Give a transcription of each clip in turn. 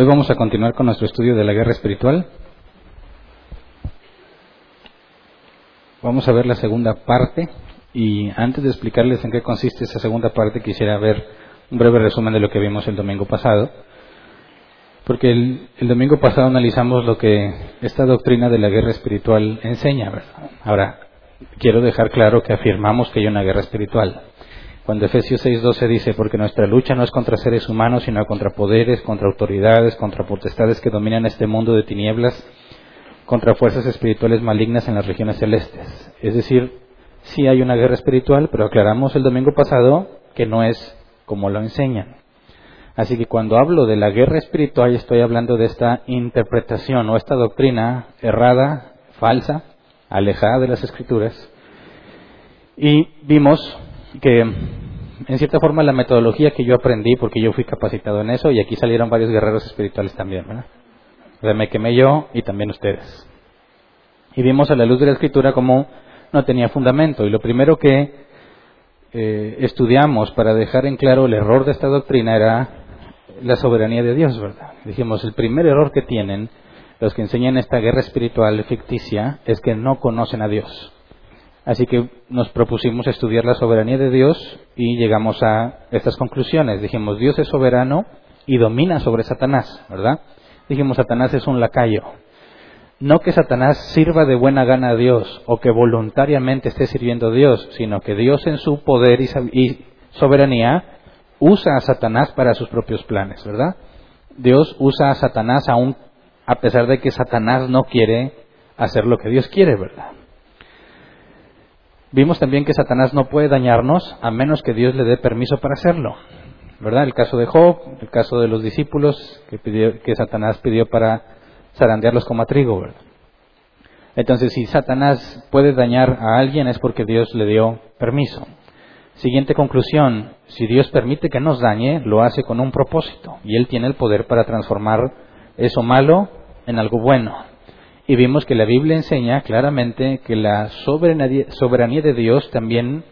Hoy vamos a continuar con nuestro estudio de la guerra espiritual. Vamos a ver la segunda parte y antes de explicarles en qué consiste esa segunda parte quisiera ver un breve resumen de lo que vimos el domingo pasado. Porque el, domingo pasado analizamos lo que esta doctrina de la guerra espiritual enseña. Ahora, quiero dejar claro que afirmamos que hay una guerra espiritual. Cuando Efesios 6:12 dice, porque nuestra lucha no es contra seres humanos, sino contra poderes, contra autoridades, contra potestades que dominan este mundo de tinieblas, contra fuerzas espirituales malignas en las regiones celestes. Es decir, sí hay una guerra espiritual, pero aclaramos el domingo pasado que no es como lo enseñan. Así que cuando hablo de la guerra espiritual estoy hablando de esta interpretación o esta doctrina errada, falsa, alejada de las escrituras. Y vimos que en cierta forma la metodología que yo aprendí, porque yo fui capacitado en eso, y aquí salieron varios guerreros espirituales también, ¿verdad? me quemé yo y también ustedes. Y vimos a la luz de la escritura cómo no tenía fundamento. Y lo primero que eh, estudiamos para dejar en claro el error de esta doctrina era la soberanía de Dios, ¿verdad? Dijimos, el primer error que tienen los que enseñan esta guerra espiritual ficticia es que no conocen a Dios. Así que nos propusimos estudiar la soberanía de Dios y llegamos a estas conclusiones. Dijimos, Dios es soberano y domina sobre Satanás, ¿verdad? Dijimos, Satanás es un lacayo. No que Satanás sirva de buena gana a Dios o que voluntariamente esté sirviendo a Dios, sino que Dios en su poder y soberanía usa a Satanás para sus propios planes, ¿verdad? Dios usa a Satanás aún a pesar de que Satanás no quiere hacer lo que Dios quiere, ¿verdad? Vimos también que Satanás no puede dañarnos a menos que Dios le dé permiso para hacerlo. ¿Verdad? El caso de Job, el caso de los discípulos que, que Satanás pidió para zarandearlos como a trigo. ¿verdad? Entonces, si Satanás puede dañar a alguien es porque Dios le dio permiso. Siguiente conclusión, si Dios permite que nos dañe, lo hace con un propósito y Él tiene el poder para transformar eso malo en algo bueno. Y vimos que la Biblia enseña claramente que la soberanía de Dios también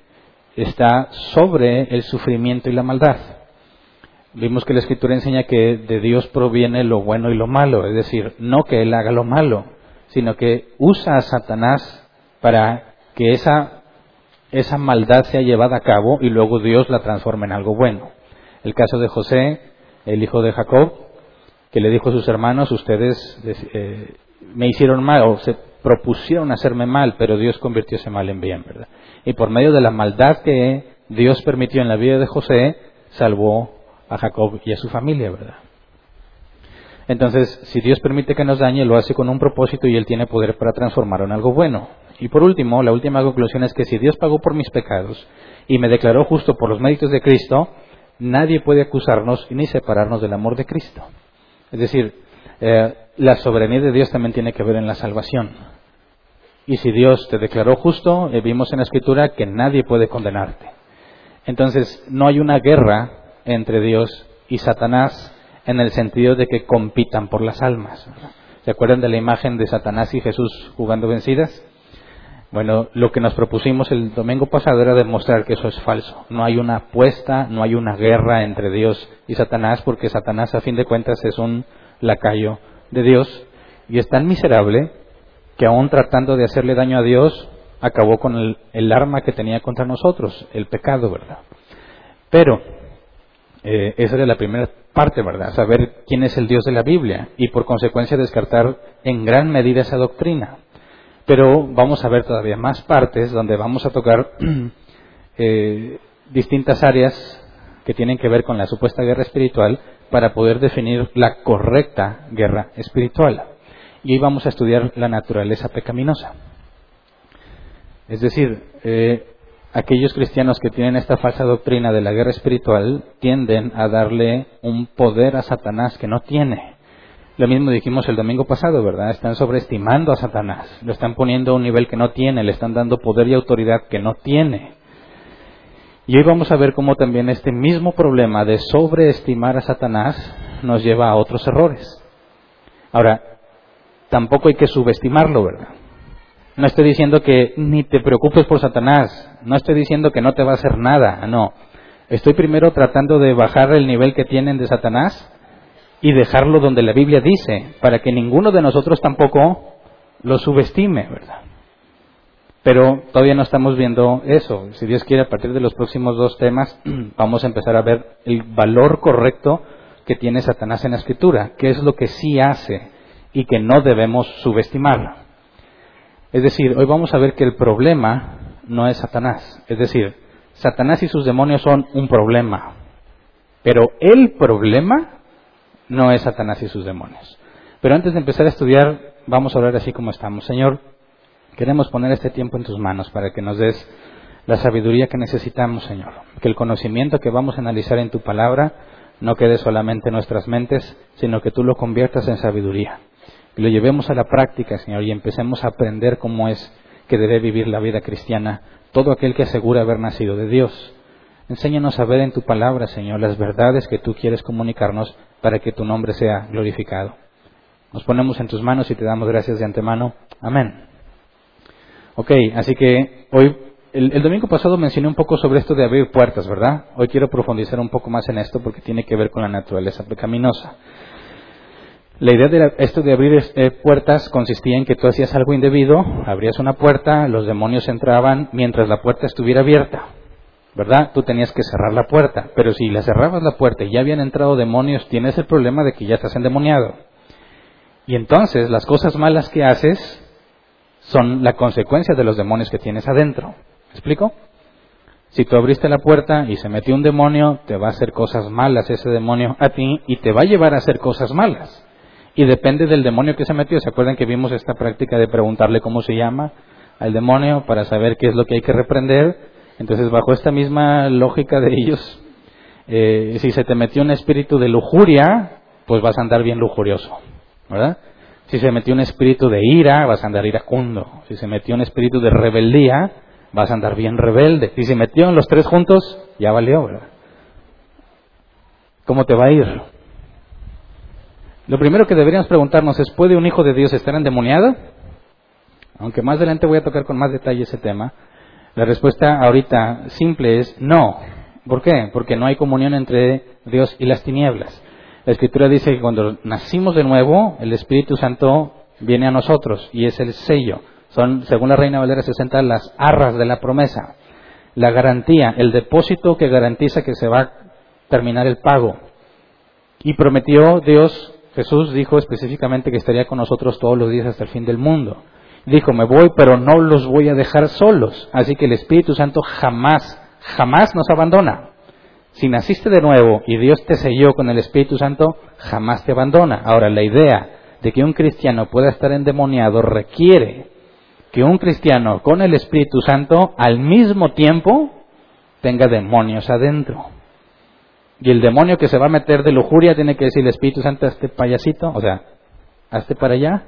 está sobre el sufrimiento y la maldad. Vimos que la Escritura enseña que de Dios proviene lo bueno y lo malo, es decir, no que Él haga lo malo, sino que usa a Satanás para que esa, esa maldad sea llevada a cabo y luego Dios la transforme en algo bueno. El caso de José, el hijo de Jacob, que le dijo a sus hermanos, ustedes eh, me hicieron mal o se propusieron hacerme mal, pero Dios convirtió ese mal en bien, ¿verdad? Y por medio de la maldad que Dios permitió en la vida de José, salvó a Jacob y a su familia, ¿verdad? Entonces, si Dios permite que nos dañe, lo hace con un propósito y Él tiene poder para transformarlo en algo bueno. Y por último, la última conclusión es que si Dios pagó por mis pecados y me declaró justo por los méritos de Cristo, nadie puede acusarnos ni separarnos del amor de Cristo. Es decir, eh, la soberanía de Dios también tiene que ver en la salvación. Y si Dios te declaró justo, eh, vimos en la Escritura que nadie puede condenarte. Entonces, no hay una guerra entre Dios y Satanás en el sentido de que compitan por las almas. ¿Se acuerdan de la imagen de Satanás y Jesús jugando vencidas? Bueno, lo que nos propusimos el domingo pasado era demostrar que eso es falso. No hay una apuesta, no hay una guerra entre Dios y Satanás, porque Satanás a fin de cuentas es un lacayo de Dios y es tan miserable que aún tratando de hacerle daño a Dios, acabó con el, arma que tenía contra nosotros, el pecado, ¿verdad? Pero eh, esa era la primera parte, ¿verdad? Saber quién es el Dios de la Biblia y por consecuencia descartar en gran medida esa doctrina. Pero vamos a ver todavía más partes donde vamos a tocar eh, distintas áreas que tienen que ver con la supuesta guerra espiritual para poder definir la correcta guerra espiritual. Y hoy vamos a estudiar la naturaleza pecaminosa. Es decir, eh, aquellos cristianos que tienen esta falsa doctrina de la guerra espiritual tienden a darle un poder a Satanás que no tiene. Lo mismo dijimos el domingo pasado, ¿verdad? Están sobreestimando a Satanás, lo están poniendo a un nivel que no tiene, le están dando poder y autoridad que no tiene. Y hoy vamos a ver cómo también este mismo problema de sobreestimar a Satanás nos lleva a otros errores. Ahora, tampoco hay que subestimarlo, ¿verdad? No estoy diciendo que ni te preocupes por Satanás, no estoy diciendo que no te va a hacer nada, no. Estoy primero tratando de bajar el nivel que tienen de Satanás y dejarlo donde la Biblia dice, para que ninguno de nosotros tampoco lo subestime, ¿verdad? Pero todavía no estamos viendo eso. Si Dios quiere, a partir de los próximos dos temas, vamos a empezar a ver el valor correcto que tiene Satanás en la Escritura, qué es lo que sí hace y que no debemos subestimar. Es decir, hoy vamos a ver que el problema no es Satanás. Es decir, Satanás y sus demonios son un problema. Pero el problema no es Satanás y sus demonios. Pero antes de empezar a estudiar, vamos a hablar así como estamos. Señor, queremos poner este tiempo en tus manos para que nos des la sabiduría que necesitamos, Señor. Que el conocimiento que vamos a analizar en tu palabra no quede solamente en nuestras mentes, sino que tú lo conviertas en sabiduría. Y lo llevemos a la práctica, Señor, y empecemos a aprender cómo es que debe vivir la vida cristiana todo aquel que asegura haber nacido de Dios. Enséñanos a ver en tu palabra, Señor, las verdades que tú quieres comunicarnos para que tu nombre sea glorificado. Nos ponemos en tus manos y te damos gracias de antemano. Amén. Ok, así que hoy, el, domingo pasado mencioné un poco sobre esto de abrir puertas, ¿verdad? Hoy quiero profundizar un poco más en esto porque tiene que ver con la naturaleza pecaminosa. La idea de esto de abrir eh, puertas consistía en que tú hacías algo indebido, abrías una puerta, los demonios entraban mientras la puerta estuviera abierta, ¿verdad? Tú tenías que cerrar la puerta, pero si la cerrabas la puerta y ya habían entrado demonios, tienes el problema de que ya estás endemoniado. Y entonces las cosas malas que haces son la consecuencia de los demonios que tienes adentro. ¿Me explico? Si tú abriste la puerta y se metió un demonio, te va a hacer cosas malas ese demonio a ti y te va a llevar a hacer cosas malas y depende del demonio que se metió. ¿Se acuerdan que vimos esta práctica de preguntarle cómo se llama al demonio para saber qué es lo que hay que reprender? Entonces, bajo esta misma lógica de ellos, eh, si se te metió un espíritu de lujuria, pues vas a andar bien lujurioso, ¿verdad? Si se metió un espíritu de ira, vas a andar iracundo. Si se metió un espíritu de rebeldía, vas a andar bien rebelde. Si se metió en los tres juntos, ya valió, ¿verdad? ¿Cómo te va a ir? Lo primero que deberíamos preguntarnos es, ¿puede un hijo de Dios estar endemoniado? Aunque más adelante voy a tocar con más detalle ese tema. La respuesta ahorita simple es no. ¿Por qué? Porque no hay comunión entre Dios y las tinieblas. La Escritura dice que cuando nacimos de nuevo, el Espíritu Santo viene a nosotros y es el sello. Son, según la Reina Valera 60, las arras de la promesa. La garantía, el depósito que garantiza que se va a terminar el pago. Y prometió Dios Jesús dijo específicamente que estaría con nosotros todos los días hasta el fin del mundo. Dijo, me voy, pero no los voy a dejar solos. Así que el Espíritu Santo jamás, jamás nos abandona. Si naciste de nuevo y Dios te selló con el Espíritu Santo, jamás te abandona. Ahora, la idea de que un cristiano pueda estar endemoniado requiere que un cristiano con el Espíritu Santo al mismo tiempo tenga demonios adentro. Y el demonio que se va a meter de lujuria tiene que decir el Espíritu Santo este payasito, o sea, hazte para allá.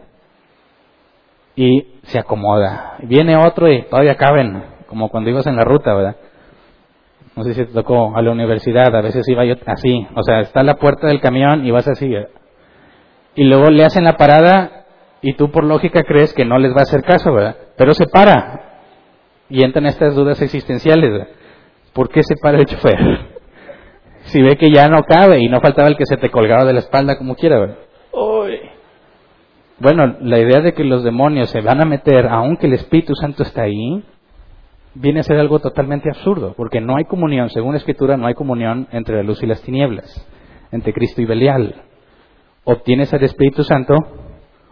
Y se acomoda. Viene otro y todavía caben, como cuando ibas en la ruta, ¿verdad? No sé si te tocó a la universidad, a veces iba yo así, o sea, está la puerta del camión y vas así. Y luego le hacen la parada y tú por lógica crees que no les va a hacer caso, ¿verdad? Pero se para. Y entran estas dudas existenciales. ¿verdad? ¿Por qué se para el chofer? si ve que ya no cabe y no faltaba el que se te colgaba de la espalda como quiera. Bueno, la idea de que los demonios se van a meter aunque el Espíritu Santo está ahí, viene a ser algo totalmente absurdo, porque no hay comunión, según la Escritura, no hay comunión entre la luz y las tinieblas, entre Cristo y Belial. O tienes el Espíritu Santo,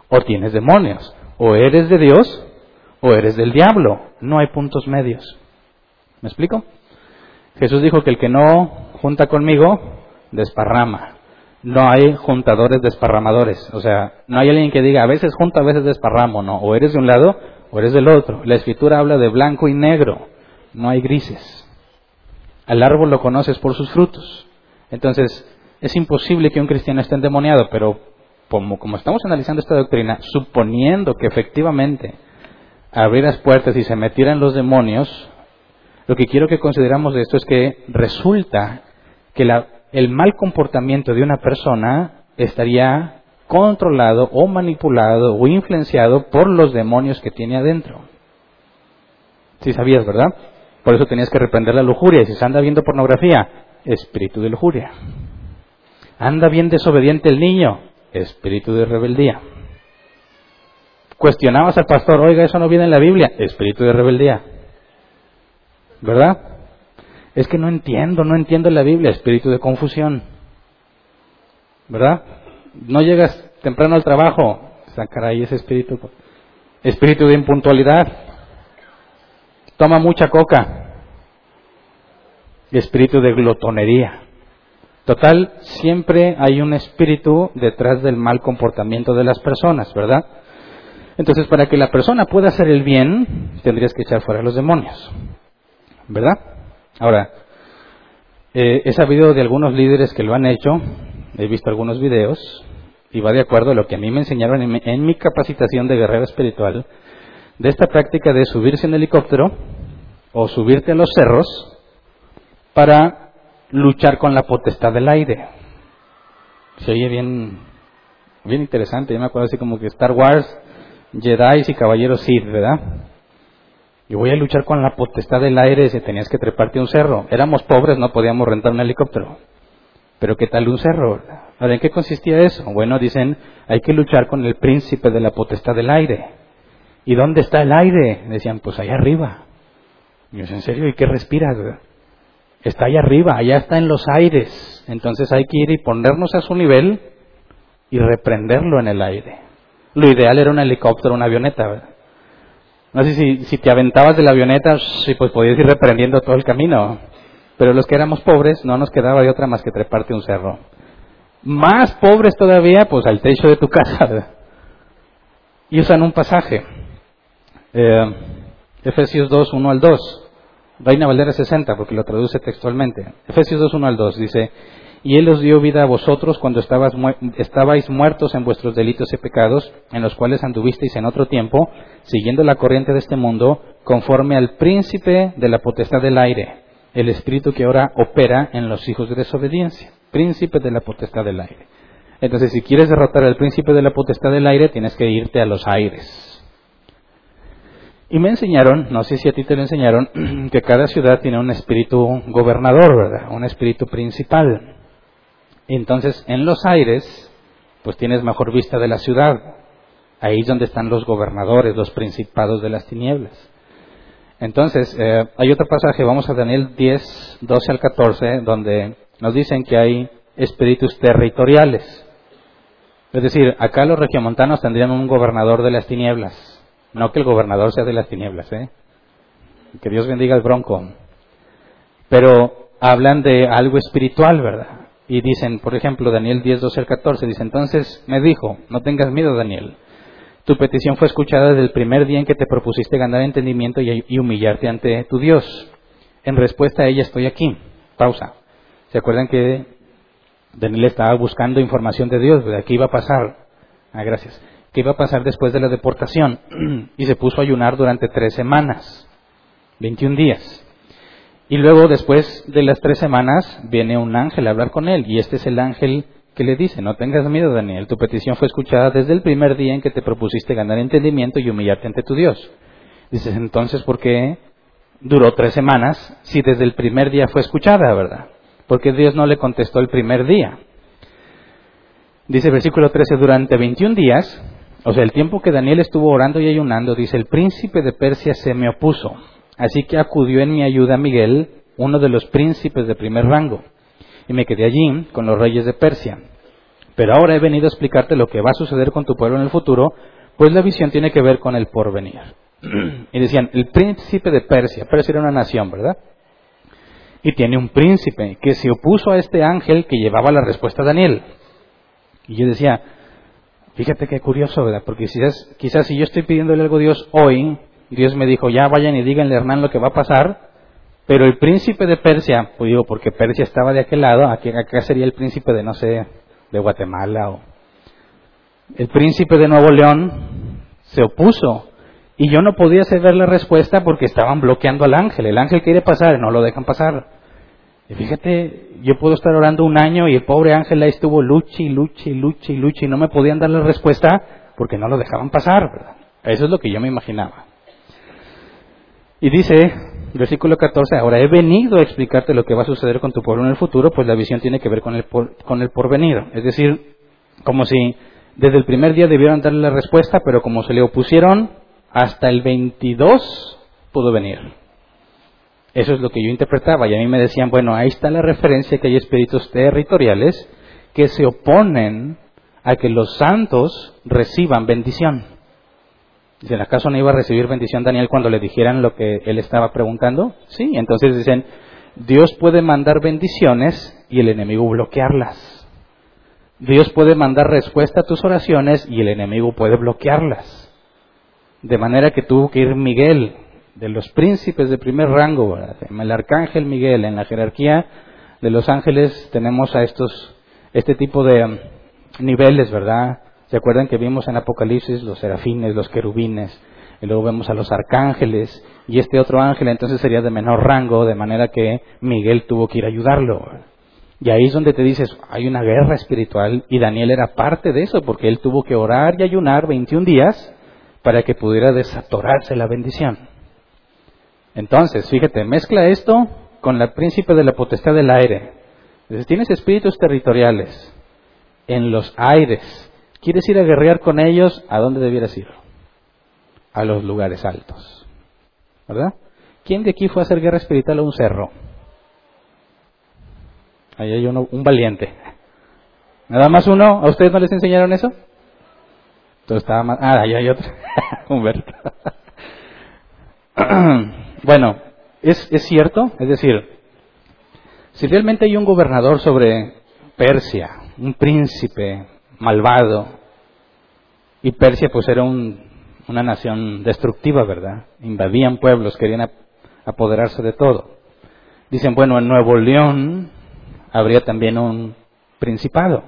o tienes demonios. O eres de Dios, o eres del diablo. No hay puntos medios. ¿Me explico? Jesús dijo que el que no junta conmigo, desparrama. No hay juntadores desparramadores. O sea, no hay alguien que diga, a veces junto, a veces desparramo. No, o eres de un lado o eres del otro. La escritura habla de blanco y negro. No hay grises. Al árbol lo conoces por sus frutos. Entonces, es imposible que un cristiano esté endemoniado, pero como, como estamos analizando esta doctrina, suponiendo que efectivamente abrieras puertas y se metieran los demonios, lo que quiero que consideramos de esto es que resulta que el mal comportamiento de una persona estaría controlado o manipulado o influenciado por los demonios que tiene adentro. Si sabías, ¿verdad? Por eso tenías que reprender la lujuria. Si se anda viendo pornografía, espíritu de lujuria. Anda bien desobediente el niño, espíritu de rebeldía. Cuestionabas al pastor, oiga, eso no viene en la Biblia, espíritu de rebeldía. ¿Verdad? Es que no entiendo, no entiendo la Biblia, espíritu de confusión. ¿Verdad? No llegas temprano al trabajo, sacar ahí ese espíritu. Espíritu de impuntualidad. Toma mucha coca. Espíritu de glotonería. Total, siempre hay un espíritu detrás del mal comportamiento de las personas, ¿verdad? Entonces, para que la persona pueda hacer el bien, tendrías que echar fuera a los demonios, ¿verdad? Ahora, eh, he sabido de algunos líderes que lo han hecho, he visto algunos videos, y va de acuerdo a lo que a mí me enseñaron en mi, en mi capacitación de guerrero espiritual, de esta práctica de subirse en helicóptero o subirte a los cerros para luchar con la potestad del aire. Se oye bien, bien interesante. Yo me acuerdo así como que Star Wars, Jedi y Caballeros Sith, ¿verdad? Y voy a luchar con la potestad del aire si tenías que treparte un cerro. Éramos pobres, no podíamos rentar un helicóptero. Pero ¿qué tal un cerro? Ahora, ¿en qué consistía eso? Bueno, dicen, hay que luchar con el príncipe de la potestad del aire. ¿Y dónde está el aire? Decían, pues allá arriba. Y yo, ¿en serio? ¿Y qué respiras? está allá arriba, allá está en los aires. Entonces hay que ir y ponernos a su nivel y reprenderlo en el aire. Lo ideal era un helicóptero, una avioneta. No sé si, si te aventabas de la avioneta, pues podías ir reprendiendo todo el camino. Pero los que éramos pobres no nos quedaba de otra más que treparte un cerro. Más pobres todavía, pues al techo de tu casa. Y usan un pasaje. Eh, Efesios 2, 1 al 2. Reina Valera 60, porque lo traduce textualmente. Efesios 2, 1 al 2 dice, y Él os dio vida a vosotros cuando estabais muertos en vuestros delitos y pecados, en los cuales anduvisteis en otro tiempo, siguiendo la corriente de este mundo, conforme al príncipe de la potestad del aire, el espíritu que ahora opera en los hijos de desobediencia. Príncipe de la potestad del aire. Entonces, si quieres derrotar al príncipe de la potestad del aire, tienes que irte a los aires. Y me enseñaron, no sé si a ti te lo enseñaron, que cada ciudad tiene un espíritu gobernador, ¿verdad? Un espíritu principal. entonces, en los aires, pues tienes mejor vista de la ciudad. Ahí es donde están los gobernadores, los principados de las tinieblas. Entonces, eh, hay otro pasaje, vamos a Daniel 10, 12 al 14, donde nos dicen que hay espíritus territoriales. Es decir, acá los regiomontanos tendrían un gobernador de las tinieblas no que el gobernador sea de las tinieblas, ¿eh? Que Dios bendiga al bronco. Pero hablan de algo espiritual, ¿verdad? Y dicen, por ejemplo, Daniel 10, 12 al 14, dice, entonces me dijo, no tengas miedo, Daniel. Tu petición fue escuchada desde el primer día en que te propusiste ganar entendimiento y, humillarte ante tu Dios. En respuesta a ella estoy aquí. Pausa. ¿Se acuerdan que Daniel estaba buscando información de Dios? ¿De qué iba a pasar? Ah, gracias qué iba a pasar después de la deportación y se puso a ayunar durante tres semanas, 21 días. Y luego, después de las tres semanas, viene un ángel a hablar con él y este es el ángel que le dice, no tengas miedo, Daniel, tu petición fue escuchada desde el primer día en que te propusiste ganar entendimiento y humillarte ante tu Dios. Dices, entonces, ¿por qué duró tres semanas si desde el primer día fue escuchada, verdad? Porque Dios no le contestó el primer día. Dice versículo 13, durante 21 días o sea, el tiempo que Daniel estuvo orando y ayunando, dice, el príncipe de Persia se me opuso. Así que acudió en mi ayuda Miguel, uno de los príncipes de primer rango. Y me quedé allí con los reyes de Persia. Pero ahora he venido a explicarte lo que va a suceder con tu pueblo en el futuro, pues la visión tiene que ver con el porvenir. y decían, el príncipe de Persia, Persia era una nación, ¿verdad? Y tiene un príncipe que se opuso a este ángel que llevaba la respuesta a Daniel. Y yo decía, Fíjate qué curioso, ¿verdad? Porque quizás, quizás si yo estoy pidiéndole algo a Dios hoy, Dios me dijo, ya vayan y díganle a Hernán lo que va a pasar, pero el príncipe de Persia, pues digo, porque Persia estaba de aquel lado, aquí, acá sería el príncipe de, no sé, de Guatemala o... El príncipe de Nuevo León se opuso y yo no podía saber la respuesta porque estaban bloqueando al ángel. El ángel quiere pasar no lo dejan pasar. Y fíjate, yo puedo estar orando un año y el pobre ángel ahí estuvo y luche y luche y no me podían dar la respuesta porque no lo dejaban pasar, ¿verdad? Eso es lo que yo me imaginaba. Y dice, Versículo 14, ahora he venido a explicarte lo que va a suceder con tu pueblo en el futuro, pues la visión tiene que ver con el, con el porvenir. Es decir, como si desde el primer día debieron darle la respuesta, pero como se le opusieron, hasta el 22 pudo venir. Eso es lo que yo interpretaba y a mí me decían, bueno, ahí está la referencia que hay espíritus territoriales que se oponen a que los santos reciban bendición. Dicen, ¿acaso no iba a recibir bendición Daniel cuando le dijeran lo que él estaba preguntando? Sí, entonces dicen, Dios puede mandar bendiciones y el enemigo bloquearlas. Dios puede mandar respuesta a tus oraciones y el enemigo puede bloquearlas. De manera que tuvo que ir Miguel, de los príncipes de primer rango, el arcángel Miguel, en la jerarquía de los ángeles tenemos a estos, este tipo de um, niveles, ¿verdad? ¿Se acuerdan que vimos en Apocalipsis los serafines, los querubines, y luego vemos a los arcángeles, y este otro ángel entonces sería de menor rango, de manera que Miguel tuvo que ir a ayudarlo. Y ahí es donde te dices, hay una guerra espiritual, y Daniel era parte de eso, porque él tuvo que orar y ayunar 21 días para que pudiera desatorarse la bendición. Entonces, fíjate, mezcla esto con el príncipe de la potestad del aire. Entonces, tienes espíritus territoriales en los aires. ¿Quieres ir a guerrear con ellos? ¿A dónde debieras ir? A los lugares altos. ¿Verdad? ¿Quién de aquí fue a hacer guerra espiritual a un cerro? Ahí hay uno, un valiente. ¿Nada más uno? ¿A ustedes no les enseñaron eso? Entonces estaba más... Ah, ahí hay otro. Humberto. bueno, es, es cierto, es decir, si realmente hay un gobernador sobre Persia, un príncipe malvado, y Persia pues era una nación destructiva, ¿verdad? Invadían pueblos, querían apoderarse de todo. Dicen, bueno, en Nuevo León habría también un principado.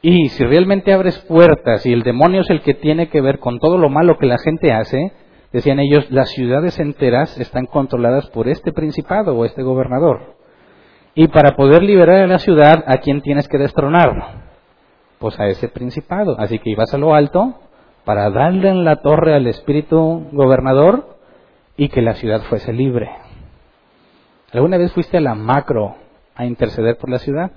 Y si realmente abres puertas y el demonio es el que tiene que ver con todo lo malo que la gente hace, decían ellos, las ciudades enteras están controladas por este principado o este gobernador. Y para poder liberar a la ciudad, ¿a quién tienes que destronar? Pues a ese principado. Así que ibas a lo alto para darle en la torre al espíritu gobernador y que la ciudad fuese libre. ¿Alguna vez fuiste a la macro a interceder por la ciudad?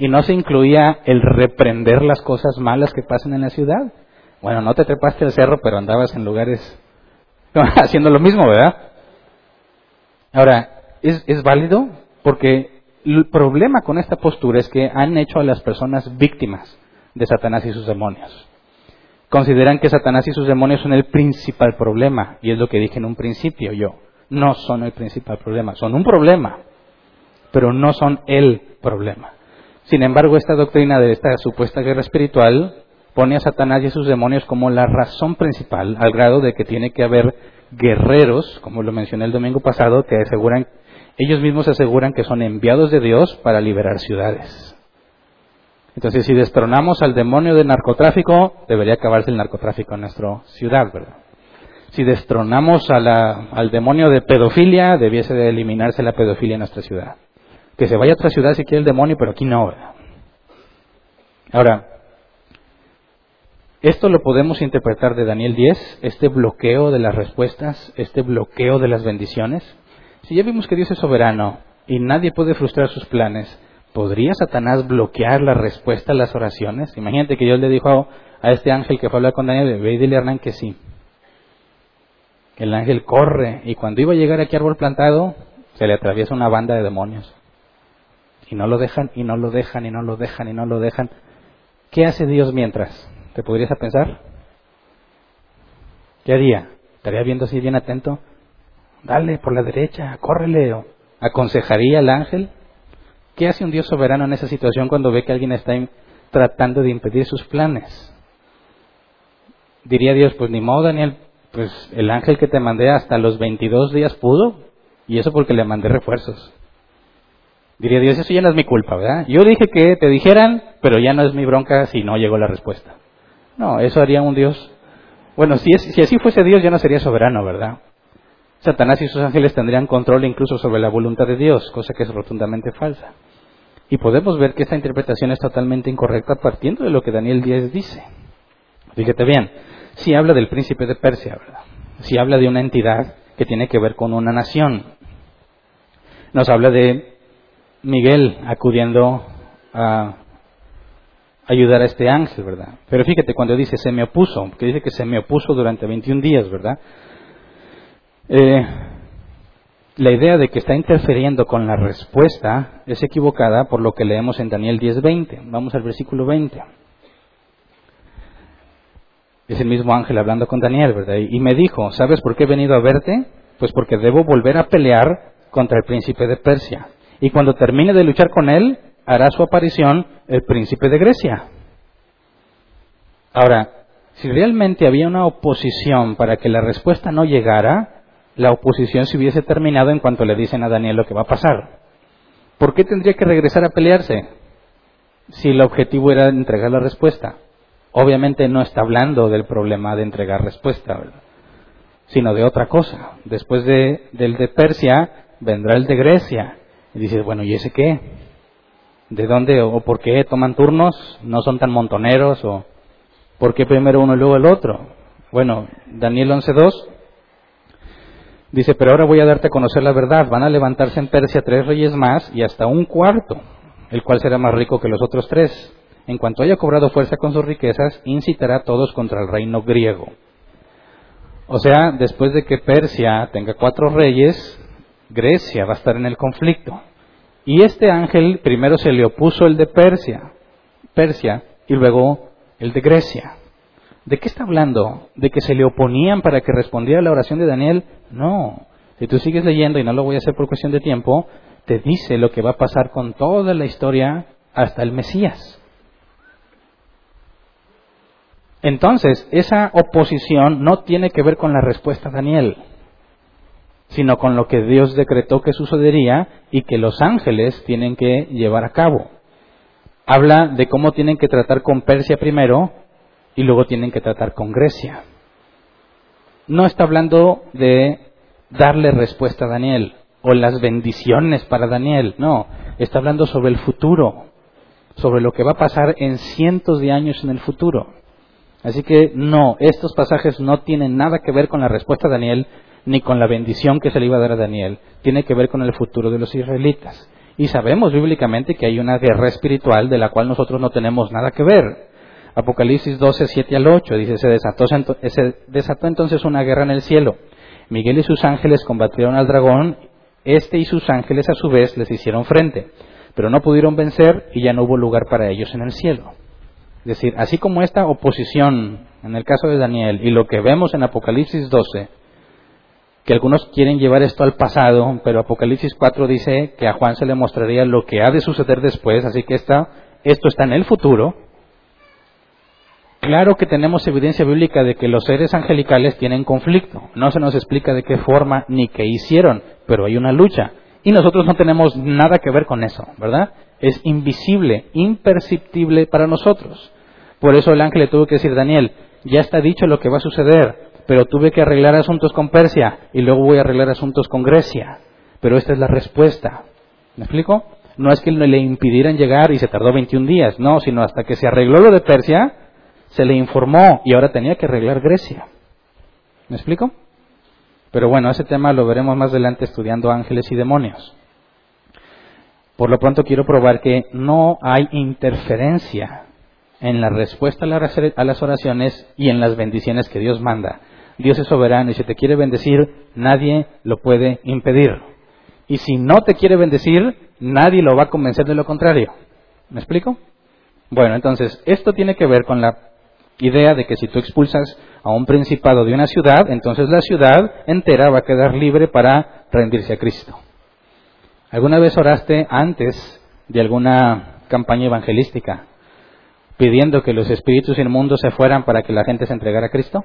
y no se incluía el reprender las cosas malas que pasan en la ciudad. Bueno, no te trepaste al cerro, pero andabas en lugares haciendo lo mismo, ¿verdad? Ahora, ¿es, ¿es válido? Porque el problema con esta postura es que han hecho a las personas víctimas de Satanás y sus demonios. Consideran que Satanás y sus demonios son el principal problema, y es lo que dije en un principio yo. No son el principal problema, son un problema, pero no son el problema. Sin embargo, esta doctrina de esta supuesta guerra espiritual pone a Satanás y a sus demonios como la razón principal, al grado de que tiene que haber guerreros, como lo mencioné el domingo pasado, que aseguran, ellos mismos aseguran que son enviados de Dios para liberar ciudades. Entonces, si destronamos al demonio del narcotráfico, debería acabarse el narcotráfico en nuestra ciudad, ¿verdad? Si destronamos al demonio de pedofilia, debiese de eliminarse la pedofilia en nuestra ciudad que se vaya a otra ciudad si quiere el demonio, pero aquí no. Ahora, esto lo podemos interpretar de Daniel 10, este bloqueo de las respuestas, este bloqueo de las bendiciones. Si ya vimos que Dios es soberano y nadie puede frustrar sus planes, ¿podría Satanás bloquear la respuesta a las oraciones? Imagínate que Dios le dijo a este ángel que fue a hablar con Daniel, ve y dile a Hernán que sí. El ángel corre y cuando iba a llegar aquí a árbol plantado, se le atraviesa una banda de demonios y no lo dejan y no lo dejan y no lo dejan y no lo dejan. ¿Qué hace Dios mientras? ¿Te podrías pensar? ¿Qué haría? ¿Estaría viendo así bien atento? Dale por la derecha, córrele. O ¿Aconsejaría al ángel? ¿Qué hace un Dios soberano en esa situación cuando ve que alguien está tratando de impedir sus planes? Diría Dios, pues ni modo, Daniel, pues el ángel que te mandé hasta los 22 días pudo, y eso porque le mandé refuerzos. Diría Dios, eso ya no es mi culpa, ¿verdad? Yo dije que te dijeran, pero ya no es mi bronca si no llegó la respuesta. No, eso haría un Dios. Bueno, si, si así fuese Dios, ya no sería soberano, ¿verdad? Satanás y sus ángeles tendrían control incluso sobre la voluntad de Dios, cosa que es rotundamente falsa. Y podemos ver que esta interpretación es totalmente incorrecta partiendo de lo que Daniel 10 dice. Fíjate bien, si habla del príncipe de Persia, ¿verdad? si habla de una entidad que tiene que ver con una nación. Nos habla de Miguel acudiendo a ayudar a este ángel, ¿verdad? Pero fíjate, cuando dice se me opuso, que dice que se me opuso durante 21 días, ¿verdad? Eh, la idea de que está interfiriendo con la respuesta es equivocada por lo que leemos en Daniel 10:20. Vamos al versículo 20. Es el mismo ángel hablando con Daniel, ¿verdad? Y me dijo, ¿sabes por qué he venido a verte? Pues porque debo volver a pelear contra el príncipe de Persia. Y cuando termine de luchar con él, hará su aparición el príncipe de Grecia. Ahora, si realmente había una oposición para que la respuesta no llegara, la oposición se hubiese terminado en cuanto le dicen a Daniel lo que va a pasar. ¿Por qué tendría que regresar a pelearse si el objetivo era entregar la respuesta? Obviamente no está hablando del problema de entregar respuesta, sino de otra cosa. Después de, del de Persia vendrá el de Grecia. Y dices, bueno, ¿y ese qué? ¿De dónde o por qué toman turnos? ¿No son tan montoneros? ¿O por qué primero uno y luego el otro? Bueno, Daniel 11.2 dice, pero ahora voy a darte a conocer la verdad. Van a levantarse en Persia tres reyes más y hasta un cuarto, el cual será más rico que los otros tres. En cuanto haya cobrado fuerza con sus riquezas, incitará a todos contra el reino griego. O sea, después de que Persia tenga cuatro reyes, Grecia va a estar en el conflicto. Y este ángel primero se le opuso el de Persia, Persia, y luego el de Grecia. ¿De qué está hablando? ¿De que se le oponían para que respondiera a la oración de Daniel? No. Si tú sigues leyendo, y no lo voy a hacer por cuestión de tiempo, te dice lo que va a pasar con toda la historia hasta el Mesías. Entonces, esa oposición no tiene que ver con la respuesta de Daniel sino con lo que Dios decretó que sucedería y que los ángeles tienen que llevar a cabo. Habla de cómo tienen que tratar con Persia primero y luego tienen que tratar con Grecia. No está hablando de darle respuesta a Daniel o las bendiciones para Daniel, no, está hablando sobre el futuro, sobre lo que va a pasar en cientos de años en el futuro. Así que no, estos pasajes no tienen nada que ver con la respuesta de Daniel, ni con la bendición que se le iba a dar a Daniel, tiene que ver con el futuro de los israelitas. Y sabemos bíblicamente que hay una guerra espiritual de la cual nosotros no tenemos nada que ver. Apocalipsis 12, 7 al 8 dice, se desató, se desató entonces una guerra en el cielo. Miguel y sus ángeles combatieron al dragón, este y sus ángeles a su vez les hicieron frente, pero no pudieron vencer y ya no hubo lugar para ellos en el cielo. Es decir, así como esta oposición en el caso de Daniel y lo que vemos en Apocalipsis 12 que algunos quieren llevar esto al pasado, pero Apocalipsis 4 dice que a Juan se le mostraría lo que ha de suceder después, así que esto está en el futuro. Claro que tenemos evidencia bíblica de que los seres angelicales tienen conflicto. No se nos explica de qué forma ni qué hicieron, pero hay una lucha. Y nosotros no tenemos nada que ver con eso, ¿verdad? Es invisible, imperceptible para nosotros. Por eso el ángel le tuvo que decir, Daniel, ya está dicho lo que va a suceder pero tuve que arreglar asuntos con Persia y luego voy a arreglar asuntos con Grecia. Pero esta es la respuesta. ¿Me explico? No es que le impidieran llegar y se tardó 21 días, no, sino hasta que se arregló lo de Persia, se le informó y ahora tenía que arreglar Grecia. ¿Me explico? Pero bueno, ese tema lo veremos más adelante estudiando ángeles y demonios. Por lo pronto quiero probar que no hay interferencia en la respuesta a las oraciones y en las bendiciones que Dios manda. Dios es soberano y si te quiere bendecir, nadie lo puede impedir. Y si no te quiere bendecir, nadie lo va a convencer de lo contrario. ¿Me explico? Bueno, entonces, esto tiene que ver con la idea de que si tú expulsas a un principado de una ciudad, entonces la ciudad entera va a quedar libre para rendirse a Cristo. ¿Alguna vez oraste antes de alguna campaña evangelística pidiendo que los espíritus inmundos se fueran para que la gente se entregara a Cristo?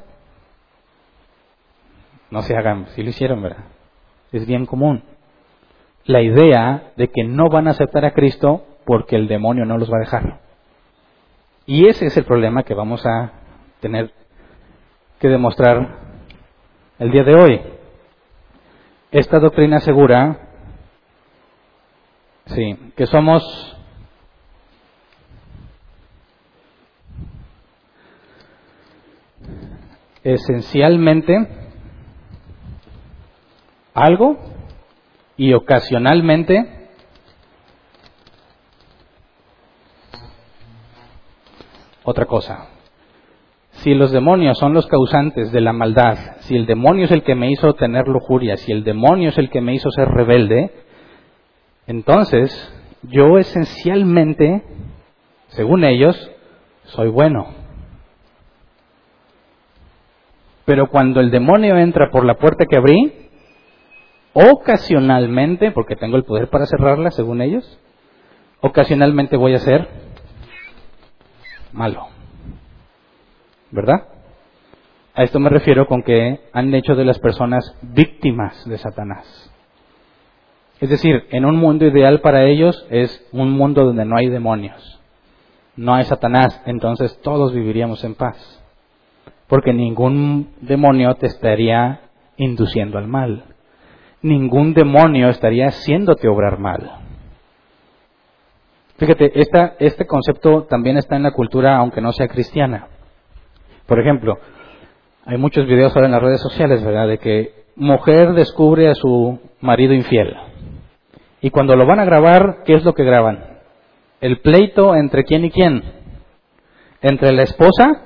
No se hagan, si lo hicieron, ¿verdad? Es bien común. La idea de que no van a aceptar a Cristo porque el demonio no los va a dejar. Y ese es el problema que vamos a tener que demostrar el día de hoy. Esta doctrina asegura, sí, que somos esencialmente algo y ocasionalmente otra cosa. Si los demonios son los causantes de la maldad, si el demonio es el que me hizo tener lujuria, si el demonio es el que me hizo ser rebelde, entonces yo esencialmente, según ellos, soy bueno. Pero cuando el demonio entra por la puerta que abrí, ocasionalmente, porque tengo el poder para cerrarla, según ellos, ocasionalmente voy a ser malo. ¿Verdad? A esto me refiero con que han hecho de las personas víctimas de Satanás. Es decir, en un mundo ideal para ellos es un mundo donde no hay demonios, no hay Satanás, entonces todos viviríamos en paz. Porque ningún demonio te estaría induciendo al mal. Ningún demonio estaría haciéndote obrar mal. Fíjate, este concepto también está en la cultura, aunque no sea cristiana. Por ejemplo, hay muchos videos ahora en las redes sociales, ¿verdad?, de que mujer descubre a su marido infiel. Y cuando lo van a grabar, ¿qué es lo que graban? El pleito entre quién y quién. Entre la esposa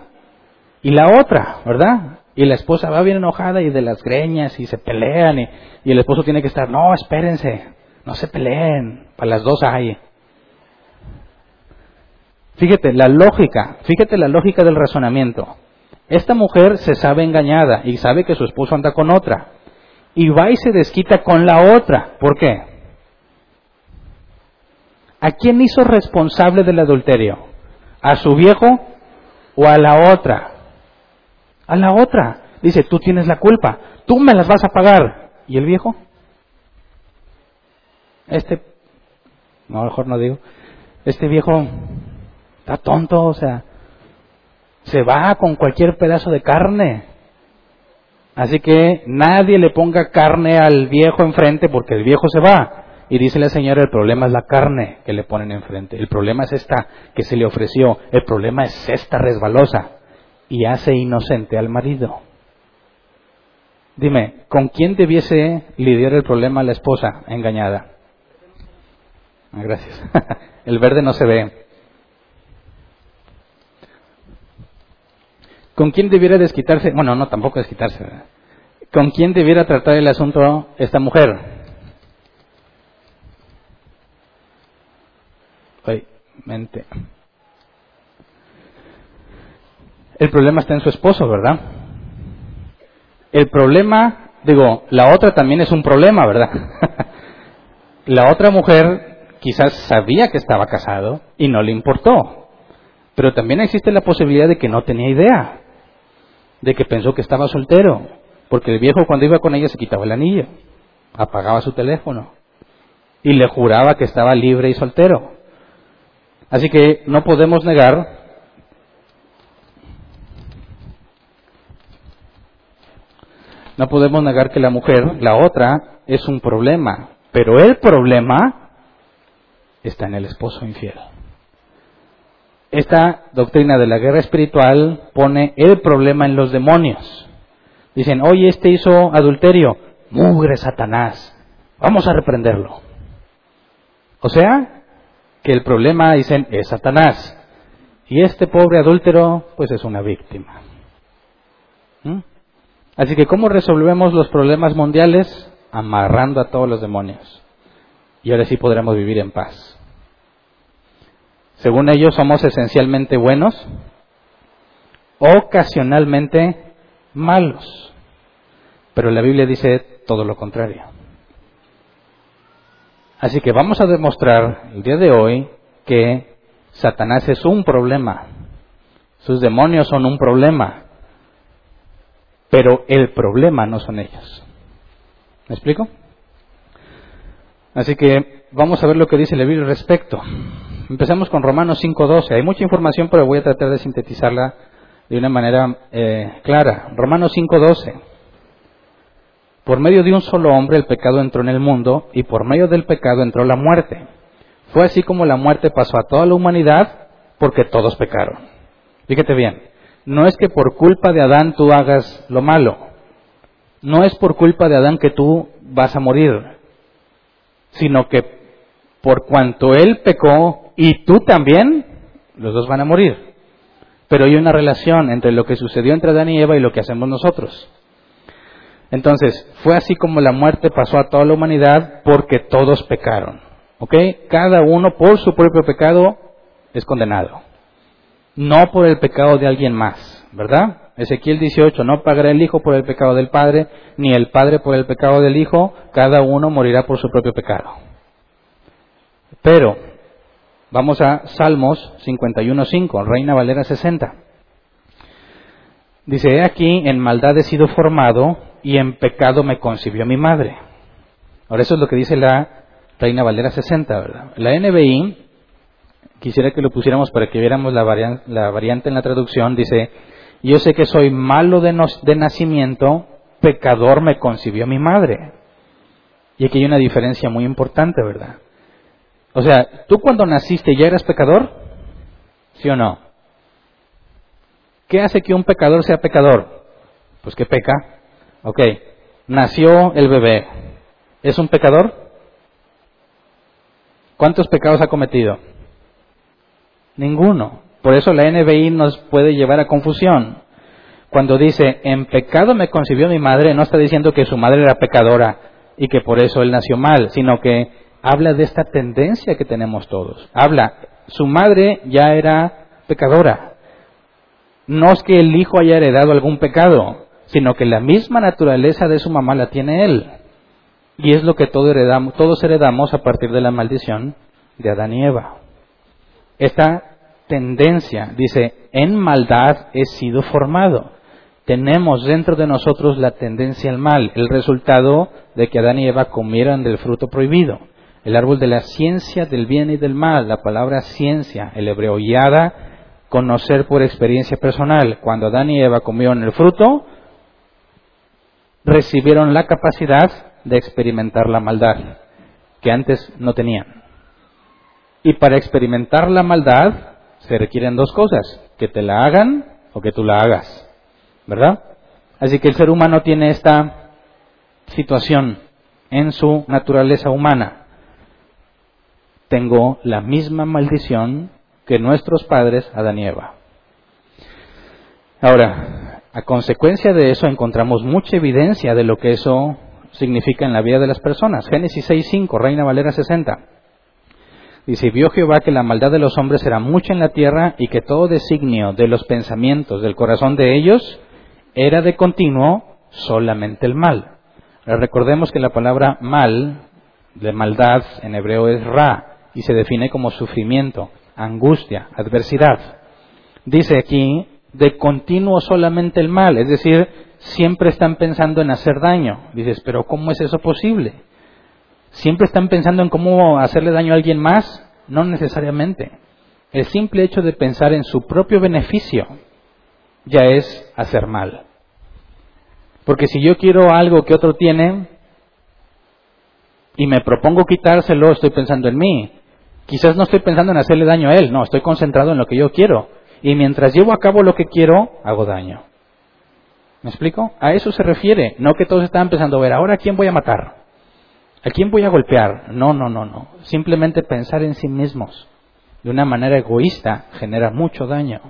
y la otra, ¿verdad? Y la esposa va bien enojada y de las greñas y se pelean y, y el esposo tiene que estar, no, espérense, no se peleen, para las dos hay. Fíjate, la lógica, fíjate la lógica del razonamiento. Esta mujer se sabe engañada y sabe que su esposo anda con otra. Y va y se desquita con la otra. ¿Por qué? ¿A quién hizo responsable del adulterio? ¿A su viejo o a la otra? A la otra. Dice, tú tienes la culpa, tú me las vas a pagar. ¿Y el viejo? Este, no, mejor no digo, este viejo está tonto, o sea, se va con cualquier pedazo de carne. Así que nadie le ponga carne al viejo enfrente porque el viejo se va. Y dice la señora, el problema es la carne que le ponen enfrente. El problema es esta que se le ofreció. El problema es esta resbalosa. Y hace inocente al marido. Dime, ¿con quién debiese lidiar el problema la esposa engañada? Ah, gracias. el verde no se ve. ¿Con quién debiera desquitarse? Bueno, no, tampoco desquitarse. ¿Con quién debiera tratar el asunto esta mujer? Ay, mente. El problema está en su esposo, ¿verdad? El problema, digo, la otra también es un problema, ¿verdad? la otra mujer quizás sabía que estaba casado y no le importó. Pero también existe la posibilidad de que no tenía idea de que pensó que estaba soltero, porque el viejo cuando iba con ella se quitaba el anillo, apagaba su teléfono y le juraba que estaba libre y soltero. Así que no podemos negar no podemos negar que la mujer, la otra, es un problema, pero el problema está en el esposo infiel. Esta doctrina de la guerra espiritual pone el problema en los demonios. Dicen, oye, este hizo adulterio, mugre Satanás, vamos a reprenderlo. O sea, que el problema, dicen, es Satanás. Y este pobre adúltero, pues es una víctima. ¿Mm? Así que, ¿cómo resolvemos los problemas mundiales? Amarrando a todos los demonios. Y ahora sí podremos vivir en paz. Según ellos somos esencialmente buenos, ocasionalmente malos. Pero la Biblia dice todo lo contrario. Así que vamos a demostrar el día de hoy que Satanás es un problema, sus demonios son un problema, pero el problema no son ellos. ¿Me explico? Así que vamos a ver lo que dice la Biblia al respecto. Empezamos con Romanos 5.12. Hay mucha información, pero voy a tratar de sintetizarla de una manera eh, clara. Romanos 5.12. Por medio de un solo hombre el pecado entró en el mundo y por medio del pecado entró la muerte. Fue así como la muerte pasó a toda la humanidad porque todos pecaron. Fíjate bien, no es que por culpa de Adán tú hagas lo malo. No es por culpa de Adán que tú vas a morir, sino que por cuanto él pecó y tú también, los dos van a morir. Pero hay una relación entre lo que sucedió entre Adán y Eva y lo que hacemos nosotros. Entonces, fue así como la muerte pasó a toda la humanidad porque todos pecaron. ¿Ok? Cada uno por su propio pecado es condenado. No por el pecado de alguien más, ¿verdad? Ezequiel 18, no pagará el Hijo por el pecado del Padre, ni el Padre por el pecado del Hijo, cada uno morirá por su propio pecado. Pero, vamos a Salmos 51.5, Reina Valera 60. Dice, he aquí, en maldad he sido formado, y en pecado me concibió mi madre. Ahora eso es lo que dice la Reina Valera 60, ¿verdad? La NBI, quisiera que lo pusiéramos para que viéramos la, variante en la traducción, dice, yo sé que soy malo de, de nacimiento, pecador me concibió mi madre. Y aquí hay una diferencia muy importante, ¿verdad? O sea, ¿tú cuando naciste ya eras pecador? ¿Sí o no? ¿Qué hace que un pecador sea pecador? Pues que peca. Ok, nació el bebé. ¿Es un pecador? ¿Cuántos pecados ha cometido? Ninguno. Por eso la NBI nos puede llevar a confusión. Cuando dice, en pecado me concibió mi madre, no está diciendo que su madre era pecadora y que por eso él nació mal, sino que habla de esta tendencia que tenemos todos. Habla, su madre ya era pecadora. No es que el hijo haya heredado algún pecado, sino que la misma naturaleza de su mamá la tiene él. Y es lo que todos heredamos, todos heredamos a partir de la maldición de Adán y Eva. Esta tendencia, dice, en maldad he sido formado. Tenemos dentro de nosotros la tendencia al mal, el resultado de que Adán y Eva comieran del fruto prohibido. El árbol de la ciencia del bien y del mal, la palabra ciencia, el hebreo yada, conocer por experiencia personal. Cuando Adán y Eva comieron el fruto, recibieron la capacidad de experimentar la maldad que antes no tenían. Y para experimentar la maldad se requieren dos cosas, que te la hagan o que tú la hagas. ¿Verdad? Así que el ser humano tiene esta situación en su naturaleza humana. Tengo la misma maldición que nuestros padres Adán y Eva. Ahora, a consecuencia de eso encontramos mucha evidencia de lo que eso significa en la vida de las personas. Génesis 6.5, Reina Valera 60. Dice, vio Jehová que la maldad de los hombres era mucha en la tierra y que todo designio de los pensamientos del corazón de ellos era de continuo solamente el mal. recordemos que la palabra mal, de maldad, en hebreo es ra y se define como sufrimiento, angustia, adversidad. Dice aquí, de continuo solamente el mal, es decir, siempre están pensando en hacer daño. Dices, pero ¿cómo es eso posible? ¿Siempre están pensando en cómo hacerle daño a alguien más? No necesariamente. El simple hecho de pensar en su propio beneficio ya es hacer mal. Porque si yo quiero algo que otro tiene y me propongo quitárselo, estoy pensando en mí. Quizás no estoy pensando en hacerle daño a él, no, estoy concentrado en lo que yo quiero y mientras llevo a cabo lo que quiero, hago daño. ¿Me explico? A eso se refiere, no que todos estaban pensando, a ver, ahora a quién voy a matar, a quién voy a golpear. No, no, no, no. Simplemente pensar en sí mismos de una manera egoísta genera mucho daño.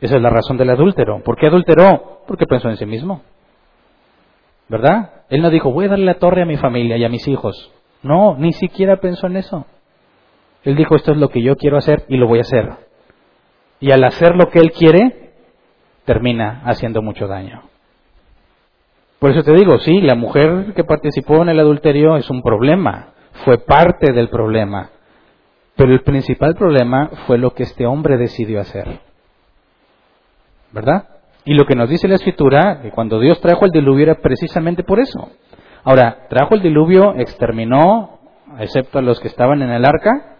Esa es la razón del adúltero. ¿Por qué adulteró? Porque pensó en sí mismo. ¿Verdad? Él no dijo, voy a darle la torre a mi familia y a mis hijos. No, ni siquiera pensó en eso. Él dijo, esto es lo que yo quiero hacer y lo voy a hacer y al hacer lo que él quiere, termina haciendo mucho daño. Por eso te digo, sí, la mujer que participó en el adulterio es un problema, fue parte del problema, pero el principal problema fue lo que este hombre decidió hacer. ¿Verdad? Y lo que nos dice la escritura, que cuando Dios trajo el diluvio era precisamente por eso. Ahora, trajo el diluvio, exterminó, excepto a los que estaban en el arca,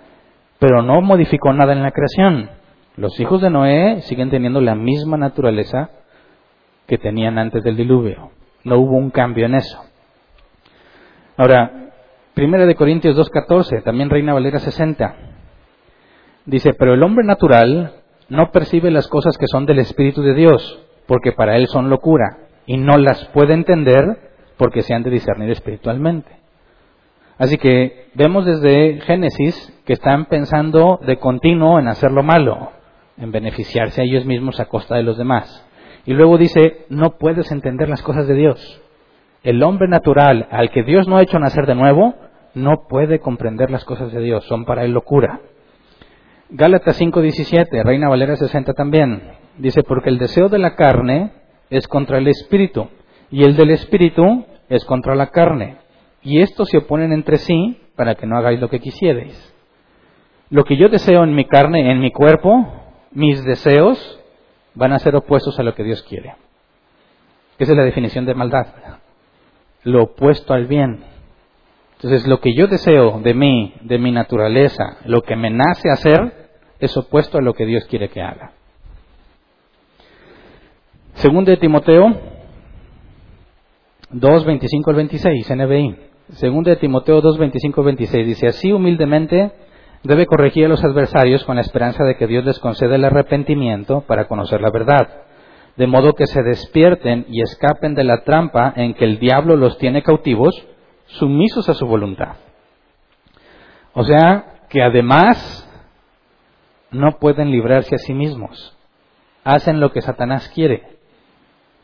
pero no modificó nada en la creación. Los hijos de Noé siguen teniendo la misma naturaleza que tenían antes del diluvio. No hubo un cambio en eso. Ahora, Primera de Corintios 2.14, también Reina Valera 60. Dice, pero el hombre natural no percibe las cosas que son del Espíritu de Dios, porque para él son locura, y no las puede entender porque se han de discernir espiritualmente. Así que vemos desde Génesis que están pensando de continuo en hacer lo malo, en beneficiarse a ellos mismos a costa de los demás. Y luego dice, no puedes entender las cosas de Dios. El hombre natural al que Dios no ha hecho nacer de nuevo, no puede comprender las cosas de Dios, son para él locura. Gálatas 5:17, Reina Valera 60 también, dice, porque el deseo de la carne es contra el espíritu, y el del espíritu es contra la carne, y estos se oponen entre sí para que no hagáis lo que quisierais. Lo que yo deseo en mi carne, en mi cuerpo, mis deseos, van a ser opuestos a lo que Dios quiere. Esa es la definición de maldad. Lo opuesto al bien. Entonces, lo que yo deseo de mí, de mi naturaleza, lo que me nace hacer, es opuesto a lo que Dios quiere que haga. Segundo de Timoteo 2, 25 al 26, NBI. Segundo de Timoteo 2, 25 al 26 dice, así humildemente debe corregir a los adversarios con la esperanza de que Dios les conceda el arrepentimiento para conocer la verdad, de modo que se despierten y escapen de la trampa en que el diablo los tiene cautivos, sumisos a su voluntad. O sea, que además no pueden librarse a sí mismos. Hacen lo que Satanás quiere.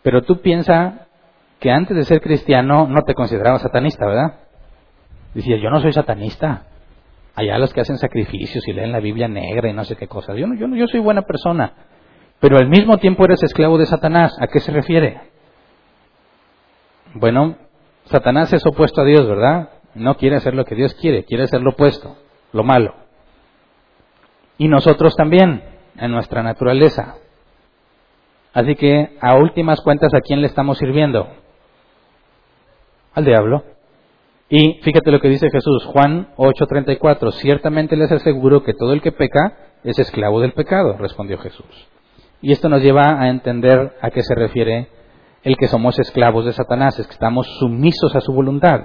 Pero tú piensa que antes de ser cristiano no te considerabas satanista, ¿verdad? Decía, yo no soy satanista. Allá los que hacen sacrificios y leen la Biblia negra y no sé qué cosas. Yo, no, yo, no, yo soy buena persona. Pero al mismo tiempo eres esclavo de Satanás. ¿A qué se refiere? Bueno, Satanás es opuesto a Dios, ¿verdad? No quiere hacer lo que Dios quiere, quiere hacer lo opuesto, lo malo. Y nosotros también, en nuestra naturaleza. Así que, a últimas cuentas, ¿a quién le estamos sirviendo? Al diablo. Y fíjate lo que dice Jesús, Juan 8:34, ciertamente les aseguro que todo el que peca es esclavo del pecado, respondió Jesús. Y esto nos lleva a entender a qué se refiere el que somos esclavos de Satanás, es que estamos sumisos a su voluntad.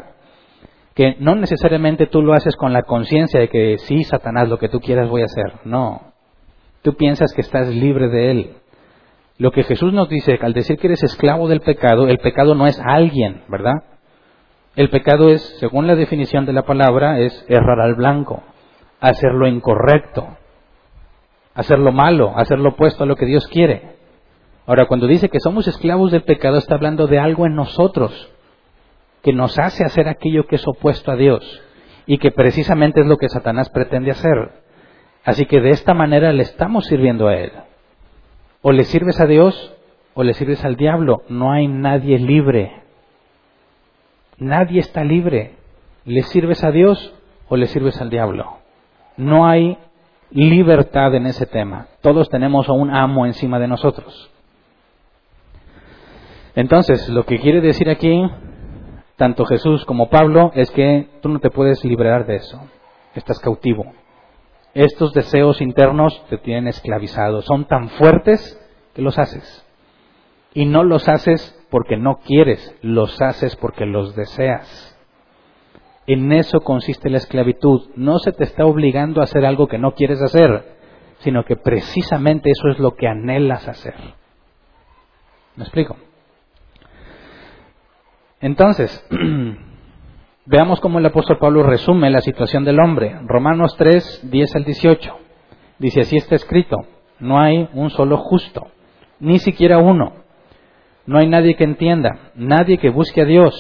Que no necesariamente tú lo haces con la conciencia de que sí, Satanás, lo que tú quieras voy a hacer. No. Tú piensas que estás libre de él. Lo que Jesús nos dice al decir que eres esclavo del pecado, el pecado no es alguien, ¿verdad? El pecado es, según la definición de la palabra, es errar al blanco, hacer lo incorrecto, hacer lo malo, hacer lo opuesto a lo que Dios quiere. Ahora, cuando dice que somos esclavos del pecado, está hablando de algo en nosotros que nos hace hacer aquello que es opuesto a Dios y que precisamente es lo que Satanás pretende hacer. Así que de esta manera le estamos sirviendo a Él. O le sirves a Dios o le sirves al diablo. No hay nadie libre. Nadie está libre. ¿Le sirves a Dios o le sirves al diablo? No hay libertad en ese tema. Todos tenemos a un amo encima de nosotros. Entonces, lo que quiere decir aquí, tanto Jesús como Pablo, es que tú no te puedes liberar de eso. Estás cautivo. Estos deseos internos te tienen esclavizado. Son tan fuertes que los haces. Y no los haces porque no quieres, los haces porque los deseas. En eso consiste la esclavitud. No se te está obligando a hacer algo que no quieres hacer, sino que precisamente eso es lo que anhelas hacer. ¿Me explico? Entonces, veamos cómo el apóstol Pablo resume la situación del hombre. Romanos 3, 10 al 18. Dice, así está escrito, no hay un solo justo, ni siquiera uno. No hay nadie que entienda, nadie que busque a Dios.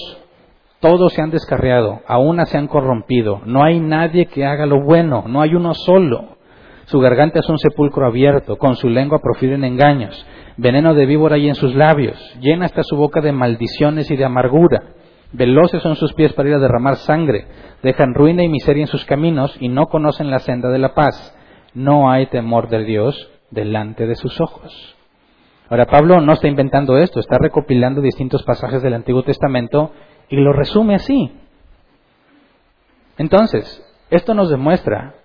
Todos se han descarriado, a una se han corrompido. No hay nadie que haga lo bueno, no hay uno solo. Su garganta es un sepulcro abierto, con su lengua profieren engaños. Veneno de víbora hay en sus labios, llena hasta su boca de maldiciones y de amargura. Veloces son sus pies para ir a derramar sangre, dejan ruina y miseria en sus caminos y no conocen la senda de la paz. No hay temor de Dios delante de sus ojos. Ahora, Pablo no está inventando esto, está recopilando distintos pasajes del Antiguo Testamento y lo resume así. Entonces, esto nos demuestra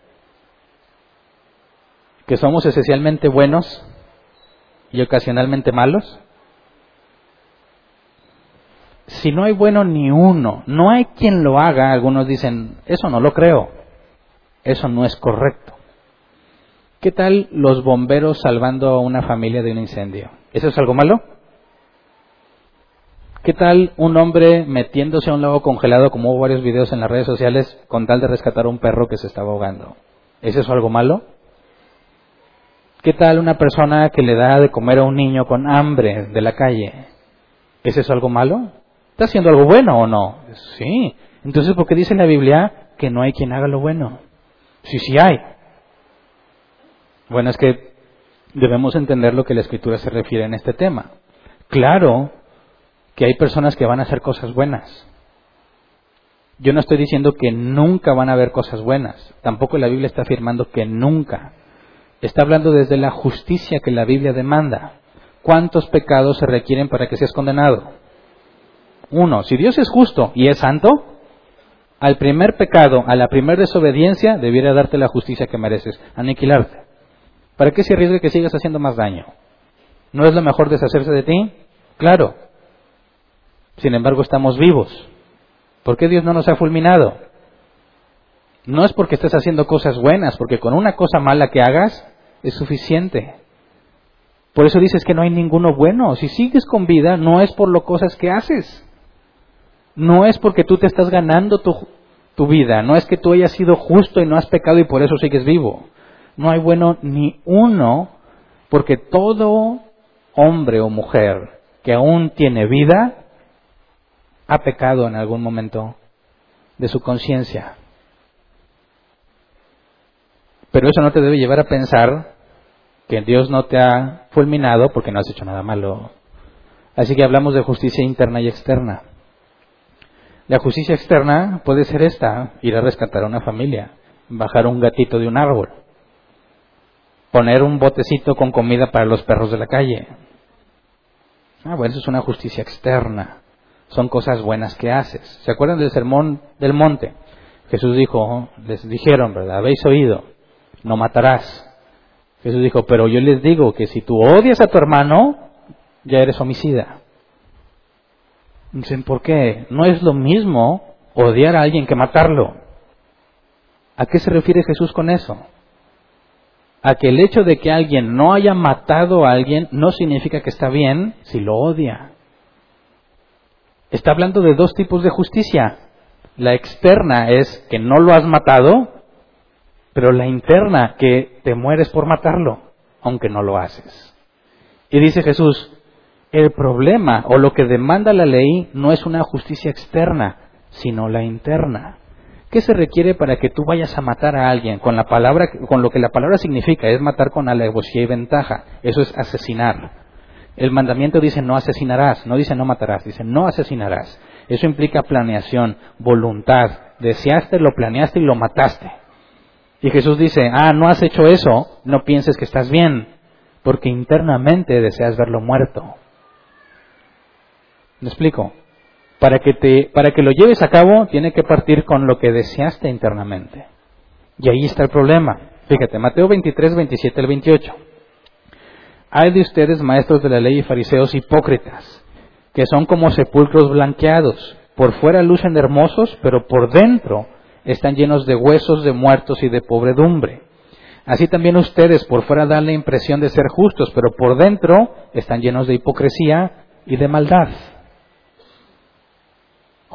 que somos esencialmente buenos y ocasionalmente malos. Si no hay bueno ni uno, no hay quien lo haga, algunos dicen, eso no lo creo, eso no es correcto. ¿Qué tal los bomberos salvando a una familia de un incendio? ¿Eso es algo malo? ¿Qué tal un hombre metiéndose a un lago congelado, como hubo varios videos en las redes sociales, con tal de rescatar a un perro que se estaba ahogando? ¿Es eso algo malo? ¿Qué tal una persona que le da de comer a un niño con hambre de la calle? ¿Es eso algo malo? ¿Está haciendo algo bueno o no? Sí. Entonces, ¿por qué dice la Biblia que no hay quien haga lo bueno? Sí, sí hay. Bueno, es que debemos entender lo que la Escritura se refiere en este tema. Claro que hay personas que van a hacer cosas buenas. Yo no estoy diciendo que nunca van a haber cosas buenas. Tampoco la Biblia está afirmando que nunca. Está hablando desde la justicia que la Biblia demanda. ¿Cuántos pecados se requieren para que seas condenado? Uno, si Dios es justo y es santo, al primer pecado, a la primera desobediencia, debiera darte la justicia que mereces, aniquilarte. ¿Para qué se arriesgue que sigas haciendo más daño? ¿No es lo mejor deshacerse de ti? Claro. Sin embargo, estamos vivos. ¿Por qué Dios no nos ha fulminado? No es porque estés haciendo cosas buenas, porque con una cosa mala que hagas es suficiente. Por eso dices que no hay ninguno bueno. Si sigues con vida, no es por las cosas que haces. No es porque tú te estás ganando tu, tu vida. No es que tú hayas sido justo y no has pecado y por eso sigues vivo. No hay bueno ni uno, porque todo hombre o mujer que aún tiene vida ha pecado en algún momento de su conciencia. Pero eso no te debe llevar a pensar que Dios no te ha fulminado porque no has hecho nada malo. Así que hablamos de justicia interna y externa. La justicia externa puede ser esta, ir a rescatar a una familia, bajar un gatito de un árbol, poner un botecito con comida para los perros de la calle. Ah, bueno, eso es una justicia externa. Son cosas buenas que haces. ¿Se acuerdan del sermón del monte? Jesús dijo, les dijeron. Habéis oído no matarás. Jesús dijo, pero yo les digo que si tú odias a tu hermano, ya eres homicida. Dicen, ¿por qué? No es lo mismo odiar a alguien que matarlo. ¿A qué se refiere Jesús con eso? A que el hecho de que alguien no haya matado a alguien no significa que está bien si lo odia. Está hablando de dos tipos de justicia. La externa es que no lo has matado pero la interna, que te mueres por matarlo, aunque no lo haces. Y dice Jesús, el problema o lo que demanda la ley no es una justicia externa, sino la interna. ¿Qué se requiere para que tú vayas a matar a alguien con la palabra, con lo que la palabra significa, es matar con alevosía y ventaja? Eso es asesinar. El mandamiento dice no asesinarás, no dice no matarás, dice no asesinarás. Eso implica planeación, voluntad. Deseaste, lo planeaste y lo mataste. Y Jesús dice, ah, no has hecho eso, no pienses que estás bien, porque internamente deseas verlo muerto. ¿Me explico? Para que, te, para que lo lleves a cabo, tiene que partir con lo que deseaste internamente. Y ahí está el problema. Fíjate, Mateo 23, 27 al 28. Hay de ustedes, maestros de la ley y fariseos hipócritas, que son como sepulcros blanqueados. Por fuera lucen hermosos, pero por dentro están llenos de huesos de muertos y de pobredumbre. Así también ustedes por fuera dan la impresión de ser justos, pero por dentro están llenos de hipocresía y de maldad.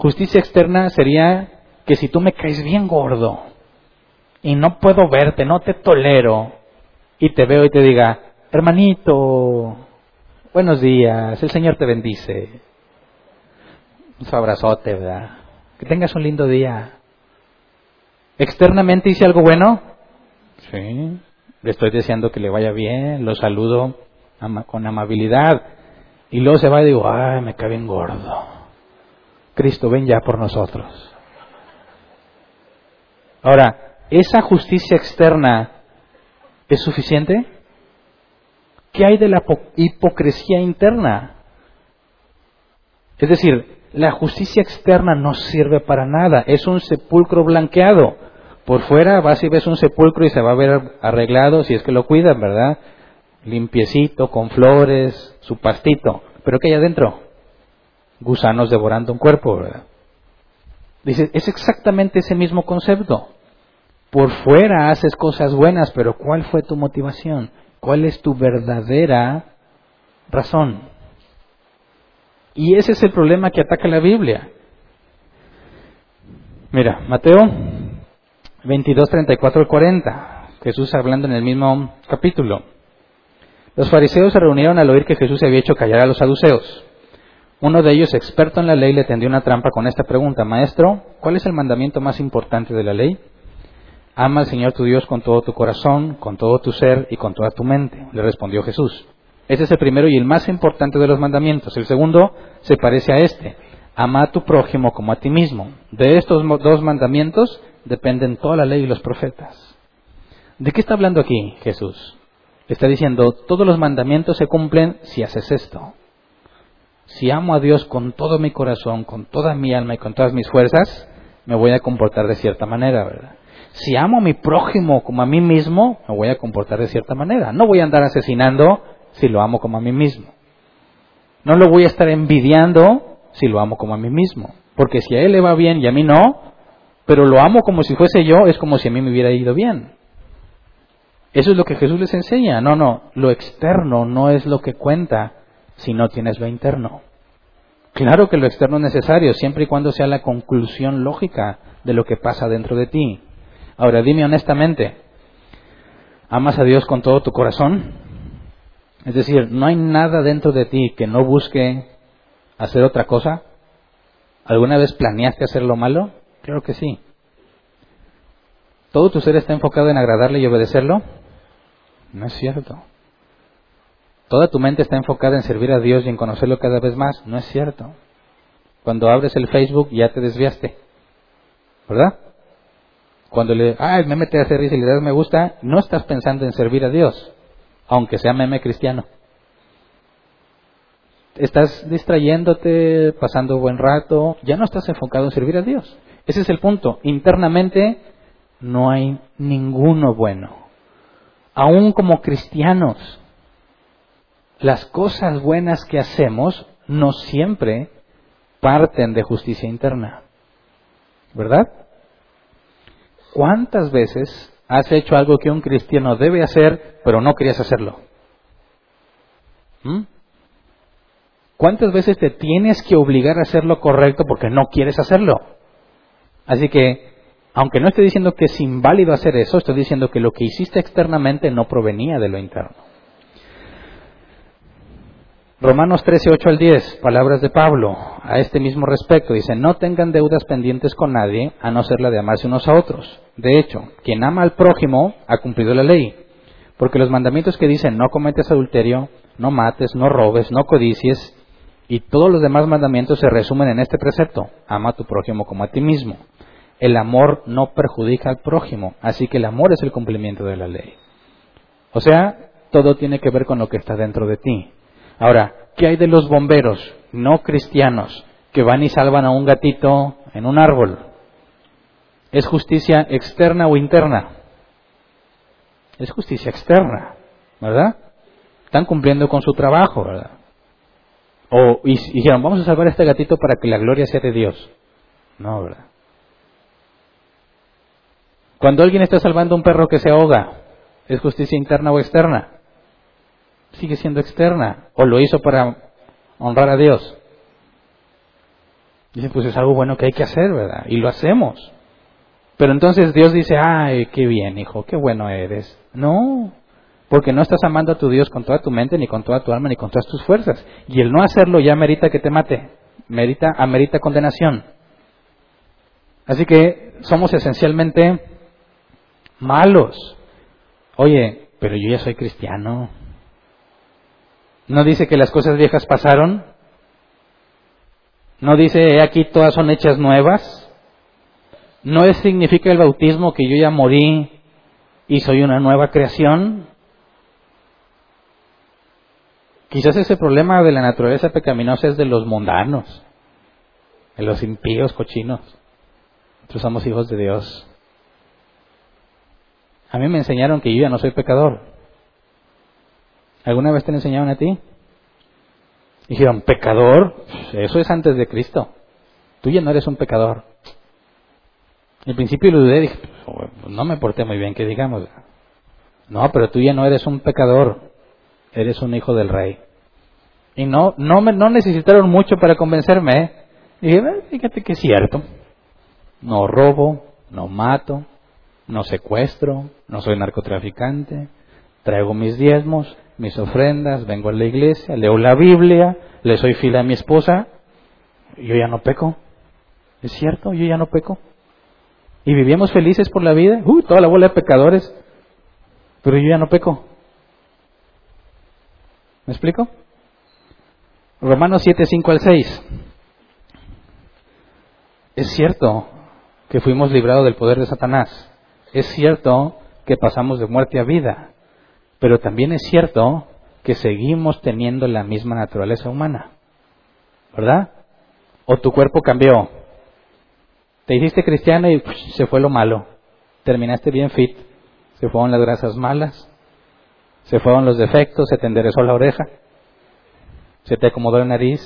Justicia externa sería que si tú me caes bien gordo y no puedo verte, no te tolero, y te veo y te diga, hermanito, buenos días, el Señor te bendice. Un abrazote, ¿verdad? Que tengas un lindo día. ¿Externamente hice algo bueno? Sí. Le estoy deseando que le vaya bien, lo saludo con amabilidad. Y luego se va y digo, ay, me cae bien gordo. Cristo, ven ya por nosotros. Ahora, ¿esa justicia externa es suficiente? ¿Qué hay de la hipocresía interna? Es decir, la justicia externa no sirve para nada, es un sepulcro blanqueado. Por fuera vas y ves un sepulcro y se va a ver arreglado si es que lo cuidan, ¿verdad? Limpiecito, con flores, su pastito. Pero ¿qué hay adentro? Gusanos devorando un cuerpo, ¿verdad? Dice, es exactamente ese mismo concepto. Por fuera haces cosas buenas, pero ¿cuál fue tu motivación? ¿Cuál es tu verdadera razón? Y ese es el problema que ataca la Biblia. Mira, Mateo 22, 34 al 40. Jesús hablando en el mismo capítulo. Los fariseos se reunieron al oír que Jesús se había hecho callar a los saduceos. Uno de ellos, experto en la ley, le tendió una trampa con esta pregunta. Maestro, ¿cuál es el mandamiento más importante de la ley? Ama al Señor tu Dios con todo tu corazón, con todo tu ser y con toda tu mente, le respondió Jesús. Ese es el primero y el más importante de los mandamientos. El segundo se parece a este. Ama a tu prójimo como a ti mismo. De estos dos mandamientos dependen toda la ley y los profetas. ¿De qué está hablando aquí Jesús? Está diciendo, todos los mandamientos se cumplen si haces esto. Si amo a Dios con todo mi corazón, con toda mi alma y con todas mis fuerzas, me voy a comportar de cierta manera, ¿verdad? Si amo a mi prójimo como a mí mismo, me voy a comportar de cierta manera. No voy a andar asesinando si lo amo como a mí mismo. No lo voy a estar envidiando si lo amo como a mí mismo. Porque si a él le va bien y a mí no, pero lo amo como si fuese yo, es como si a mí me hubiera ido bien. Eso es lo que Jesús les enseña. No, no, lo externo no es lo que cuenta si no tienes lo interno. Claro que lo externo es necesario, siempre y cuando sea la conclusión lógica de lo que pasa dentro de ti. Ahora, dime honestamente, ¿amas a Dios con todo tu corazón? Es decir, ¿no hay nada dentro de ti que no busque hacer otra cosa? ¿Alguna vez planeaste hacer lo malo? Creo que sí. ¿Todo tu ser está enfocado en agradarle y obedecerlo? No es cierto. ¿Toda tu mente está enfocada en servir a Dios y en conocerlo cada vez más? No es cierto. Cuando abres el Facebook ya te desviaste. ¿Verdad? Cuando le, ah, me mete a hacer risa y le das me gusta, no estás pensando en servir a Dios, aunque sea meme cristiano. Estás distrayéndote, pasando buen rato, ya no estás enfocado en servir a Dios. Ese es el punto. Internamente no hay ninguno bueno aún como cristianos, las cosas buenas que hacemos no siempre parten de justicia interna. ¿Verdad? ¿Cuántas veces has hecho algo que un cristiano debe hacer, pero no querías hacerlo? ¿Mm? ¿Cuántas veces te tienes que obligar a hacer lo correcto porque no quieres hacerlo? Así que aunque no estoy diciendo que es inválido hacer eso, estoy diciendo que lo que hiciste externamente no provenía de lo interno. Romanos 13, 8 al 10, palabras de Pablo a este mismo respecto. Dice, no tengan deudas pendientes con nadie, a no ser la de amarse unos a otros. De hecho, quien ama al prójimo ha cumplido la ley. Porque los mandamientos que dicen, no cometes adulterio, no mates, no robes, no codicies, y todos los demás mandamientos se resumen en este precepto, ama a tu prójimo como a ti mismo el amor no perjudica al prójimo, así que el amor es el cumplimiento de la ley. O sea, todo tiene que ver con lo que está dentro de ti. Ahora, ¿qué hay de los bomberos no cristianos que van y salvan a un gatito en un árbol? ¿Es justicia externa o interna? Es justicia externa, ¿verdad? Están cumpliendo con su trabajo, ¿verdad? O y, dijeron, vamos a salvar a este gatito para que la gloria sea de Dios. No, ¿verdad? Cuando alguien está salvando a un perro que se ahoga, ¿es justicia interna o externa? Sigue siendo externa. O lo hizo para honrar a Dios. Dice, pues es algo bueno que hay que hacer, ¿verdad? Y lo hacemos. Pero entonces Dios dice, ay, qué bien, hijo, qué bueno eres. No, porque no estás amando a tu Dios con toda tu mente, ni con toda tu alma, ni con todas tus fuerzas. Y el no hacerlo ya merita que te mate, merita, amerita condenación. Así que somos esencialmente malos. Oye, pero yo ya soy cristiano. ¿No dice que las cosas viejas pasaron? ¿No dice, aquí todas son hechas nuevas? ¿No significa el bautismo que yo ya morí y soy una nueva creación? Quizás ese problema de la naturaleza pecaminosa es de los mundanos, de los impíos cochinos. Nosotros somos hijos de Dios. A mí me enseñaron que yo ya no soy pecador. ¿Alguna vez te enseñaron a ti? Dijeron, ¿pecador? Eso es antes de Cristo. Tú ya no eres un pecador. Al principio lo dudé, dije, no me porté muy bien, que digamos. No, pero tú ya no eres un pecador, eres un hijo del rey. Y no, no, me, no necesitaron mucho para convencerme. ¿eh? Y dije, fíjate que es cierto. No robo, no mato, no secuestro, no soy narcotraficante, traigo mis diezmos, mis ofrendas, vengo a la iglesia, leo la Biblia, le soy fiel a mi esposa, yo ya no peco. ¿Es cierto? Yo ya no peco. Y vivíamos felices por la vida, uh, toda la bola de pecadores, pero yo ya no peco. ¿Me explico? Romanos 7, 5 al 6. Es cierto que fuimos librados del poder de Satanás. Es cierto que pasamos de muerte a vida. Pero también es cierto que seguimos teniendo la misma naturaleza humana. ¿Verdad? O tu cuerpo cambió. Te hiciste cristiano y se fue lo malo. Terminaste bien fit. Se fueron las grasas malas. Se fueron los defectos. Se te enderezó la oreja. Se te acomodó la nariz.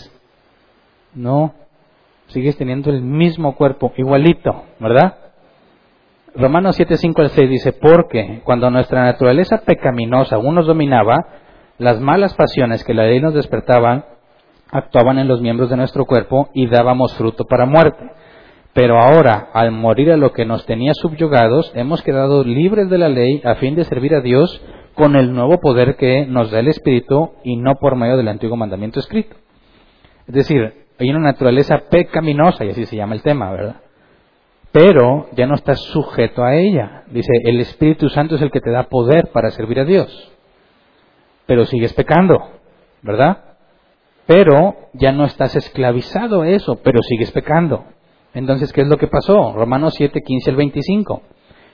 No. Sigues teniendo el mismo cuerpo, igualito, ¿verdad? Romanos 7, 5 al 6 dice, porque cuando nuestra naturaleza pecaminosa aún nos dominaba, las malas pasiones que la ley nos despertaban actuaban en los miembros de nuestro cuerpo y dábamos fruto para muerte. Pero ahora, al morir a lo que nos tenía subyugados, hemos quedado libres de la ley a fin de servir a Dios con el nuevo poder que nos da el Espíritu y no por medio del antiguo mandamiento escrito. Es decir, hay una naturaleza pecaminosa, y así se llama el tema, ¿verdad? Pero ya no estás sujeto a ella. Dice, el Espíritu Santo es el que te da poder para servir a Dios. Pero sigues pecando, ¿verdad? Pero ya no estás esclavizado a eso, pero sigues pecando. Entonces, ¿qué es lo que pasó? Romanos 7, 15 al 25.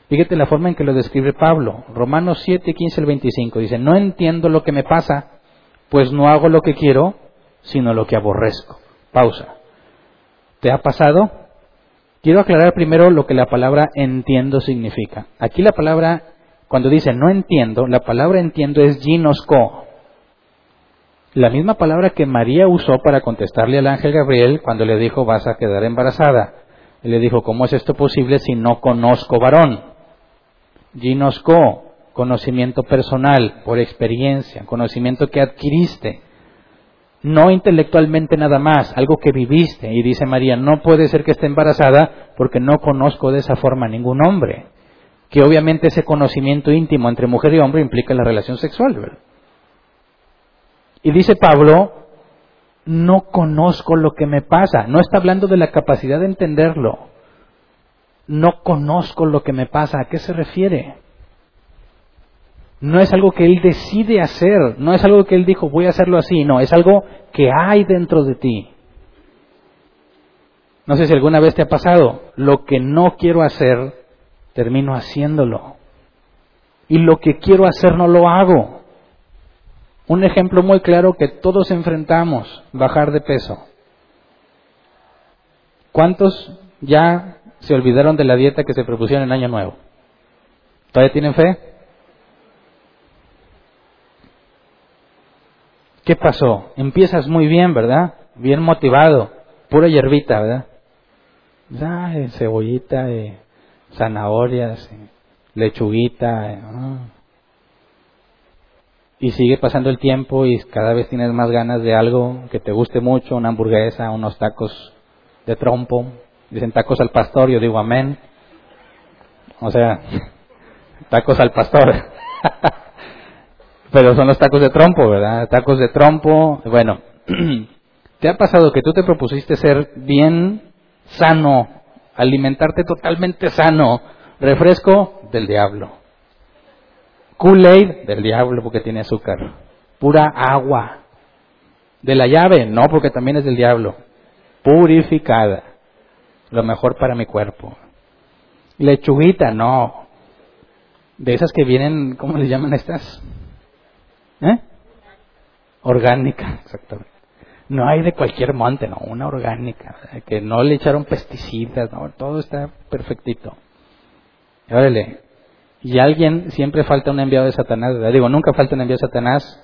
Fíjate la forma en que lo describe Pablo. Romanos 7, 15 al 25. Dice, no entiendo lo que me pasa, pues no hago lo que quiero, sino lo que aborrezco. Pausa. ¿Te ha pasado? Quiero aclarar primero lo que la palabra entiendo significa. Aquí la palabra, cuando dice no entiendo, la palabra entiendo es ginosco. La misma palabra que María usó para contestarle al ángel Gabriel cuando le dijo vas a quedar embarazada. Él le dijo, ¿cómo es esto posible si no conozco varón? Ginosco, conocimiento personal, por experiencia, conocimiento que adquiriste no intelectualmente nada más, algo que viviste. Y dice María, no puede ser que esté embarazada porque no conozco de esa forma a ningún hombre. Que obviamente ese conocimiento íntimo entre mujer y hombre implica la relación sexual. Y dice Pablo, no conozco lo que me pasa. No está hablando de la capacidad de entenderlo. No conozco lo que me pasa. ¿A qué se refiere? No es algo que Él decide hacer, no es algo que Él dijo, voy a hacerlo así, no, es algo que hay dentro de ti. No sé si alguna vez te ha pasado, lo que no quiero hacer, termino haciéndolo. Y lo que quiero hacer no lo hago. Un ejemplo muy claro que todos enfrentamos, bajar de peso. ¿Cuántos ya se olvidaron de la dieta que se propusieron en Año Nuevo? ¿Todavía tienen fe? ¿Qué pasó? Empiezas muy bien, ¿verdad? Bien motivado, pura hierbita, ¿verdad? Ah, cebollita, eh, zanahorias, lechuguita. Y sigue pasando el tiempo y cada vez tienes más ganas de algo que te guste mucho, una hamburguesa, unos tacos de trompo. Dicen tacos al pastor, yo digo amén. O sea, tacos al pastor. Pero son los tacos de trompo, ¿verdad? Tacos de trompo. Bueno, ¿te ha pasado que tú te propusiste ser bien sano, alimentarte totalmente sano? Refresco del diablo. Kool-Aid del diablo porque tiene azúcar. Pura agua. De la llave, no porque también es del diablo. Purificada. Lo mejor para mi cuerpo. Lechuguita, no. De esas que vienen, ¿cómo le llaman estas? ¿Eh? Orgánica, exactamente. No hay de cualquier monte, no, una orgánica, que no le echaron pesticidas, no, todo está perfectito. Órale, y alguien, siempre falta un enviado de Satanás, ¿verdad? Digo, nunca falta un enviado de Satanás,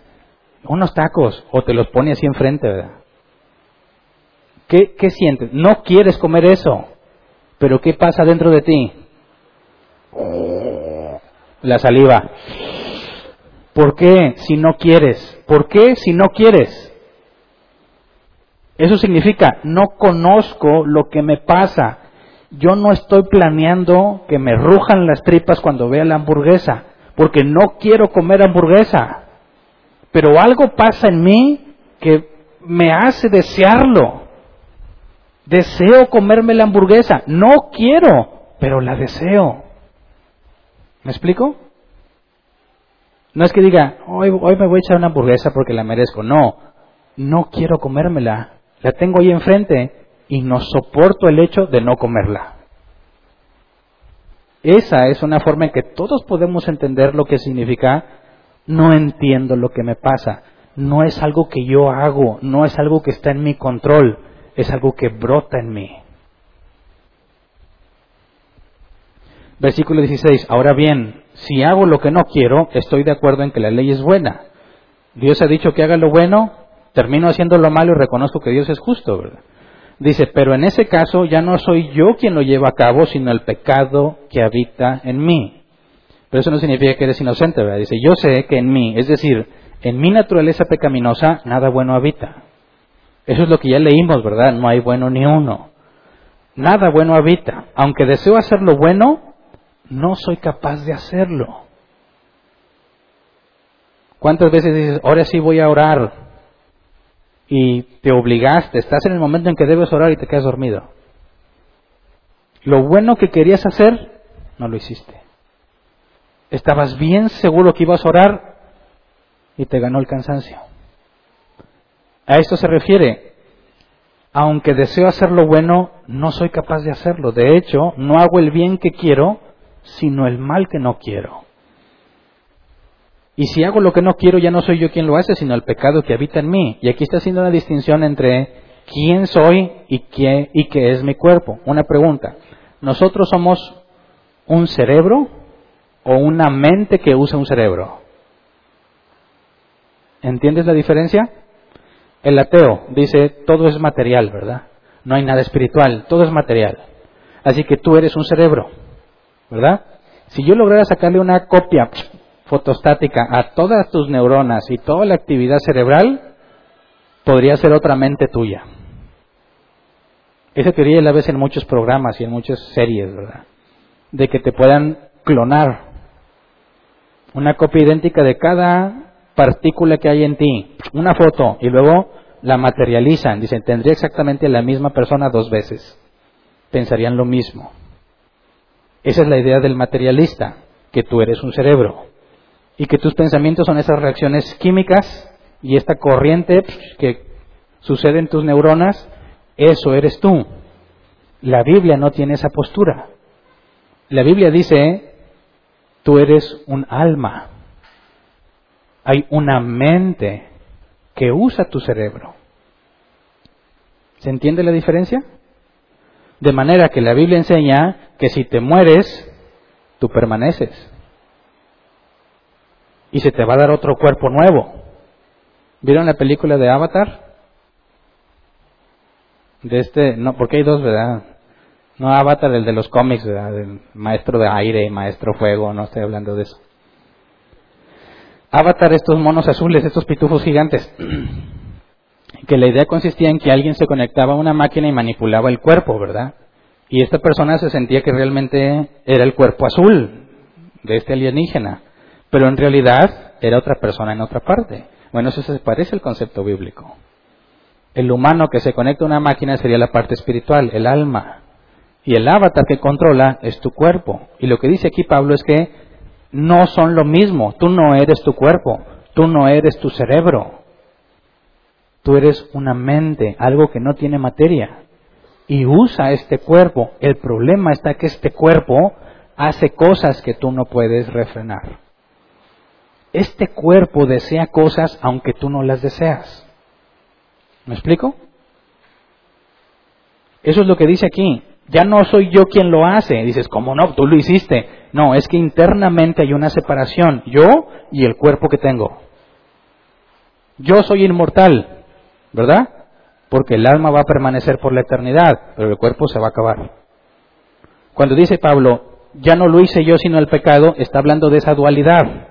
unos tacos, o te los pone así enfrente, ¿verdad? ¿Qué, ¿Qué sientes? No quieres comer eso, pero ¿qué pasa dentro de ti? La saliva. ¿Por qué si no quieres? ¿Por qué si no quieres? Eso significa, no conozco lo que me pasa. Yo no estoy planeando que me rujan las tripas cuando vea la hamburguesa, porque no quiero comer hamburguesa. Pero algo pasa en mí que me hace desearlo. Deseo comerme la hamburguesa. No quiero, pero la deseo. ¿Me explico? No es que diga, hoy, hoy me voy a echar una hamburguesa porque la merezco. No, no quiero comérmela. La tengo ahí enfrente y no soporto el hecho de no comerla. Esa es una forma en que todos podemos entender lo que significa no entiendo lo que me pasa. No es algo que yo hago, no es algo que está en mi control, es algo que brota en mí. Versículo 16. Ahora bien, si hago lo que no quiero, estoy de acuerdo en que la ley es buena. Dios ha dicho que haga lo bueno, termino haciendo lo malo y reconozco que Dios es justo, ¿verdad? Dice, pero en ese caso ya no soy yo quien lo lleva a cabo, sino el pecado que habita en mí. Pero eso no significa que eres inocente, ¿verdad? Dice, yo sé que en mí, es decir, en mi naturaleza pecaminosa, nada bueno habita. Eso es lo que ya leímos, ¿verdad? No hay bueno ni uno. Nada bueno habita. Aunque deseo hacer lo bueno, no soy capaz de hacerlo. ¿Cuántas veces dices, ahora sí voy a orar? y te obligaste, estás en el momento en que debes orar y te quedas dormido. Lo bueno que querías hacer, no lo hiciste. Estabas bien seguro que ibas a orar y te ganó el cansancio. A esto se refiere, aunque deseo hacer lo bueno, no soy capaz de hacerlo. De hecho, no hago el bien que quiero, sino el mal que no quiero. Y si hago lo que no quiero, ya no soy yo quien lo hace, sino el pecado que habita en mí. Y aquí está haciendo una distinción entre quién soy y qué, y qué es mi cuerpo. Una pregunta. ¿Nosotros somos un cerebro o una mente que usa un cerebro? ¿Entiendes la diferencia? El ateo dice todo es material, ¿verdad? No hay nada espiritual, todo es material. Así que tú eres un cerebro, ¿verdad? Si yo lograra sacarle una copia fotostática a todas tus neuronas y toda la actividad cerebral, podría ser otra mente tuya. Esa teoría la ves en muchos programas y en muchas series, ¿verdad? De que te puedan clonar una copia idéntica de cada partícula que hay en ti, una foto, y luego la materializan. Dicen, tendría exactamente la misma persona dos veces. Pensarían lo mismo. Esa es la idea del materialista, que tú eres un cerebro y que tus pensamientos son esas reacciones químicas y esta corriente que sucede en tus neuronas, eso eres tú. La Biblia no tiene esa postura. La Biblia dice, tú eres un alma. Hay una mente que usa tu cerebro. ¿Se entiende la diferencia? De manera que la Biblia enseña que si te mueres, tú permaneces y se te va a dar otro cuerpo nuevo. ¿Vieron la película de Avatar? De este, no, porque hay dos, ¿verdad? No Avatar, el de los cómics, ¿verdad? Maestro de aire maestro fuego, no estoy hablando de eso. Avatar, estos monos azules, estos pitufos gigantes. que la idea consistía en que alguien se conectaba a una máquina y manipulaba el cuerpo, ¿verdad? Y esta persona se sentía que realmente era el cuerpo azul de este alienígena pero en realidad era otra persona en otra parte. Bueno, eso se parece al concepto bíblico. El humano que se conecta a una máquina sería la parte espiritual, el alma. Y el avatar que controla es tu cuerpo. Y lo que dice aquí Pablo es que no son lo mismo. Tú no eres tu cuerpo, tú no eres tu cerebro. Tú eres una mente, algo que no tiene materia. Y usa este cuerpo. El problema está que este cuerpo hace cosas que tú no puedes refrenar. Este cuerpo desea cosas aunque tú no las deseas. ¿Me explico? Eso es lo que dice aquí. Ya no soy yo quien lo hace. Dices, ¿cómo no? Tú lo hiciste. No, es que internamente hay una separación. Yo y el cuerpo que tengo. Yo soy inmortal, ¿verdad? Porque el alma va a permanecer por la eternidad, pero el cuerpo se va a acabar. Cuando dice Pablo, ya no lo hice yo sino el pecado, está hablando de esa dualidad.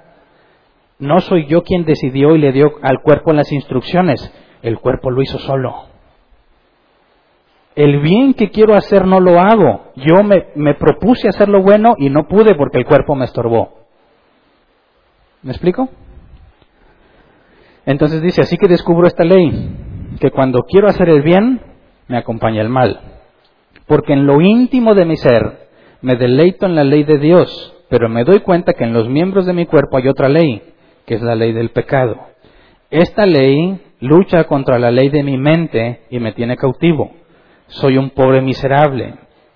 No soy yo quien decidió y le dio al cuerpo las instrucciones, el cuerpo lo hizo solo. El bien que quiero hacer no lo hago. Yo me, propuse hacer lo bueno y no pude porque el cuerpo me estorbó. ¿Me explico? Entonces dice, así que descubro esta ley, que cuando quiero hacer el bien, me acompaña el mal. Porque en lo íntimo de mi ser me deleito en la ley de Dios, pero me doy cuenta que en los miembros de mi cuerpo hay otra ley, que es la ley del pecado. Esta ley lucha contra la ley de mi mente y me tiene cautivo. Soy un pobre miserable.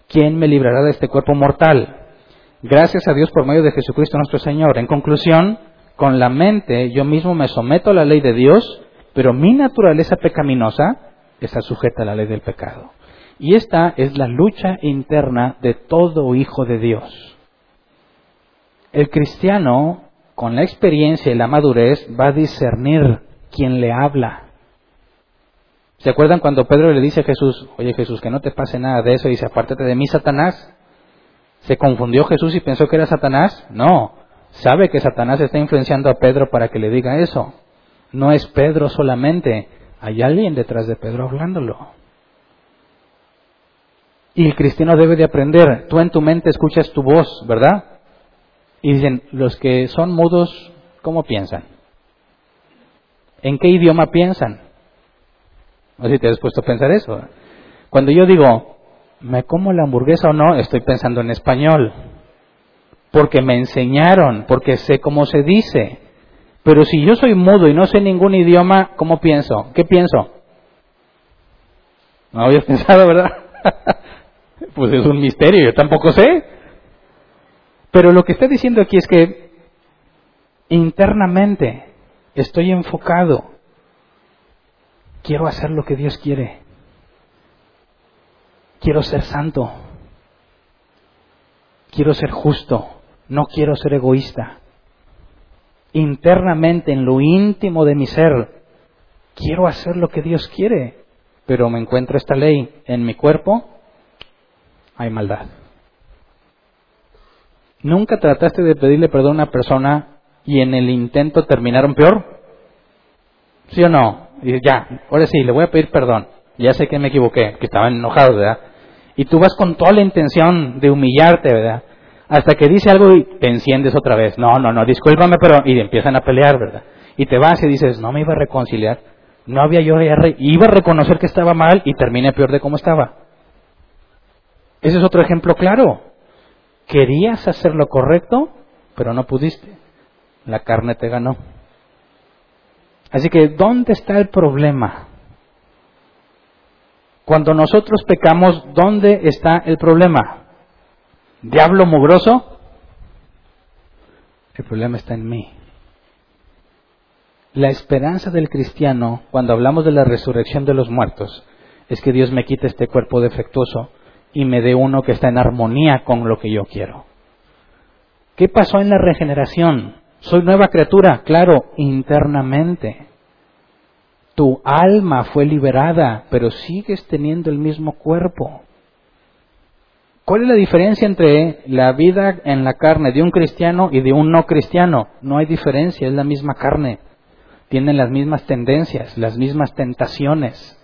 ¿Quién me librará de este cuerpo mortal? Gracias a Dios por medio de Jesucristo nuestro Señor. En conclusión, con la mente yo mismo me someto a la ley de Dios, pero mi naturaleza pecaminosa está sujeta a la ley del pecado. Y esta es la lucha interna de todo hijo de Dios. El cristiano, con la experiencia y la madurez, va a discernir quién le habla. ¿Se acuerdan cuando Pedro le dice a Jesús, oye Jesús, que no te pase nada de eso? Y dice, apártate de mí, Satanás. ¿Se confundió Jesús y pensó que era Satanás? No, sabe que Satanás está influenciando a Pedro para que le diga eso. No es Pedro solamente, hay alguien detrás de Pedro hablándolo. Y el cristiano debe de aprender, tú en tu mente escuchas tu voz, ¿verdad? Y dicen, los que son mudos, ¿cómo piensan? ¿En qué idioma piensan? No sé si te has puesto a pensar eso. Cuando yo digo, ¿me como la hamburguesa o no? Estoy pensando en español porque me enseñaron, porque sé cómo se dice. Pero si yo soy mudo y no sé ningún idioma, ¿cómo pienso? ¿Qué pienso? No habías pensado, ¿verdad? pues es un misterio, yo tampoco sé. Pero lo que está diciendo aquí es que internamente estoy enfocado. Quiero hacer lo que Dios quiere. Quiero ser santo. Quiero ser justo no quiero ser egoísta. Internamente, en lo íntimo de mi ser, quiero hacer lo que Dios quiere, pero me encuentro esta ley en mi cuerpo, hay maldad. ¿Nunca trataste de pedirle perdón a una persona y en el intento terminaron peor? ¿Sí o no? Y ya, ahora sí, le voy a pedir perdón. Ya sé que me equivoqué, que estaban enojados, ¿verdad? Y tú vas con toda la intención de humillarte, ¿verdad? Hasta que dice algo y te enciendes otra vez. No, no, no, discúlpame, pero... Y empiezan a pelear, ¿verdad? Y te vas y dices, no me iba a reconciliar. No había yo... Iba a reconocer que estaba mal y terminé peor de cómo estaba. Ese es otro ejemplo claro. Querías hacer lo correcto, pero no pudiste. La carne te ganó. Así que, ¿dónde está el problema? Cuando nosotros pecamos, ¿dónde está el problema? Diablo mugroso, el problema está en mí. La esperanza del cristiano, cuando hablamos de la resurrección de los muertos, es que Dios me quite este cuerpo defectuoso y me dé uno que está en armonía con lo que yo quiero. ¿Qué pasó en la regeneración? Soy nueva criatura, claro, internamente. Tu alma fue liberada, pero sigues teniendo el mismo cuerpo. ¿Cuál es la diferencia entre la vida en la carne de un cristiano y de un no cristiano? No hay diferencia, es la misma carne. Tienen las mismas tendencias, las mismas tentaciones.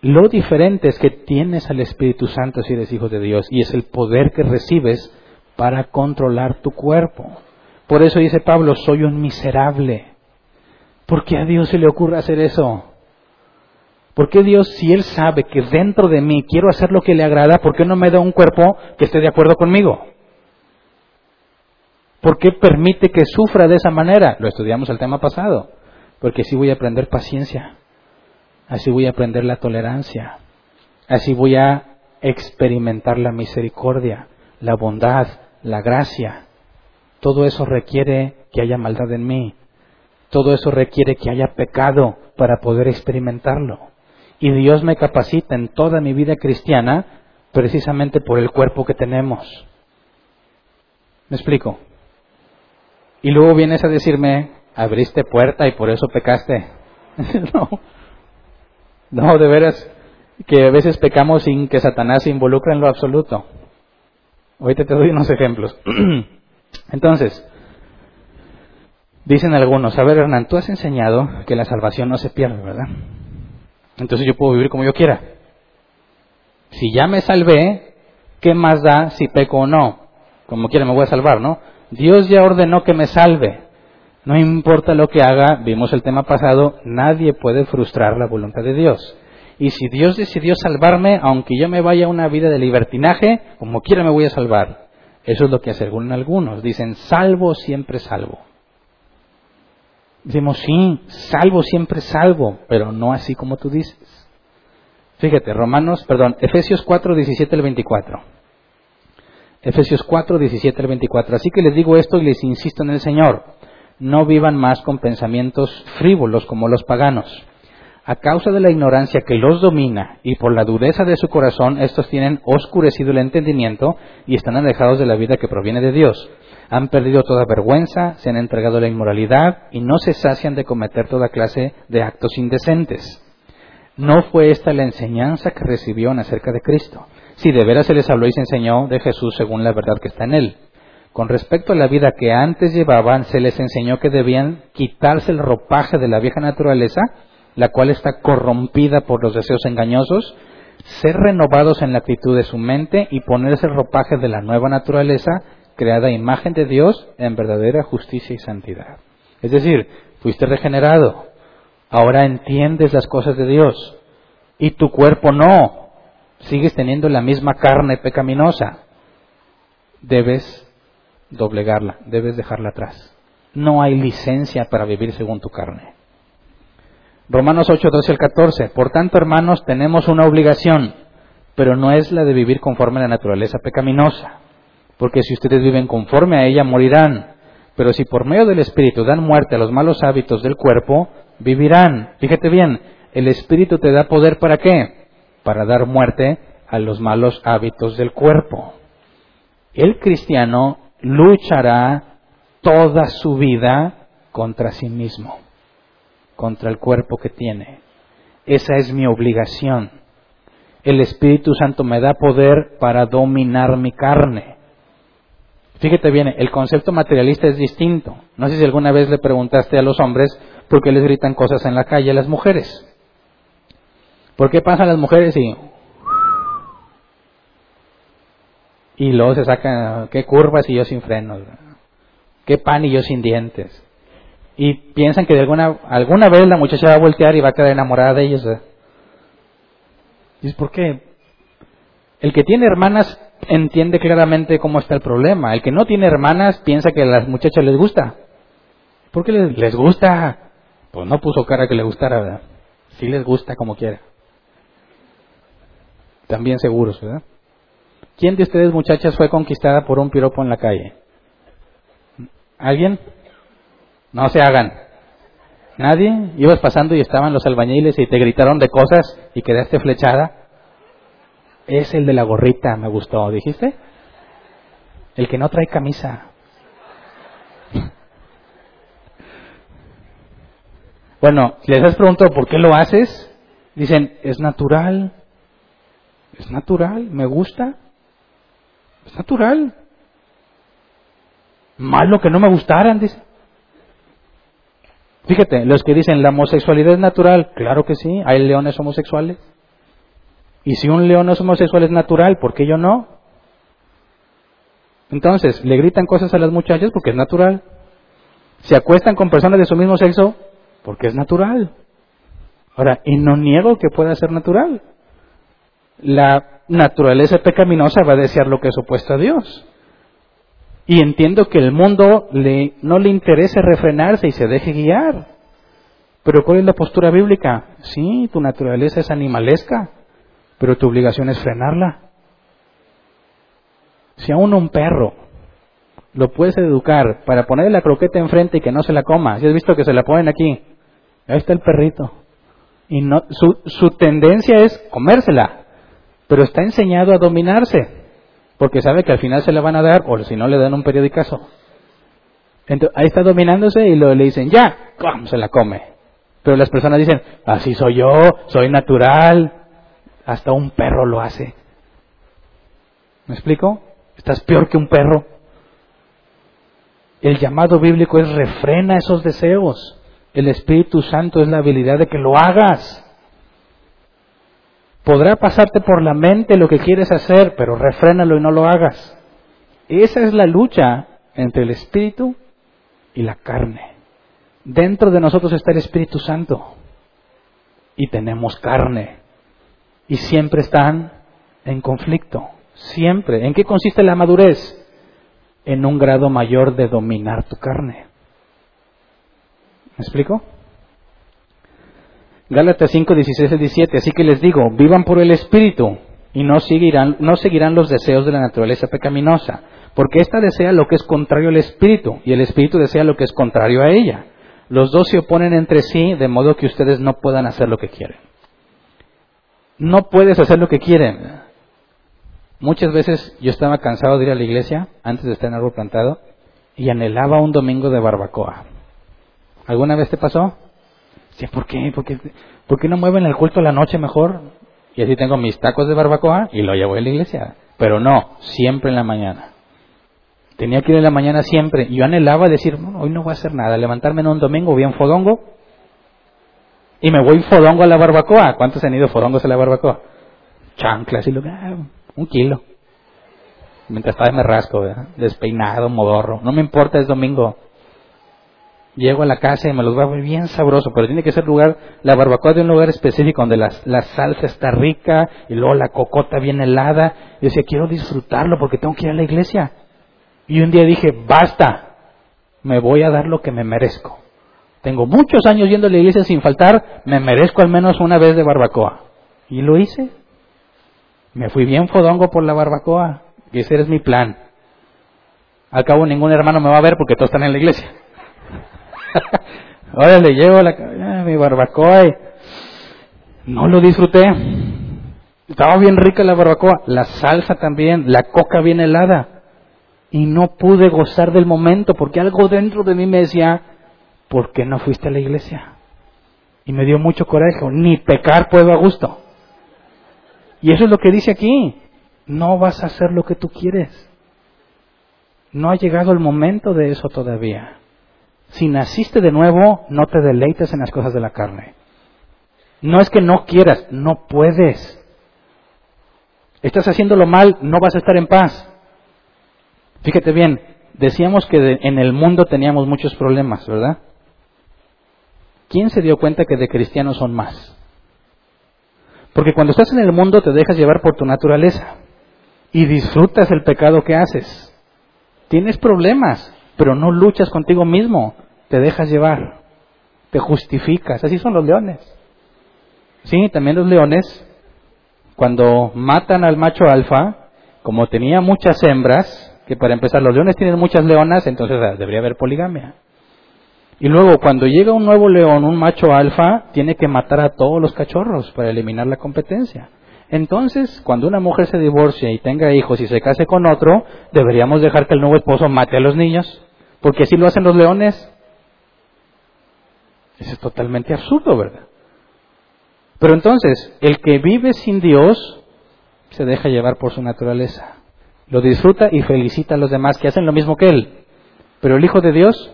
Lo diferente es que tienes al Espíritu Santo si eres hijo de Dios y es el poder que recibes para controlar tu cuerpo. Por eso dice Pablo, soy un miserable. ¿Por qué a Dios se le ocurre hacer eso? ¿Por qué Dios, si Él sabe que dentro de mí quiero hacer lo que le agrada, ¿por qué no me da un cuerpo que esté de acuerdo conmigo? ¿Por qué permite que sufra de esa manera? Lo estudiamos el tema pasado. Porque así voy a aprender paciencia, así voy a aprender la tolerancia, así voy a experimentar la misericordia, la bondad, la gracia. Todo eso requiere que haya maldad en mí. Todo eso requiere que haya pecado para poder experimentarlo. Y Dios me capacita en toda mi vida cristiana precisamente por el cuerpo que tenemos. ¿Me explico? Y luego vienes a decirme, abriste puerta y por eso pecaste. no. No, de veras, que a veces pecamos sin que Satanás se involucre en lo absoluto. Ahorita te doy unos ejemplos. Entonces, dicen algunos, a ver Hernán, tú has enseñado que la salvación no se pierde, ¿verdad? Entonces yo puedo vivir como yo quiera. Si ya me salvé, ¿qué más da si peco o no? Como quiera me voy a salvar, ¿no? Dios ya ordenó que me salve. No importa lo que haga, vimos el tema pasado, nadie puede frustrar la voluntad de Dios. Y si Dios decidió salvarme, aunque yo me vaya a una vida de libertinaje, como quiera me voy a salvar. Eso es lo que aseguran algunos. Dicen, salvo, siempre salvo. Decimos, sí, salvo, siempre salvo, pero no así como tú dices. Fíjate, Romanos, perdón, Efesios 4, 17 al 24. Efesios 4, 17 al 24. Así que les digo esto y les insisto en el Señor. No vivan más con pensamientos frívolos como los paganos. A causa de la ignorancia que los domina y por la dureza de su corazón, estos tienen oscurecido el entendimiento y están alejados de la vida que proviene de Dios. Han perdido toda vergüenza, se han entregado a la inmoralidad y no se sacian de cometer toda clase de actos indecentes. No fue esta la enseñanza que recibieron acerca de Cristo. Si de veras se les habló y se enseñó de Jesús según la verdad que está en él. Con respecto a la vida que antes llevaban, se les enseñó que debían quitarse el ropaje de la vieja naturaleza, la cual está corrompida por los deseos engañosos, ser renovados en la actitud de su mente y ponerse el ropaje de la nueva naturaleza, creada imagen de Dios en verdadera justicia y santidad. Es decir, fuiste regenerado, Ahora entiendes las cosas de Dios. Y tu cuerpo no. Sigues teniendo la misma carne pecaminosa. Debes doblegarla, debes dejarla atrás. No hay licencia para vivir según tu carne. Romanos 8, 12 al 14. Por tanto, hermanos, tenemos una obligación, pero no es la de vivir conforme a la naturaleza pecaminosa. Porque si ustedes viven conforme a ella, morirán. Pero si por medio del Espíritu dan muerte a los malos hábitos del cuerpo, vivirán. Fíjate bien, el Espíritu te da poder para qué? Para dar muerte a los malos hábitos del cuerpo. El cristiano luchará toda su vida contra sí mismo, contra el cuerpo que tiene. Esa es mi obligación. El Espíritu Santo me da poder para dominar mi carne. Fíjate bien, el concepto materialista es distinto. No sé si alguna vez le preguntaste a los hombres por qué les gritan cosas en la calle a las mujeres. ¿Por qué pasan las mujeres y... Y luego se sacan, qué curvas y yo sin frenos, qué pan y yo sin dientes. Y piensan que de alguna, alguna vez la muchacha va a voltear y va a quedar enamorada de ellos. ¿Y por qué? El que tiene hermanas entiende claramente cómo está el problema. El que no tiene hermanas piensa que a las muchachas les gusta. ¿Por qué les, gusta? Pues no puso cara que le gustara, ¿verdad? Sí les gusta como quiera. También seguros, ¿verdad? ¿Quién de ustedes, muchachas, fue conquistada por un piropo en la calle? ¿Alguien? No se hagan. ¿Nadie? Ibas pasando y estaban los albañiles y te gritaron de cosas y quedaste flechada. Es el de la gorrita, me gustó, ¿dijiste? El que no trae camisa. Bueno, si les has preguntado por qué lo haces, dicen, es natural. Es natural, me gusta. Es natural. Malo que no me gustaran, dice. Fíjate, los que dicen la homosexualidad es natural, claro que sí, hay leones homosexuales. Y si un león es homosexual es natural, ¿por qué yo no? Entonces, le gritan cosas a las muchachas porque es natural. Se acuestan con personas de su mismo sexo porque es natural. Ahora, y no niego que pueda ser natural. La naturaleza pecaminosa va a desear lo que es opuesto a Dios. Y entiendo que el mundo le, no le interese refrenarse y se deje guiar. Pero ¿cuál es la postura bíblica? Sí, tu naturaleza es animalesca pero tu obligación es frenarla. Si a uno un perro lo puedes educar para ponerle la croqueta enfrente y que no se la coma, si has visto que se la ponen aquí, ahí está el perrito. Y no, su, su tendencia es comérsela, pero está enseñado a dominarse, porque sabe que al final se la van a dar, o si no le dan un periodicazo. Ahí está dominándose y lo, le dicen, ya, se la come. Pero las personas dicen, así soy yo, soy natural, hasta un perro lo hace. ¿Me explico? Estás peor que un perro. El llamado bíblico es refrena esos deseos. El Espíritu Santo es la habilidad de que lo hagas. Podrá pasarte por la mente lo que quieres hacer, pero refrénalo y no lo hagas. Esa es la lucha entre el espíritu y la carne. Dentro de nosotros está el Espíritu Santo y tenemos carne y siempre están en conflicto, siempre. ¿En qué consiste la madurez? En un grado mayor de dominar tu carne. ¿Me explico? Gálatas 5, 16 y 17. Así que les digo, vivan por el Espíritu y no seguirán, no seguirán los deseos de la naturaleza pecaminosa, porque ésta desea lo que es contrario al Espíritu y el Espíritu desea lo que es contrario a ella. Los dos se oponen entre sí de modo que ustedes no puedan hacer lo que quieren. No puedes hacer lo que quieren. Muchas veces yo estaba cansado de ir a la iglesia antes de estar en árbol plantado y anhelaba un domingo de barbacoa. ¿Alguna vez te pasó? Sí, ¿por qué? ¿Por qué, ¿Por qué no mueven el culto a la noche mejor? Y así tengo mis tacos de barbacoa y lo llevo a la iglesia. Pero no, siempre en la mañana. Tenía que ir en la mañana siempre. Yo anhelaba decir, hoy no voy a hacer nada, levantarme en un domingo bien fodongo y me voy fodongo a la barbacoa. ¿Cuántos han ido fodongos a la barbacoa? Chanclas y lo. Ah, un kilo. Mientras estaba me rasco, despeinado, modorro. No me importa, es domingo. Llego a la casa y me los va bien sabroso, pero tiene que ser lugar, la barbacoa de un lugar específico donde la, la salsa está rica y luego la cocota bien helada. Y decía, quiero disfrutarlo porque tengo que ir a la iglesia. Y un día dije, basta, me voy a dar lo que me merezco. Tengo muchos años yendo a la iglesia sin faltar, me merezco al menos una vez de barbacoa. Y lo hice. Me fui bien fodongo por la barbacoa. Y ese es mi plan. Al cabo ningún hermano me va a ver porque todos están en la iglesia. Ahora le llevo la, mi barbacoa y no lo disfruté. Estaba bien rica la barbacoa, la salsa también, la coca bien helada. Y no pude gozar del momento porque algo dentro de mí me decía, ¿por qué no fuiste a la iglesia? Y me dio mucho coraje, ni pecar puedo a gusto. Y eso es lo que dice aquí, no vas a hacer lo que tú quieres. No ha llegado el momento de eso todavía. Si naciste de nuevo, no te deleites en las cosas de la carne. No es que no quieras, no puedes. Estás haciéndolo mal, no vas a estar en paz. Fíjate bien, decíamos que en el mundo teníamos muchos problemas, ¿verdad? ¿Quién se dio cuenta que de cristianos son más? Porque cuando estás en el mundo te dejas llevar por tu naturaleza y disfrutas el pecado que haces. Tienes problemas, pero no luchas contigo mismo, te dejas llevar, te justificas. Así son los leones. Sí, también los leones, cuando matan al macho alfa, como tenía muchas hembras, que para empezar los leones tienen muchas leonas, entonces debería haber poligamia. Y luego, cuando llega un nuevo león, un macho alfa, tiene que matar a todos los cachorros para eliminar la competencia. Entonces, cuando una mujer se divorcia y tenga hijos y se case con otro, deberíamos dejar que el nuevo esposo mate a los niños, porque así lo hacen los leones. Eso es totalmente absurdo, ¿verdad? Pero entonces, el que vive sin Dios se deja llevar por su naturaleza. Lo disfruta y felicita a los demás que hacen lo mismo que él. Pero el Hijo de Dios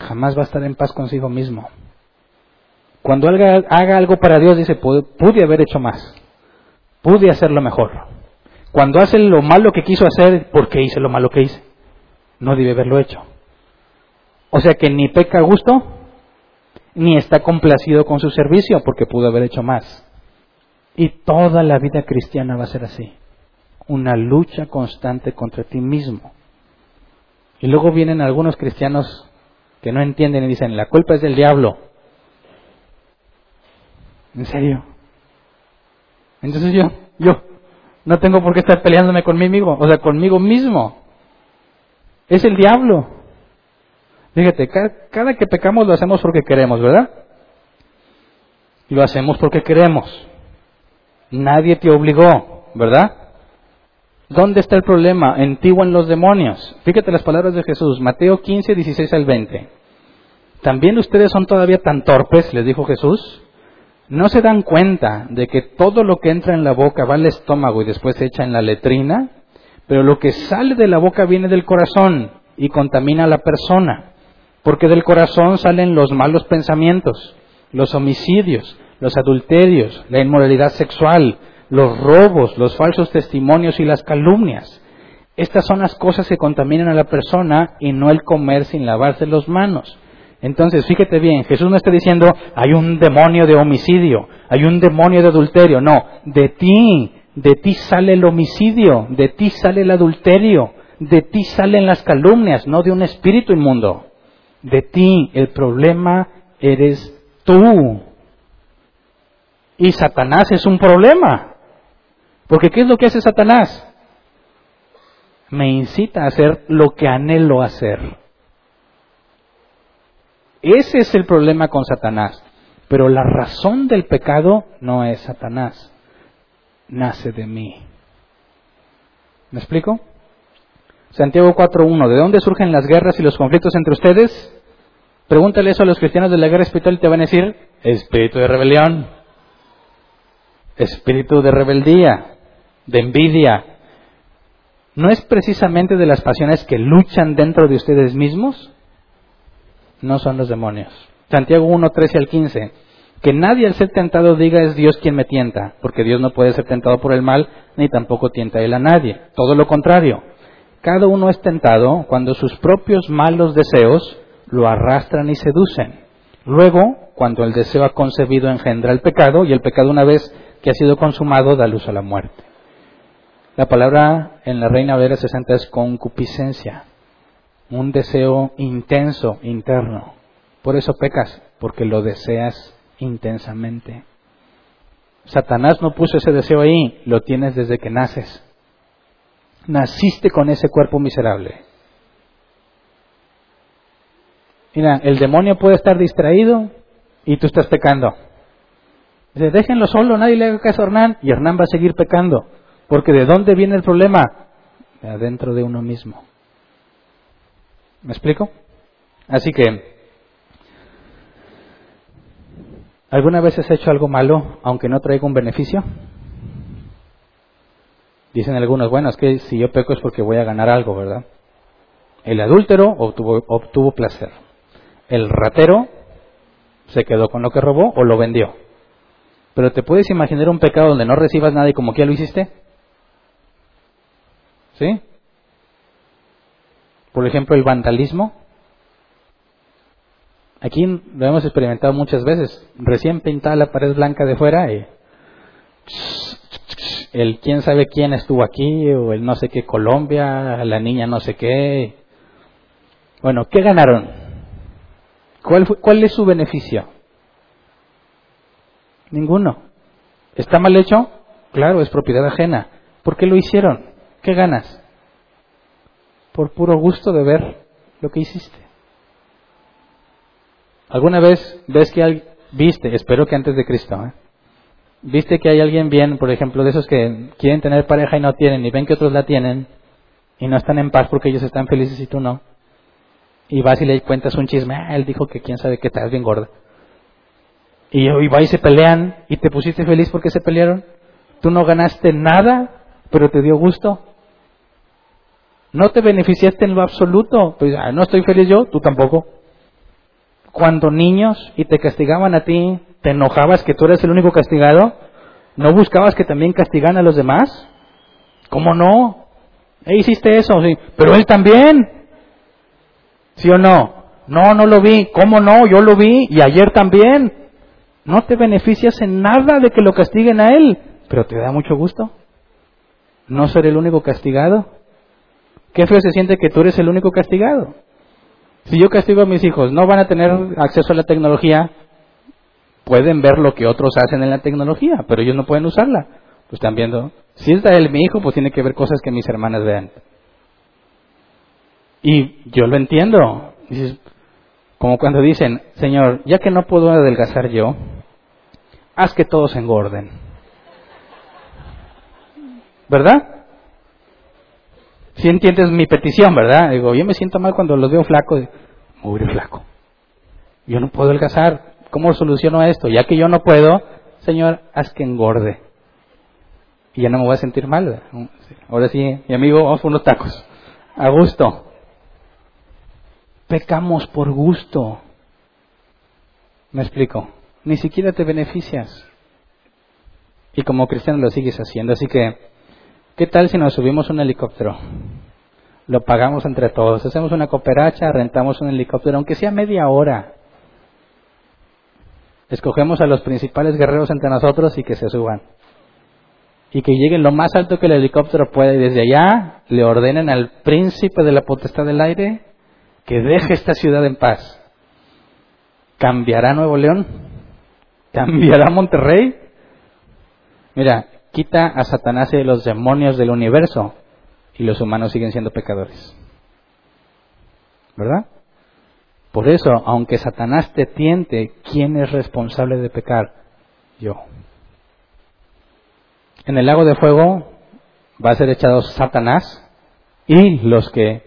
jamás va a estar en paz consigo mismo. Cuando haga, algo para Dios, dice, pude haber hecho más, pude hacerlo mejor. Cuando hace lo malo que quiso hacer, ¿por qué hice lo malo que hice? No debe haberlo hecho. O sea que ni peca a gusto, ni está complacido con su servicio, porque pudo haber hecho más. Y toda la vida cristiana va a ser así. Una lucha constante contra ti mismo. Y luego vienen algunos cristianos que no entienden y dicen, la culpa es del diablo. ¿En serio? Entonces yo, yo, no tengo por qué estar peleándome conmigo, o sea, conmigo mismo. Es el diablo. Fíjate, cada, que pecamos lo hacemos porque queremos, ¿verdad? Y lo hacemos porque queremos. Nadie te obligó, ¿verdad? ¿Dónde está el problema? En ti o en los demonios. Fíjate las palabras de Jesús, Mateo 15, 16 al 20. ¿También ustedes son todavía tan torpes? les dijo Jesús. ¿No se dan cuenta de que todo lo que entra en la boca va al estómago y después se echa en la letrina? Pero lo que sale de la boca viene del corazón y contamina a la persona. Porque del corazón salen los malos pensamientos, los homicidios, los adulterios, la inmoralidad sexual, los robos, los falsos testimonios y las calumnias. Estas son las cosas que contaminan a la persona y no el comer sin lavarse las manos. Entonces, fíjate bien, Jesús no está diciendo hay un demonio de homicidio, hay un demonio de adulterio. No, de ti, de ti sale el homicidio, de ti sale el adulterio, de ti salen las calumnias, no de un espíritu inmundo. De ti el problema eres tú. Y Satanás es un problema. Porque ¿qué es lo que hace Satanás? Me incita a hacer lo que anhelo hacer. Ese es el problema con Satanás. Pero la razón del pecado no es Satanás. Nace de mí. ¿Me explico? Santiago 4.1. ¿De dónde surgen las guerras y los conflictos entre ustedes? Pregúntale eso a los cristianos de la guerra espiritual y te van a decir, espíritu de rebelión, espíritu de rebeldía, de envidia. ¿No es precisamente de las pasiones que luchan dentro de ustedes mismos? No son los demonios. Santiago 1, 13 al 15. Que nadie al ser tentado diga es Dios quien me tienta, porque Dios no puede ser tentado por el mal, ni tampoco tienta él a nadie. Todo lo contrario. Cada uno es tentado cuando sus propios malos deseos lo arrastran y seducen. Luego, cuando el deseo ha concebido engendra el pecado, y el pecado una vez que ha sido consumado da luz a la muerte. La palabra en la Reina Vera 60 es concupiscencia, un deseo intenso, interno. Por eso pecas, porque lo deseas intensamente. Satanás no puso ese deseo ahí, lo tienes desde que naces. Naciste con ese cuerpo miserable. Mira, el demonio puede estar distraído y tú estás pecando. Dice, déjenlo solo, nadie le haga caso a Hernán y Hernán va a seguir pecando. Porque ¿de dónde viene el problema? De adentro de uno mismo. ¿Me explico? Así que, ¿alguna vez has hecho algo malo aunque no traiga un beneficio? Dicen algunos, bueno, es que si yo peco es porque voy a ganar algo, ¿verdad? El adúltero obtuvo, placer. El ratero se quedó con lo que robó o lo vendió. Pero ¿te puedes imaginar un pecado donde no recibas nada y como que ya lo hiciste? ¿Sí? Por ejemplo, el vandalismo. Aquí lo hemos experimentado muchas veces. Recién pintada la pared blanca de fuera y el quién sabe quién estuvo aquí o el no sé qué Colombia, la niña no sé qué. Bueno, ¿qué ganaron? ¿Cuál, ¿Cuál es su beneficio? Ninguno. ¿Está mal hecho? Claro, es propiedad ajena. ¿Por qué lo hicieron? ¿Qué ganas? Por puro gusto de ver lo que hiciste. ¿Alguna vez ves que alguien, viste, espero que antes de Cristo, ¿eh? viste que hay alguien bien, por ejemplo, de esos que quieren tener pareja y no tienen, y ven que otros la tienen, y no están en paz porque ellos están felices y tú no? Y vas y le cuentas un chisme, ah, él dijo que quién sabe que estás bien gorda. Y, y va y se pelean, y te pusiste feliz porque se pelearon. Tú no ganaste nada, pero te dio gusto. No te beneficiaste en lo absoluto. Pues, ah, no estoy feliz yo, tú tampoco. Cuando niños y te castigaban a ti, te enojabas que tú eres el único castigado. ¿No buscabas que también castigan a los demás? ¿Cómo no? ¿E hiciste eso, sí. Pero él también. ¿Sí o no? No, no lo vi. ¿Cómo no? Yo lo vi y ayer también. No te beneficias en nada de que lo castiguen a él, pero te da mucho gusto. No ser el único castigado. Qué feo se siente que tú eres el único castigado. Si yo castigo a mis hijos, no van a tener acceso a la tecnología, pueden ver lo que otros hacen en la tecnología, pero ellos no pueden usarla. Pues están viendo, si es él mi hijo, pues tiene que ver cosas que mis hermanas vean. Y yo lo entiendo. como cuando dicen, Señor, ya que no puedo adelgazar yo, haz que todos engorden. ¿Verdad? Si entiendes mi petición, ¿verdad? Digo, yo me siento mal cuando los veo flacos. Muy flaco. Yo no puedo adelgazar. ¿Cómo soluciono esto? Ya que yo no puedo, Señor, haz que engorde. Y ya no me voy a sentir mal. Ahora sí, mi amigo, vamos unos tacos. A gusto. Pecamos por gusto. ¿Me explico? Ni siquiera te beneficias. Y como cristiano lo sigues haciendo. Así que, ¿qué tal si nos subimos un helicóptero? Lo pagamos entre todos. Hacemos una cooperacha, rentamos un helicóptero, aunque sea media hora. Escogemos a los principales guerreros entre nosotros y que se suban. Y que lleguen lo más alto que el helicóptero pueda y desde allá le ordenen al príncipe de la potestad del aire que deje esta ciudad en paz. ¿Cambiará Nuevo León? ¿Cambiará Monterrey? Mira, quita a Satanás y a los demonios del universo y los humanos siguen siendo pecadores. ¿Verdad? Por eso, aunque Satanás te tiente, ¿quién es responsable de pecar? Yo. En el lago de fuego va a ser echado Satanás y los que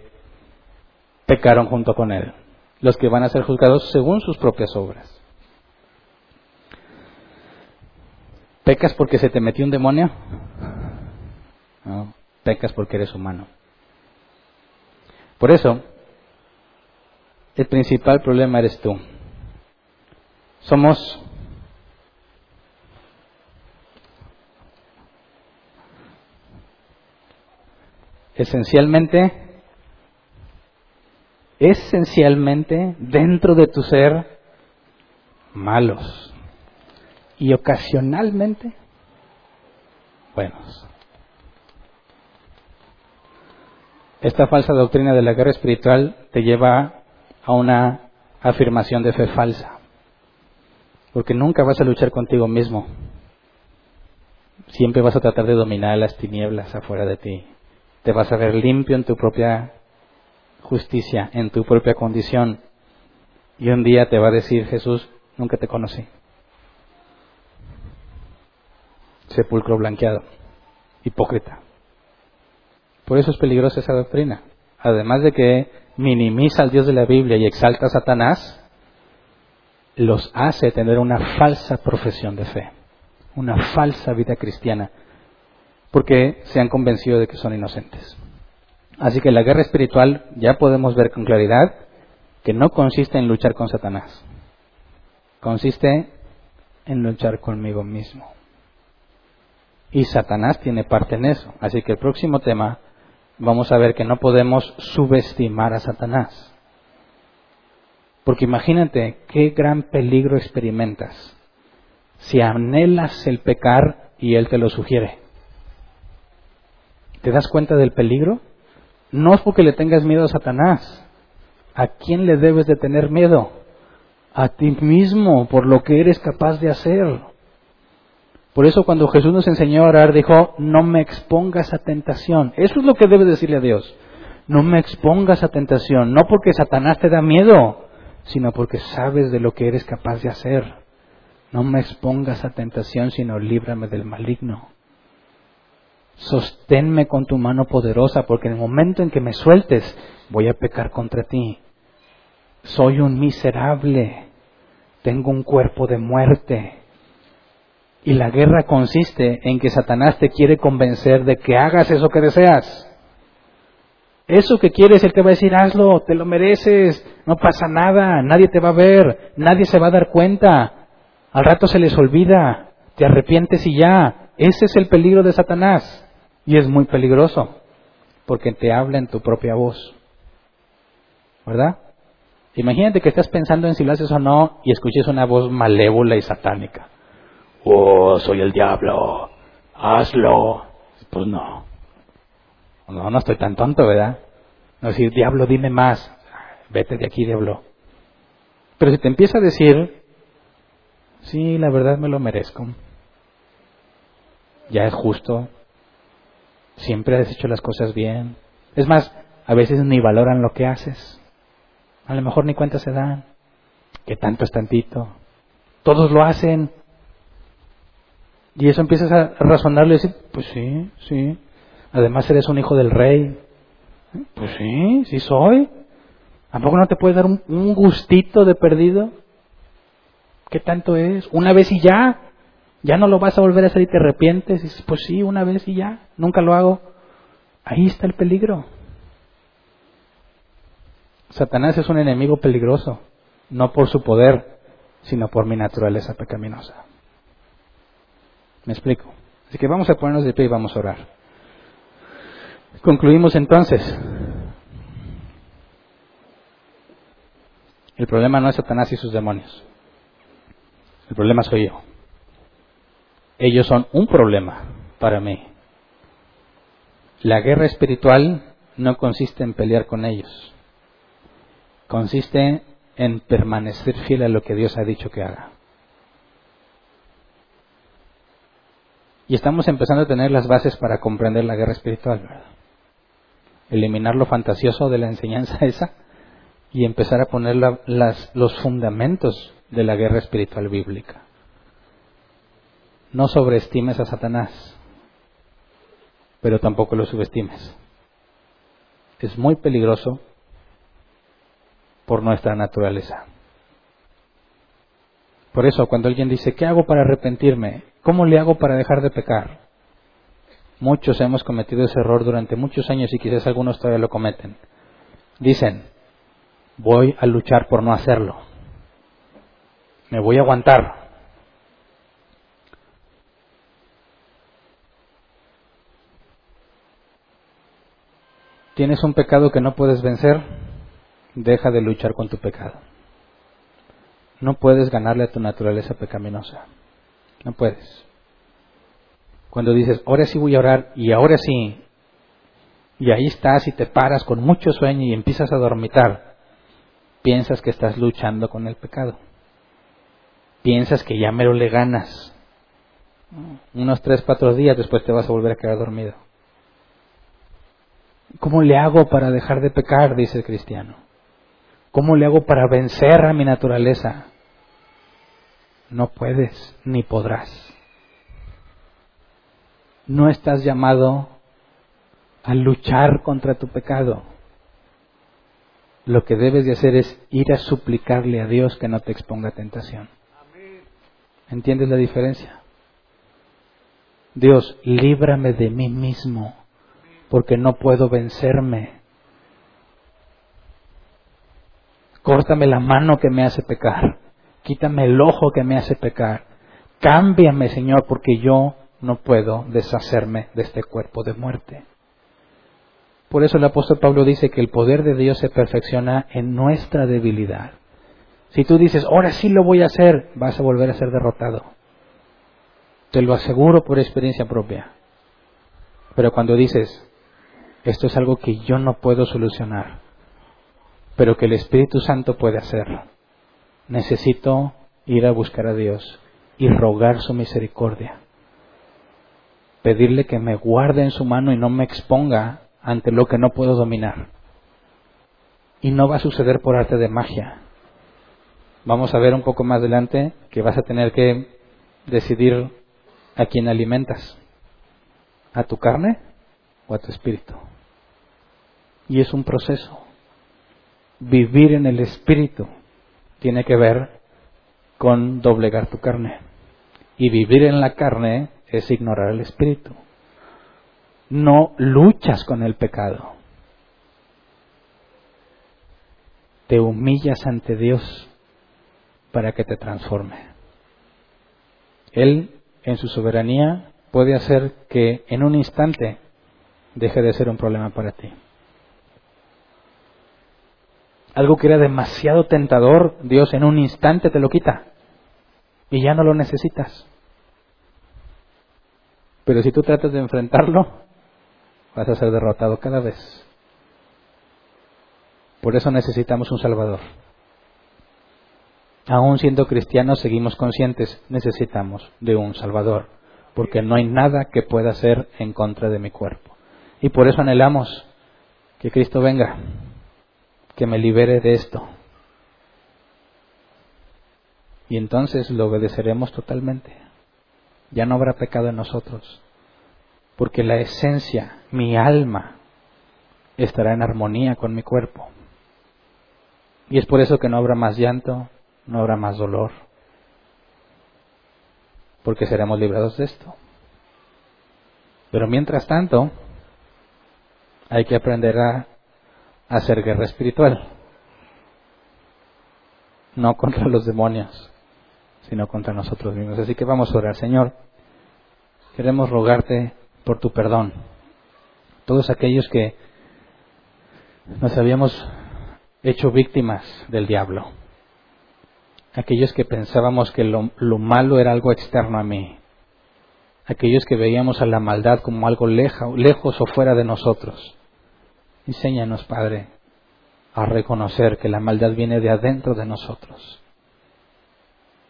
pecaron junto con él, los que van a ser juzgados según sus propias obras. ¿Pecas porque se te metió un demonio? No, pecas porque eres humano. Por eso, el principal problema eres tú. Somos esencialmente, esencialmente dentro de tu ser malos y ocasionalmente buenos. Esta falsa doctrina de la guerra espiritual te lleva a una afirmación de fe falsa. Porque nunca vas a luchar contigo mismo. Siempre vas a tratar de dominar las tinieblas afuera de ti. Te vas a ver limpio en tu propia justicia, en tu propia condición. Y un día te va a decir Jesús, nunca te conocí. Sepulcro blanqueado. Hipócrita. Por eso es peligrosa esa doctrina. Además de que minimiza al Dios de la Biblia y exalta a Satanás, los hace tener una falsa profesión de fe, una falsa vida cristiana, porque se han convencido de que son inocentes. Así que la guerra espiritual ya podemos ver con claridad que no consiste en luchar con Satanás, consiste en luchar conmigo mismo. Y Satanás tiene parte en eso. Así que el próximo tema vamos a ver que no podemos subestimar a Satanás. Porque imagínate qué gran peligro experimentas si anhelas el pecar y Él te lo sugiere. ¿Te das cuenta del peligro? No es porque le tengas miedo a Satanás. ¿A quién le debes de tener miedo? A ti mismo, por lo que eres capaz de hacer. Por eso cuando Jesús nos enseñó a orar, dijo, no me expongas a tentación. Eso es lo que debes decirle a Dios. No me expongas a tentación, no porque Satanás te da miedo, sino porque sabes de lo que eres capaz de hacer. No me expongas a tentación, sino líbrame del maligno. Sosténme con tu mano poderosa, porque en el momento en que me sueltes, voy a pecar contra ti. Soy un miserable, tengo un cuerpo de muerte y la guerra consiste en que Satanás te quiere convencer de que hagas eso que deseas. Eso que quieres, Él te va a decir, hazlo, te lo mereces, no pasa nada, nadie te va a ver, nadie se va a dar cuenta. Al rato se les olvida, te arrepientes y ya. Ese es el peligro de Satanás. Y es muy peligroso, porque te habla en tu propia voz. ¿Verdad? Imagínate que estás pensando en si lo haces o no y escuches una voz malévola y satánica oh, soy el diablo, hazlo. Pues no. No, no estoy tan tonto, ¿verdad? No decir, diablo, dime más. Vete de aquí, diablo. Pero si te empieza a decir, sí, la verdad me lo merezco. Ya es justo. Siempre has hecho las cosas bien. Es más, a veces ni valoran lo que haces. A lo mejor ni cuenta se dan. Que tanto es tantito. Todos lo hacen. Y eso empiezas a razonarle y decir, pues sí, sí. Además eres un hijo del rey. Pues sí, sí soy. ¿A poco no te puedes dar un, gustito de perdido? ¿Qué tanto es? Una vez y ya. Ya no lo vas a volver a hacer y te arrepientes. Y dices, pues sí, una vez y ya. Nunca lo hago. Ahí está el peligro. Satanás es un enemigo peligroso. No por su poder, sino por mi naturaleza pecaminosa. ¿Me explico? Así que vamos a ponernos de pie y vamos a orar. Concluimos entonces. El problema no es Satanás y sus demonios. El problema soy yo. Ellos son un problema para mí. La guerra espiritual no consiste en pelear con ellos. Consiste en permanecer fiel a lo que Dios ha dicho que haga. Y estamos empezando a tener las bases para comprender la guerra espiritual, ¿verdad? Eliminar lo fantasioso de la enseñanza esa y empezar a poner los fundamentos de la guerra espiritual bíblica. No sobreestimes a Satanás, pero tampoco lo subestimes. Es muy peligroso por nuestra naturaleza. Por eso, cuando alguien dice, ¿qué hago para arrepentirme? ¿Cómo le hago para dejar de pecar? Muchos hemos cometido ese error durante muchos años y quizás algunos todavía lo cometen. Dicen, voy a luchar por no hacerlo. Me voy a aguantar. ¿Tienes un pecado que no puedes vencer? Deja de luchar con tu pecado. No puedes ganarle a tu naturaleza pecaminosa. No puedes. Cuando dices, ahora sí voy a orar y ahora sí, y ahí estás y te paras con mucho sueño y empiezas a dormitar, piensas que estás luchando con el pecado. Piensas que ya mero le ganas. Unos tres, cuatro días después te vas a volver a quedar dormido. ¿Cómo le hago para dejar de pecar? dice el cristiano. ¿Cómo le hago para vencer a mi naturaleza? No puedes ni podrás. No estás llamado a luchar contra tu pecado. Lo que debes de hacer es ir a suplicarle a Dios que no te exponga a tentación. ¿Entiendes la diferencia? Dios, líbrame de mí mismo, porque no puedo vencerme. Córtame la mano que me hace pecar. Quítame el ojo que me hace pecar. Cámbiame, Señor, porque yo no puedo deshacerme de este cuerpo de muerte. Por eso el apóstol Pablo dice que el poder de Dios se perfecciona en nuestra debilidad. Si tú dices, ahora sí lo voy a hacer, vas a volver a ser derrotado. Te lo aseguro por experiencia propia. Pero cuando dices, esto es algo que yo no puedo solucionar, pero que el Espíritu Santo puede hacer, necesito ir a buscar a Dios y rogar su misericordia. Pedirle que me guarde en su mano y no me exponga ante lo que no puedo dominar. Y no va a suceder por arte de magia. Vamos a ver un poco más adelante que vas a tener que decidir a quién alimentas. ¿A tu carne o a tu espíritu? Y es un proceso. Vivir en el espíritu tiene que ver con doblegar tu carne. Y vivir en la carne es ignorar el espíritu. No luchas con el pecado. Te humillas ante Dios para que te transforme. Él, en su soberanía, puede hacer que en un instante deje de ser un problema para ti. Algo que era demasiado tentador, Dios en un instante te lo quita y ya no lo necesitas. Pero si tú tratas de enfrentarlo, vas a ser derrotado cada vez. Por eso necesitamos un Salvador. Aún siendo cristianos, seguimos conscientes, necesitamos de un Salvador, porque no hay nada que pueda hacer en contra de mi cuerpo. Y por eso anhelamos que Cristo venga que me libere de esto. Y entonces lo obedeceremos totalmente. Ya no habrá pecado en nosotros, porque la esencia, mi alma, estará en armonía con mi cuerpo. Y es por eso que no habrá más llanto, no habrá más dolor, porque seremos librados de esto. Pero mientras tanto, hay que aprender a hacer guerra espiritual, no contra los demonios, sino contra nosotros mismos. Así que vamos a orar, Señor. Queremos rogarte por tu perdón. Todos aquellos que nos habíamos hecho víctimas del diablo. Aquellos que pensábamos que lo, lo malo era algo externo a mí. Aquellos que veíamos a la maldad como algo lejos o fuera de nosotros. Enséñanos, Padre, a reconocer que la maldad viene de adentro de nosotros.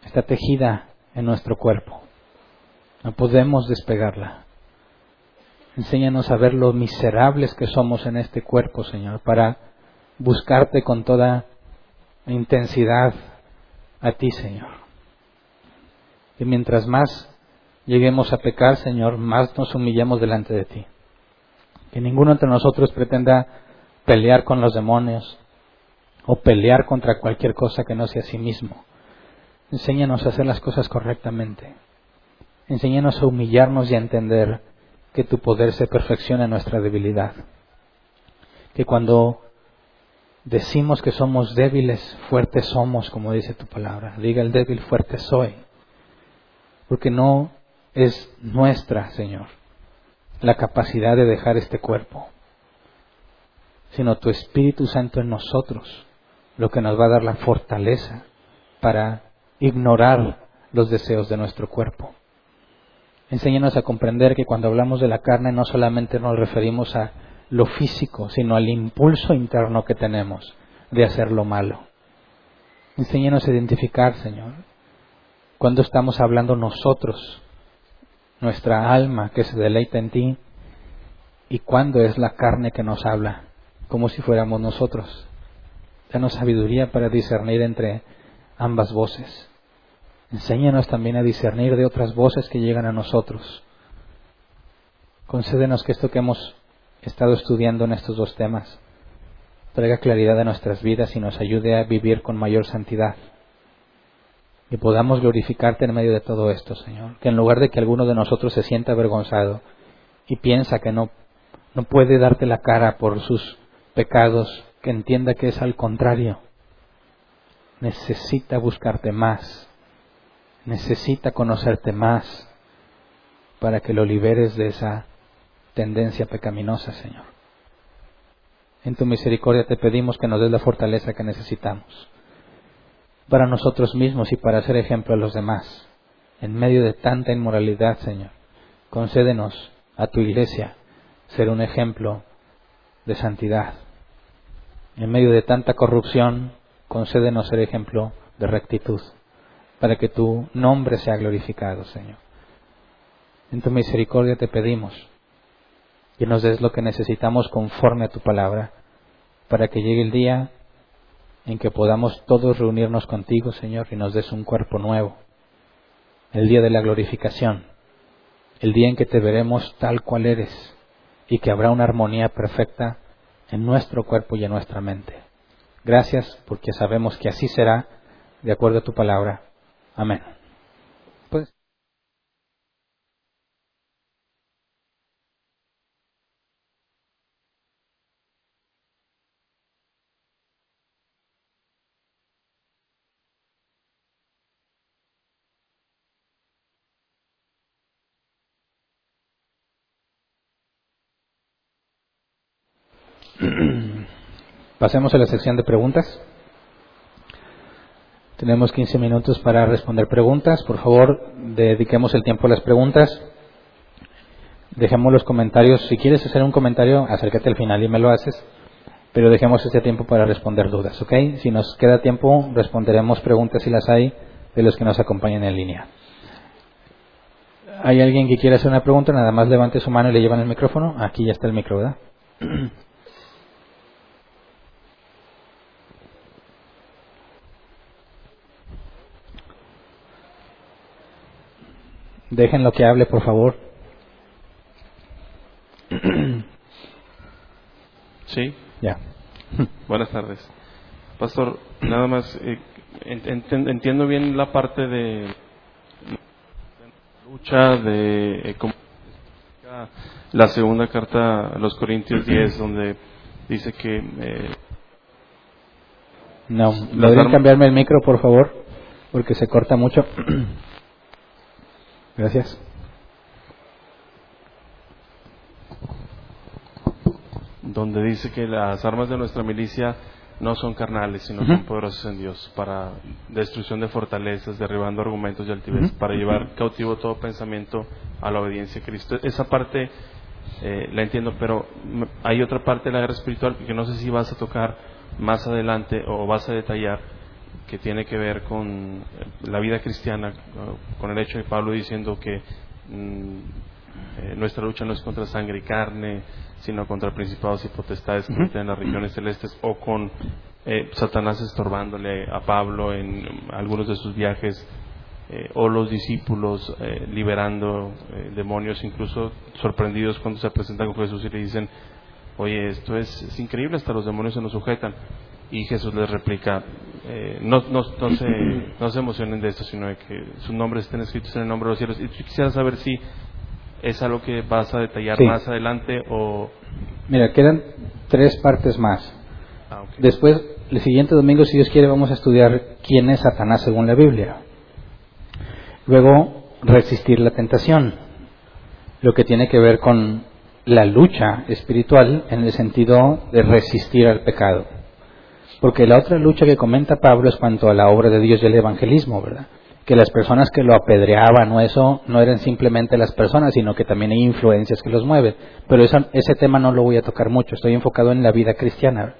Está tejida en nuestro cuerpo. No podemos despegarla. Enséñanos a ver lo miserables que somos en este cuerpo, Señor, para buscarte con toda intensidad a ti, Señor. Y mientras más lleguemos a pecar, Señor, más nos humillemos delante de ti. Que ninguno entre nosotros pretenda pelear con los demonios o pelear contra cualquier cosa que no sea sí mismo. Enséñanos a hacer las cosas correctamente. Enséñanos a humillarnos y a entender que tu poder se perfecciona en nuestra debilidad. Que cuando decimos que somos débiles, fuertes somos, como dice tu palabra. Diga el débil, fuerte soy. Porque no es nuestra, Señor, la capacidad de dejar este cuerpo, sino tu Espíritu Santo en nosotros, lo que nos va a dar la fortaleza para ignorar los deseos de nuestro cuerpo. Enséñanos a comprender que cuando hablamos de la carne no solamente nos referimos a lo físico, sino al impulso interno que tenemos de hacer lo malo. Enséñanos a identificar, Señor, cuando estamos hablando nosotros, nuestra alma que se deleita en ti, y cuando es la carne que nos habla, como si fuéramos nosotros. Danos sabiduría para discernir entre ambas voces. Enséñanos también a discernir de otras voces que llegan a nosotros. Concédenos que esto que hemos estado estudiando en estos dos temas traiga claridad a nuestras vidas y nos ayude a vivir con mayor santidad. Y podamos glorificarte en medio de todo esto, Señor. Que en lugar de que alguno de nosotros se sienta avergonzado y piensa que no, no puede darte la cara por sus pecados, que entienda que es al contrario. Necesita buscarte más, necesita conocerte más para que lo liberes de esa tendencia pecaminosa, Señor. En tu misericordia te pedimos que nos des la fortaleza que necesitamos para nosotros mismos y para ser ejemplo a los demás. En medio de tanta inmoralidad, Señor, concédenos a tu iglesia ser un ejemplo de santidad. En medio de tanta corrupción, concédenos ser ejemplo de rectitud, para que tu nombre sea glorificado, Señor. En tu misericordia te pedimos que nos des lo que necesitamos conforme a tu palabra, para que llegue el día en que podamos todos reunirnos contigo, Señor, y nos des un cuerpo nuevo. El día de la glorificación, el día en que te veremos tal cual eres y que habrá una armonía perfecta en nuestro cuerpo y en nuestra mente. Gracias porque sabemos que así será de acuerdo a tu palabra. Amén. Pasemos a la sección de preguntas. Tenemos 15 minutos para responder preguntas. Por favor, dediquemos el tiempo a las preguntas. Dejemos los comentarios. Si quieres hacer un comentario, acércate al final y me lo haces. Pero dejemos ese tiempo para responder dudas, ¿ok? Si nos queda tiempo, responderemos preguntas si las hay de los que nos acompañan en línea. ¿Hay alguien que quiera hacer una pregunta? Nada más levante su mano y le llevan el micrófono. Aquí ya está el micro, ¿verdad? Dejen lo que hable, por favor. Sí. Ya. Buenas tardes. Pastor, nada más, eh, entiendo bien la parte de lucha, de eh, la segunda carta a los Corintios 10, donde dice que... Eh, no, ¿podrían cambiarme el micro, por favor? porque se corta mucho. Gracias. Donde dice que las armas de nuestra milicia no son carnales, sino son poderosas en Dios para destrucción de fortalezas, derribando argumentos y altivez, para llevar cautivo todo pensamiento a la obediencia a Cristo. Esa parte eh, la entiendo, pero hay otra parte de la guerra espiritual que no sé si vas a tocar más adelante o vas a detallar, que tiene que ver con la vida cristiana, con el hecho de Pablo diciendo que mm, eh, nuestra lucha no es contra sangre y carne, sino contra principados y potestades que están en las regiones celestes, o con eh, Satanás estorbándole a Pablo en algunos de sus viajes, eh, o los discípulos liberando demonios, incluso sorprendidos cuando se presentan con Jesús y le dicen, oye, esto es, es increíble, hasta los demonios se nos sujetan. Y Jesús les replica, eh, no, no, no, se, no se emocionen de esto, sino de que sus nombres estén escritos en el nombre de los cielos. Y quisiera saber si es algo que vas a detallar más adelante o... Mira, quedan tres partes más. Ah, Después, el siguiente domingo, si Dios quiere, vamos a estudiar quién es Satanás según la Biblia. Luego, resistir la tentación, lo que tiene que ver con la lucha espiritual en el sentido de resistir al pecado. Porque la otra lucha que comenta Pablo es cuanto a la obra de Dios y el evangelismo, ¿verdad? Que las personas que lo apedreaban o eso no eran simplemente las personas, sino que también hay influencias que los mueven. Pero ese tema no lo voy a tocar mucho, estoy enfocado en la vida cristiana.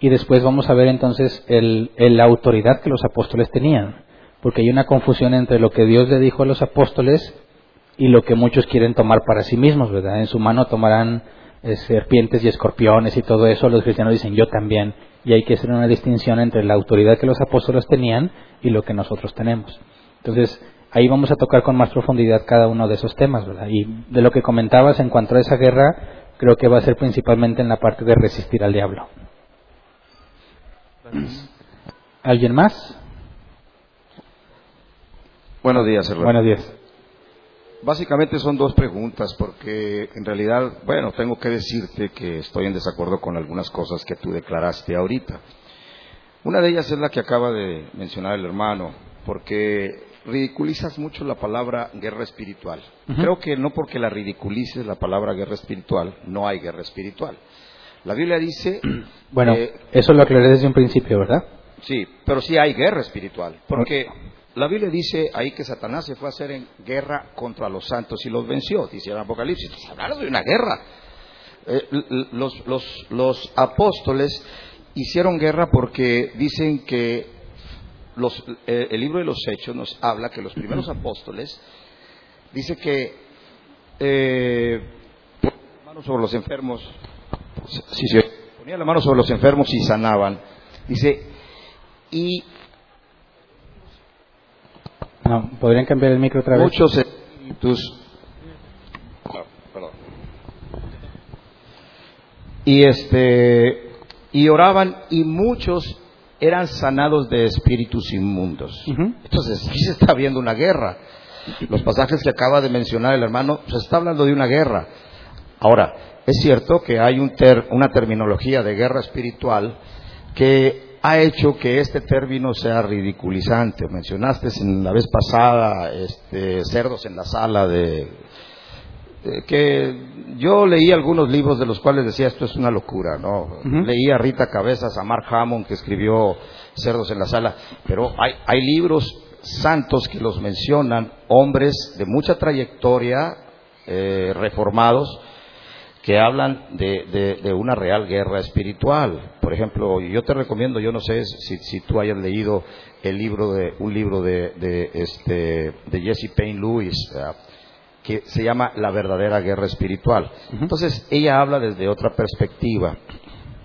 Y después vamos a ver entonces el, la autoridad que los apóstoles tenían. Porque hay una confusión entre lo que Dios le dijo a los apóstoles y lo que muchos quieren tomar para sí mismos, ¿verdad? En su mano tomarán eh, serpientes y escorpiones y todo eso, los cristianos dicen yo también, y hay que hacer una distinción entre la autoridad que los apóstoles tenían y lo que nosotros tenemos. Entonces, ahí vamos a tocar con más profundidad cada uno de esos temas, ¿verdad? Y de lo que comentabas en cuanto a esa guerra, creo que va a ser principalmente en la parte de resistir al diablo. ¿Alguien más? Buenos días, hermano. Buenos días. Básicamente son dos preguntas porque en realidad, bueno, tengo que decirte que estoy en desacuerdo con algunas cosas que tú declaraste ahorita. Una de ellas es la que acaba de mencionar el hermano, porque ridiculizas mucho la palabra guerra espiritual. Creo que no porque la ridiculices la palabra guerra espiritual, no hay guerra espiritual. La Biblia dice... Bueno, eso lo aclaré desde un principio, ¿verdad? Sí, pero sí hay guerra espiritual, porque la Biblia dice ahí que Satanás se fue a hacer en guerra contra los santos y los venció, dice el Apocalipsis. Pues hablaron de una guerra. Eh, los, apóstoles hicieron guerra porque dicen que eh, el libro de los Hechos nos habla que los primeros apóstoles dice que eh, ponían la mano sobre los enfermos, si se ponían la mano sobre los enfermos y sanaban. Dice, y no, ¿podrían cambiar el micro otra vez? Muchos espíritus. perdón. Y este y oraban y muchos eran sanados de espíritus inmundos. Entonces, aquí se está viendo una guerra. Los pasajes que acaba de mencionar el hermano, se está hablando de una guerra. Ahora, es cierto que hay un una terminología de guerra espiritual que ha hecho que este término sea ridiculizante. Mencionaste en la vez pasada este, cerdos en la sala de, que yo leí algunos libros de los cuales decía esto es una locura, ¿no? Leí a Rita Cabezas, a Mark Hammond que escribió Cerdos en la sala, pero hay, hay libros santos que los mencionan, hombres de mucha trayectoria, eh, reformados, que hablan de, de, una real guerra espiritual. Por ejemplo, yo te recomiendo, yo no sé si, si tú hayas leído el libro de, un libro de, de, este, de Jesse Payne Lewis, uh, que se llama La verdadera guerra espiritual. Entonces, ella habla desde otra perspectiva.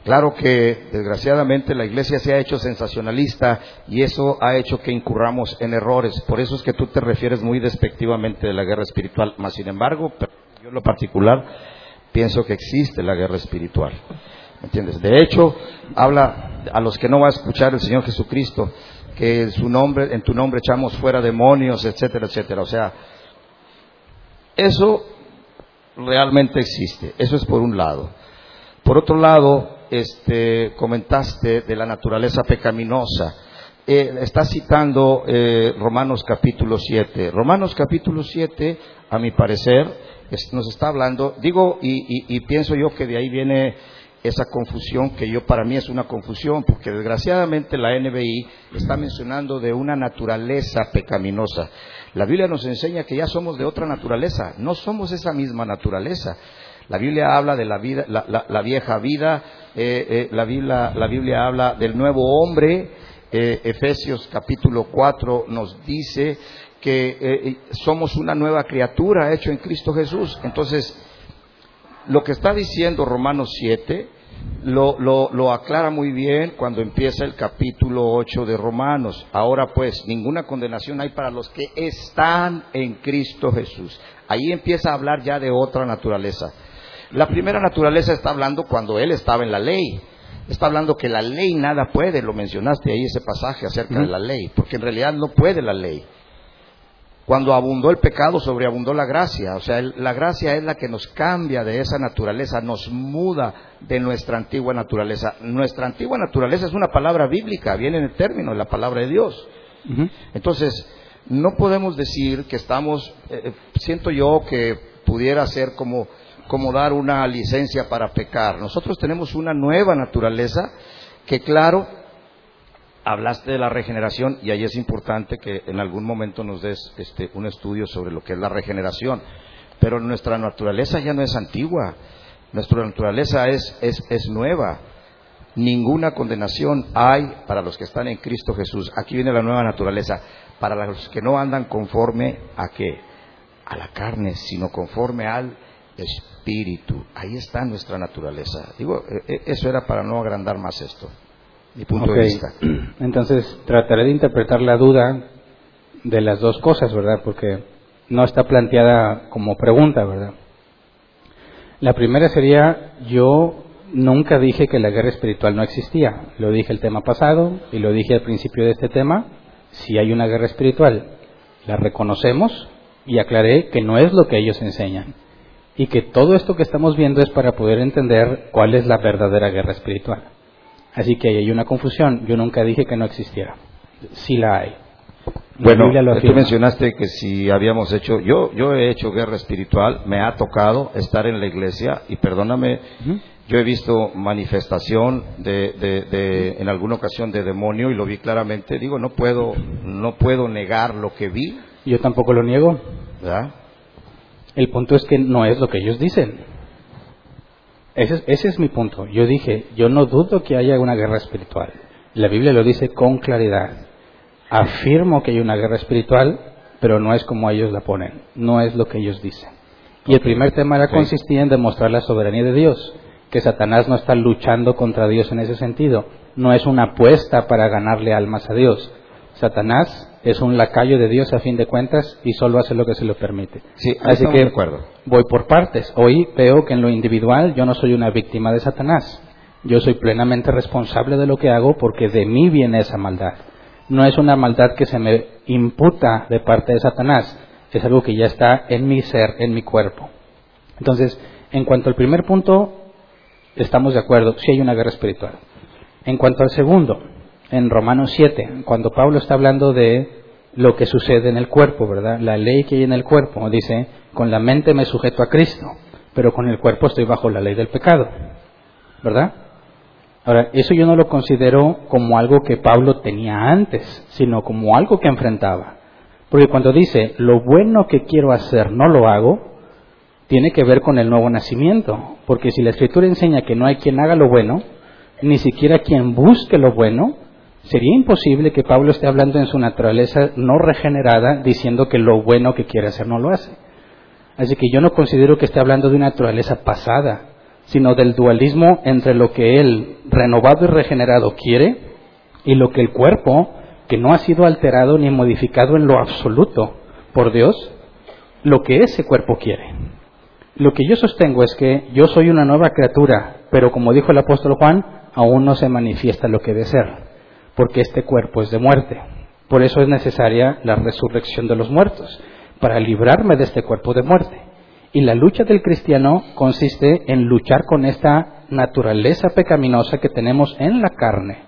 Claro que desgraciadamente la iglesia se ha hecho sensacionalista y eso ha hecho que incurramos en errores. Por eso es que tú te refieres muy despectivamente de la guerra espiritual. Más sin embargo, yo en lo particular pienso que existe la guerra espiritual. ¿Me entiendes? De hecho, habla a los que no va a escuchar el Señor Jesucristo, que en su nombre, en tu nombre echamos fuera demonios, etcétera, etcétera. O sea, eso realmente existe. Eso es por un lado. Por otro lado, este, comentaste de la naturaleza pecaminosa. eh, está citando eh, Romanos capítulo 7. Romanos capítulo 7, a mi parecer, nos está hablando, digo, y, pienso yo que de ahí viene esa confusión que yo para mí es una confusión, porque desgraciadamente la NBI está mencionando de una naturaleza pecaminosa. La Biblia nos enseña que ya somos de otra naturaleza, no somos esa misma naturaleza. La Biblia habla de la, vida, la, vieja vida, eh, eh, la, Biblia, la Biblia habla del nuevo hombre, eh, Efesios capítulo 4 nos dice que somos una nueva criatura hecho en Cristo Jesús. Entonces, lo que está diciendo Romanos 7 lo, lo, aclara muy bien cuando empieza el capítulo 8 de Romanos. Ahora pues, ninguna condenación hay para los que están en Cristo Jesús. Ahí empieza a hablar ya de otra naturaleza. La primera naturaleza está hablando cuando Él estaba en la ley. Está hablando que la ley nada puede, lo mencionaste ahí ese pasaje acerca de la ley, porque en realidad no puede la ley. Cuando abundó el pecado, sobreabundó la gracia. O sea, la gracia es la que nos cambia de esa naturaleza, nos muda de nuestra antigua naturaleza. Nuestra antigua naturaleza es una palabra bíblica, viene en el término de la palabra de Dios. Entonces, no podemos decir que estamos, eh, eh, siento yo que pudiera ser como, como dar una licencia para pecar. Nosotros tenemos una nueva naturaleza que, claro, hablaste de la regeneración y ahí es importante que en algún momento nos des este, un estudio sobre lo que es la regeneración. Pero nuestra naturaleza ya no es antigua, nuestra naturaleza es, es, es nueva. Ninguna condenación hay para los que están en Cristo Jesús. Aquí viene la nueva naturaleza. Para los que no andan conforme a qué? A la carne, sino conforme al Espíritu. Ahí está nuestra naturaleza. Digo, e, e, eso era para no agrandar más esto mi punto de vista. Entonces, trataré de interpretar la duda de las dos cosas, ¿verdad? Porque no está planteada como pregunta, ¿verdad? La primera sería, yo nunca dije que la guerra espiritual no existía. Lo dije el tema pasado y lo dije al principio de este tema. Si hay una guerra espiritual, la reconocemos y aclaré que no es lo que ellos enseñan. Y que todo esto que estamos viendo es para poder entender cuál es la verdadera guerra espiritual. Así que hay una confusión. Yo nunca dije que no existiera. Sí la hay. bueno, tú mencionaste que si habíamos hecho, yo, yo he hecho guerra espiritual, me ha tocado estar en la iglesia y perdóname, yo he visto manifestación de, de, en alguna ocasión de demonio y lo vi claramente. Digo, no puedo, no puedo negar lo que vi. Yo tampoco lo niego. ¿verdad? El punto es que no es lo que ellos dicen. Ese, es mi punto. Yo dije, yo no dudo que haya una guerra espiritual. La Biblia lo dice con claridad. Afirmo que hay una guerra espiritual, pero no es como ellos la ponen, no es lo que ellos dicen. Y el primer tema era consistía en demostrar la soberanía de Dios, que Satanás no está luchando contra Dios en ese sentido, no es una apuesta para ganarle almas a Dios. Satanás es un lacayo de Dios a fin de cuentas y solo hace lo que se le permite. Sí, Así que acuerdo. voy por partes. Hoy veo que en lo individual yo no soy una víctima de Satanás. Yo soy plenamente responsable de lo que hago porque de mí viene esa maldad. No es una maldad que se me imputa de parte de Satanás, es algo que ya está en mi ser, en mi cuerpo. Entonces, en cuanto al primer punto, estamos de acuerdo, si hay una guerra espiritual. En cuanto al segundo, en Romanos 7, cuando Pablo está hablando de lo que sucede en el cuerpo, ¿verdad? La ley que hay en el cuerpo, dice, con la mente me sujeto a Cristo, pero con el cuerpo estoy bajo la ley del pecado, ¿verdad? Ahora, eso yo no lo considero como algo que Pablo tenía antes, sino como algo que enfrentaba. Porque cuando dice, lo bueno que quiero hacer no lo hago, tiene que ver con el nuevo nacimiento. Porque si la escritura enseña que no hay quien haga lo bueno, ni siquiera quien busque lo bueno, Sería imposible que Pablo esté hablando en su naturaleza no regenerada diciendo que lo bueno que quiere hacer no lo hace. Así que yo no considero que esté hablando de una naturaleza pasada, sino del dualismo entre lo que él, renovado y regenerado, quiere y lo que el cuerpo, que no ha sido alterado ni modificado en lo absoluto por Dios, lo que ese cuerpo quiere. Lo que yo sostengo es que yo soy una nueva criatura, pero como dijo el apóstol Juan, aún no se manifiesta lo que debe ser porque este cuerpo es de muerte. Por eso es necesaria la resurrección de los muertos, para librarme de este cuerpo de muerte. Y la lucha del cristiano consiste en luchar con esta naturaleza pecaminosa que tenemos en la carne,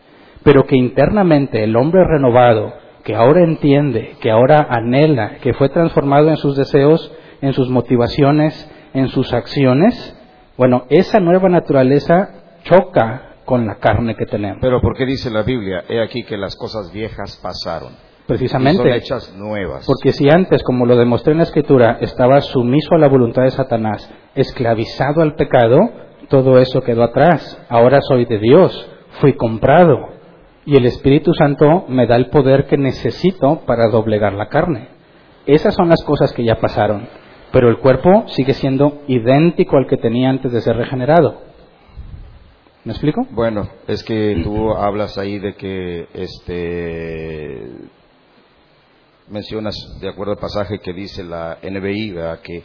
pero que internamente el hombre renovado, que ahora entiende, que ahora anhela, que fue transformado en sus deseos, en sus motivaciones, en sus acciones, bueno, esa nueva naturaleza choca con la carne que tenemos. Pero ¿por qué dice la Biblia? He aquí que las cosas viejas pasaron. Precisamente. Y son hechas nuevas. Porque si antes, como lo demostré en la Escritura, estaba sumiso a la voluntad de Satanás, esclavizado al pecado, todo eso quedó atrás. Ahora soy de Dios, fui comprado. Y el Espíritu Santo me da el poder que necesito para doblegar la carne. Esas son las cosas que ya pasaron. Pero el cuerpo sigue siendo idéntico al que tenía antes de ser regenerado. ¿Me explico? Bueno, es que tú hablas ahí de que este mencionas de acuerdo al pasaje que dice la NBI, que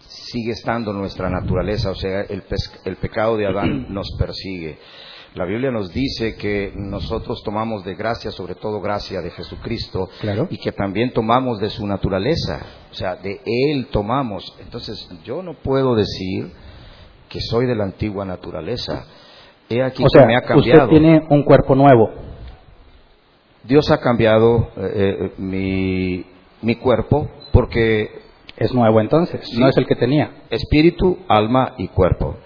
sigue estando nuestra naturaleza, o sea, el, el pecado de Adán nos persigue. La Biblia nos dice que nosotros tomamos de gracia, sobre todo gracia de Jesucristo, y que también tomamos de su naturaleza, o sea, de Él tomamos. Entonces, yo no puedo decir que soy de la antigua naturaleza aquí o sea, me ha cambiado. Usted tiene un cuerpo nuevo. Dios ha cambiado eh, eh, mi, cuerpo porque... Es nuevo entonces, no es el que tenía. Espíritu, alma y cuerpo.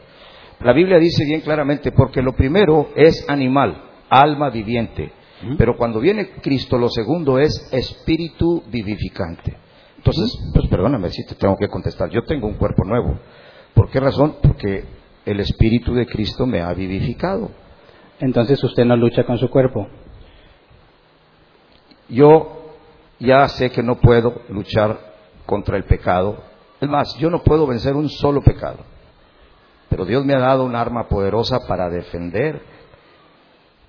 La Biblia dice bien claramente, porque lo primero es animal, alma viviente. Pero cuando viene Cristo, lo segundo es espíritu vivificante. Entonces, pues perdóname si te tengo que contestar. Yo tengo un cuerpo nuevo. ¿Por qué razón? Porque el Espíritu de Cristo me ha vivificado. Entonces usted no lucha con su cuerpo. Yo ya sé que no puedo luchar contra el pecado. Es más, yo no puedo vencer un solo pecado. Pero Dios me ha dado un arma poderosa para defender,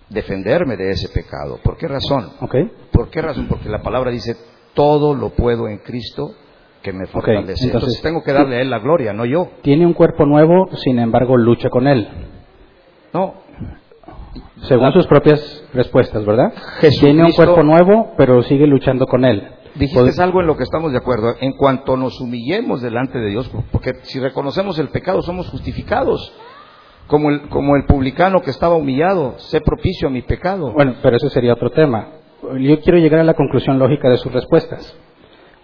defenderme de ese pecado. ¿Por qué razón? Okay. ¿Por qué razón? Porque la palabra dice, todo lo puedo en Cristo que me fortalece. entonces, tengo que darle a Él la gloria, no yo. Tiene un cuerpo nuevo, sin embargo lucha con Él. No. Según sus propias respuestas, ¿verdad? Tiene un cuerpo nuevo, pero sigue luchando con Él. Dijiste algo en lo que estamos de acuerdo. En cuanto nos humillemos delante de Dios, porque si reconocemos el pecado somos justificados. Como el, como el publicano que estaba humillado, sé propicio a mi pecado. Bueno, pero eso sería otro tema. Yo quiero llegar a la conclusión lógica de sus respuestas.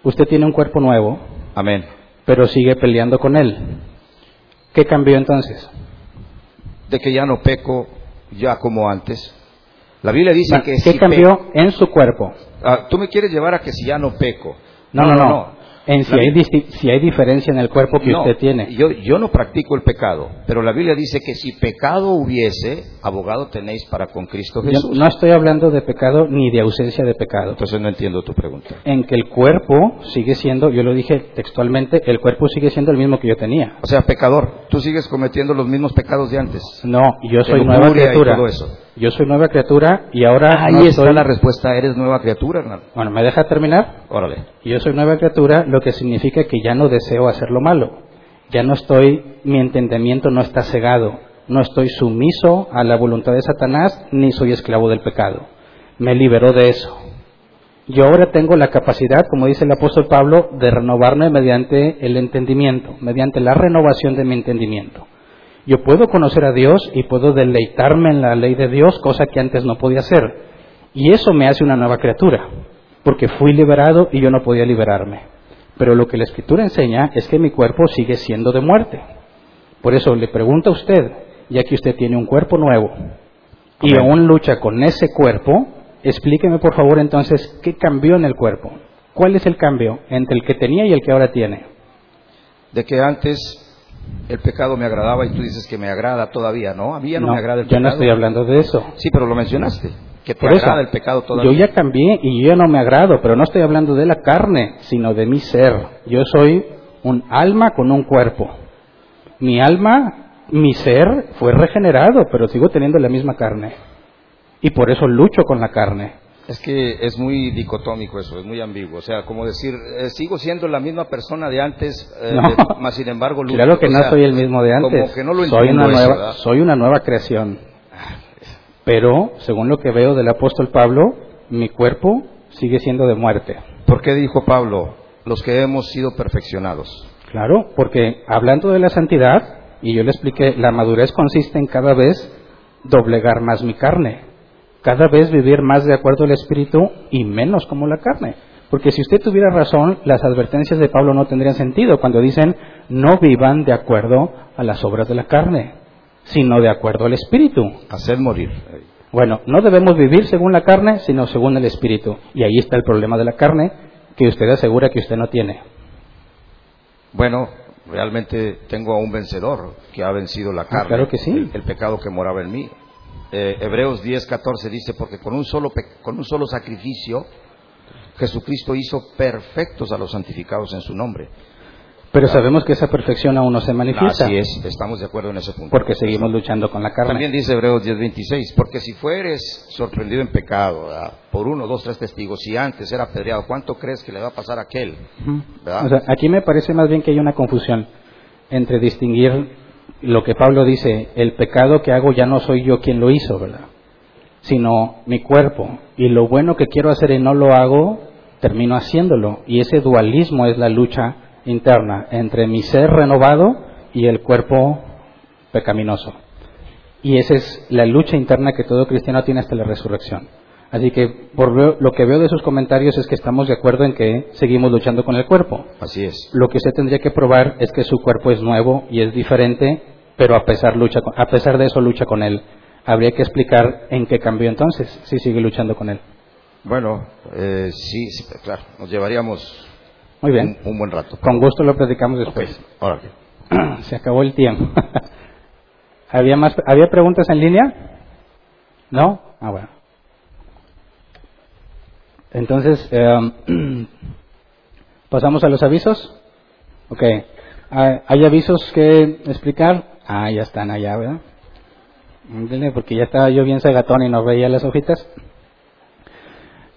Usted tiene un cuerpo nuevo. Amén. Pero sigue peleando con él. ¿Qué cambió entonces? De que ya no peco ya como antes. La Biblia dice que ¿Qué cambió en su cuerpo? Ah, tú me quieres llevar a que si ya no peco. no, no. no en si, hay, si hay diferencia en el cuerpo que usted tiene. Yo, yo no practico el pecado, pero la Biblia dice que si pecado hubiese, abogado tenéis para con Cristo Jesús. no estoy hablando de pecado ni de ausencia de pecado. Entonces no entiendo tu pregunta. En que el cuerpo sigue siendo, yo lo dije textualmente, el cuerpo sigue siendo el mismo que yo tenía. O sea, pecador, tú sigues cometiendo los mismos pecados de antes. No, yo soy nueva criatura. Yo soy nueva criatura y ahora. Ahí está la respuesta, eres nueva criatura, hermano. Bueno, ¿me deja terminar? Órale. Yo soy nueva criatura, lo que significa que ya no deseo hacer lo malo. Ya no estoy, mi entendimiento no está cegado. No estoy sumiso a la voluntad de Satanás, ni soy esclavo del pecado. Me liberó de eso. Yo ahora tengo la capacidad, como dice el apóstol Pablo, de renovarme mediante el entendimiento, mediante la renovación de mi entendimiento. Yo puedo conocer a Dios y puedo deleitarme en la ley de Dios, cosa que antes no podía hacer. Y eso me hace una nueva criatura, porque fui liberado y yo no podía liberarme. Pero lo que la Escritura enseña es que mi cuerpo sigue siendo de muerte. Por eso le pregunto a usted, ya que usted tiene un cuerpo nuevo y aún lucha con ese cuerpo, explíqueme por favor entonces qué cambió en el cuerpo. ¿Cuál es el cambio entre el que tenía y el que ahora tiene? De que antes el pecado me agradaba y tú dices que me agrada todavía, ¿no? A mí ya no, me agrada el pecado. Yo no estoy hablando de eso. Sí, pero lo mencionaste, que te agrada el pecado todavía. Yo ya cambié y yo ya no me agrado, pero no estoy hablando de la carne, sino de mi ser. Yo soy un alma con un cuerpo. Mi alma, mi ser fue regenerado, pero sigo teniendo la misma carne. Y por eso lucho con la carne. Es que es muy dicotómico eso, es muy ambiguo. O sea, como decir, eh, sigo siendo la misma persona de antes, eh, más sin embargo, claro que no soy el mismo de antes. soy una nueva, soy una nueva creación. Pero según lo que veo del apóstol Pablo, mi cuerpo sigue siendo de muerte. ¿Por qué dijo Pablo los que hemos sido perfeccionados? Claro, porque hablando de la santidad, y yo le expliqué, la madurez consiste en cada vez doblegar más mi carne cada vez vivir más de acuerdo al Espíritu y menos como la carne. Porque si usted tuviera razón, las advertencias de Pablo no tendrían sentido cuando dicen no vivan de acuerdo a las obras de la carne, sino de acuerdo al Espíritu. Hacer morir. Bueno, no debemos vivir según la carne, sino según el Espíritu. Y ahí está el problema de la carne, que usted asegura que usted no tiene. Bueno, realmente tengo a un vencedor que ha vencido la carne. claro que sí. El, el pecado que moraba en mí. Eh, Hebreos 10, 14 dice, porque con un, solo, con un solo sacrificio Jesucristo hizo perfectos a los santificados en su nombre. Pero sabemos que esa perfección aún no se manifiesta, Así es, estamos de acuerdo en ese punto. porque seguimos luchando con la carne. También dice Hebreos 10:26, porque si fueres sorprendido en pecado ¿verdad? por uno, dos, tres testigos, si antes era apedreado, ¿cuánto crees que le va a pasar a aquel? Ujú. ¿Verdad? O sea, aquí me parece más bien que hay una confusión entre distinguir lo que Pablo dice, el pecado que hago ya no soy yo quien lo hizo, ¿verdad? Sino mi cuerpo. Y lo bueno que quiero hacer y no lo hago, termino haciéndolo. Y ese dualismo es la lucha interna entre mi ser renovado y el cuerpo pecaminoso. Y esa es la lucha interna que todo cristiano tiene hasta la resurrección. Así que por lo- que veo de sus comentarios es que estamos de acuerdo en que seguimos luchando con el cuerpo. Así es. Lo que usted tendría que probar es que su cuerpo es nuevo y es diferente, pero a pesar, lucha a pesar de eso lucha con él. Habría que explicar en qué cambió entonces, si sigue luchando con él. Bueno, eh, sí, sí, claro, nos llevaríamos Muy bien. un, un buen rato. Con gusto lo platicamos después. Órale. Se acabó el tiempo. ¿Había más? ¿Había preguntas en línea? ¿No? Ah, bueno. Entonces, eh, pasamos a los avisos. Ok. Ah, ¿Hay avisos que explicar? Ah, ya están allá, ¿verdad? Porque ya estaba yo bien segatón y no veía las hojitas.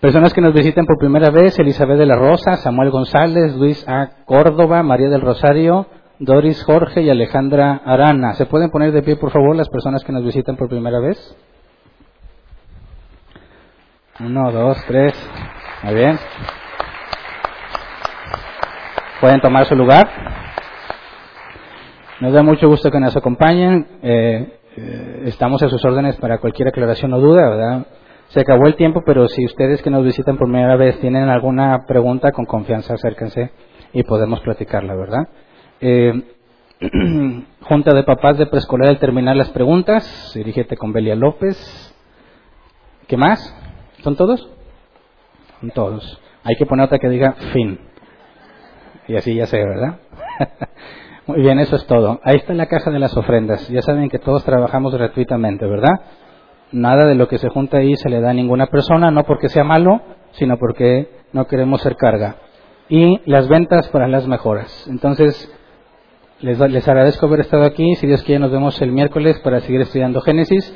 Personas que nos visiten por primera vez, Elizabeth de la Rosa, Samuel González, Luis A. Córdoba, María del Rosario, Doris Jorge y Alejandra Arana. ¿Se pueden poner de pie, por favor, las personas que nos visitan por primera vez? Uno, dos, tres. Muy bien. Pueden tomar su lugar. Nos da mucho gusto que nos acompañen. Eh, eh, estamos a sus órdenes para cualquier aclaración o duda, ¿verdad? Se acabó el tiempo, pero si ustedes que nos visitan por primera vez tienen alguna pregunta, con confianza acérquense y podemos platicarla, ¿verdad? Eh, Junta de Papás de Preescolar al terminar las preguntas, dirígete con Belia López. ¿Qué más? ¿Son todos? Son todos. Hay que poner otra que diga fin. Y así ya sé, ¿verdad? Muy bien, eso es todo. Ahí está la caja de las ofrendas. Ya saben que todos trabajamos gratuitamente, ¿verdad? Nada de lo que se junta ahí se le da a ninguna persona, no porque sea malo, sino porque no queremos ser carga. Y las ventas para las mejoras. Entonces, les, les agradezco haber estado aquí. Si Dios quiere, nos vemos el miércoles para seguir estudiando Génesis.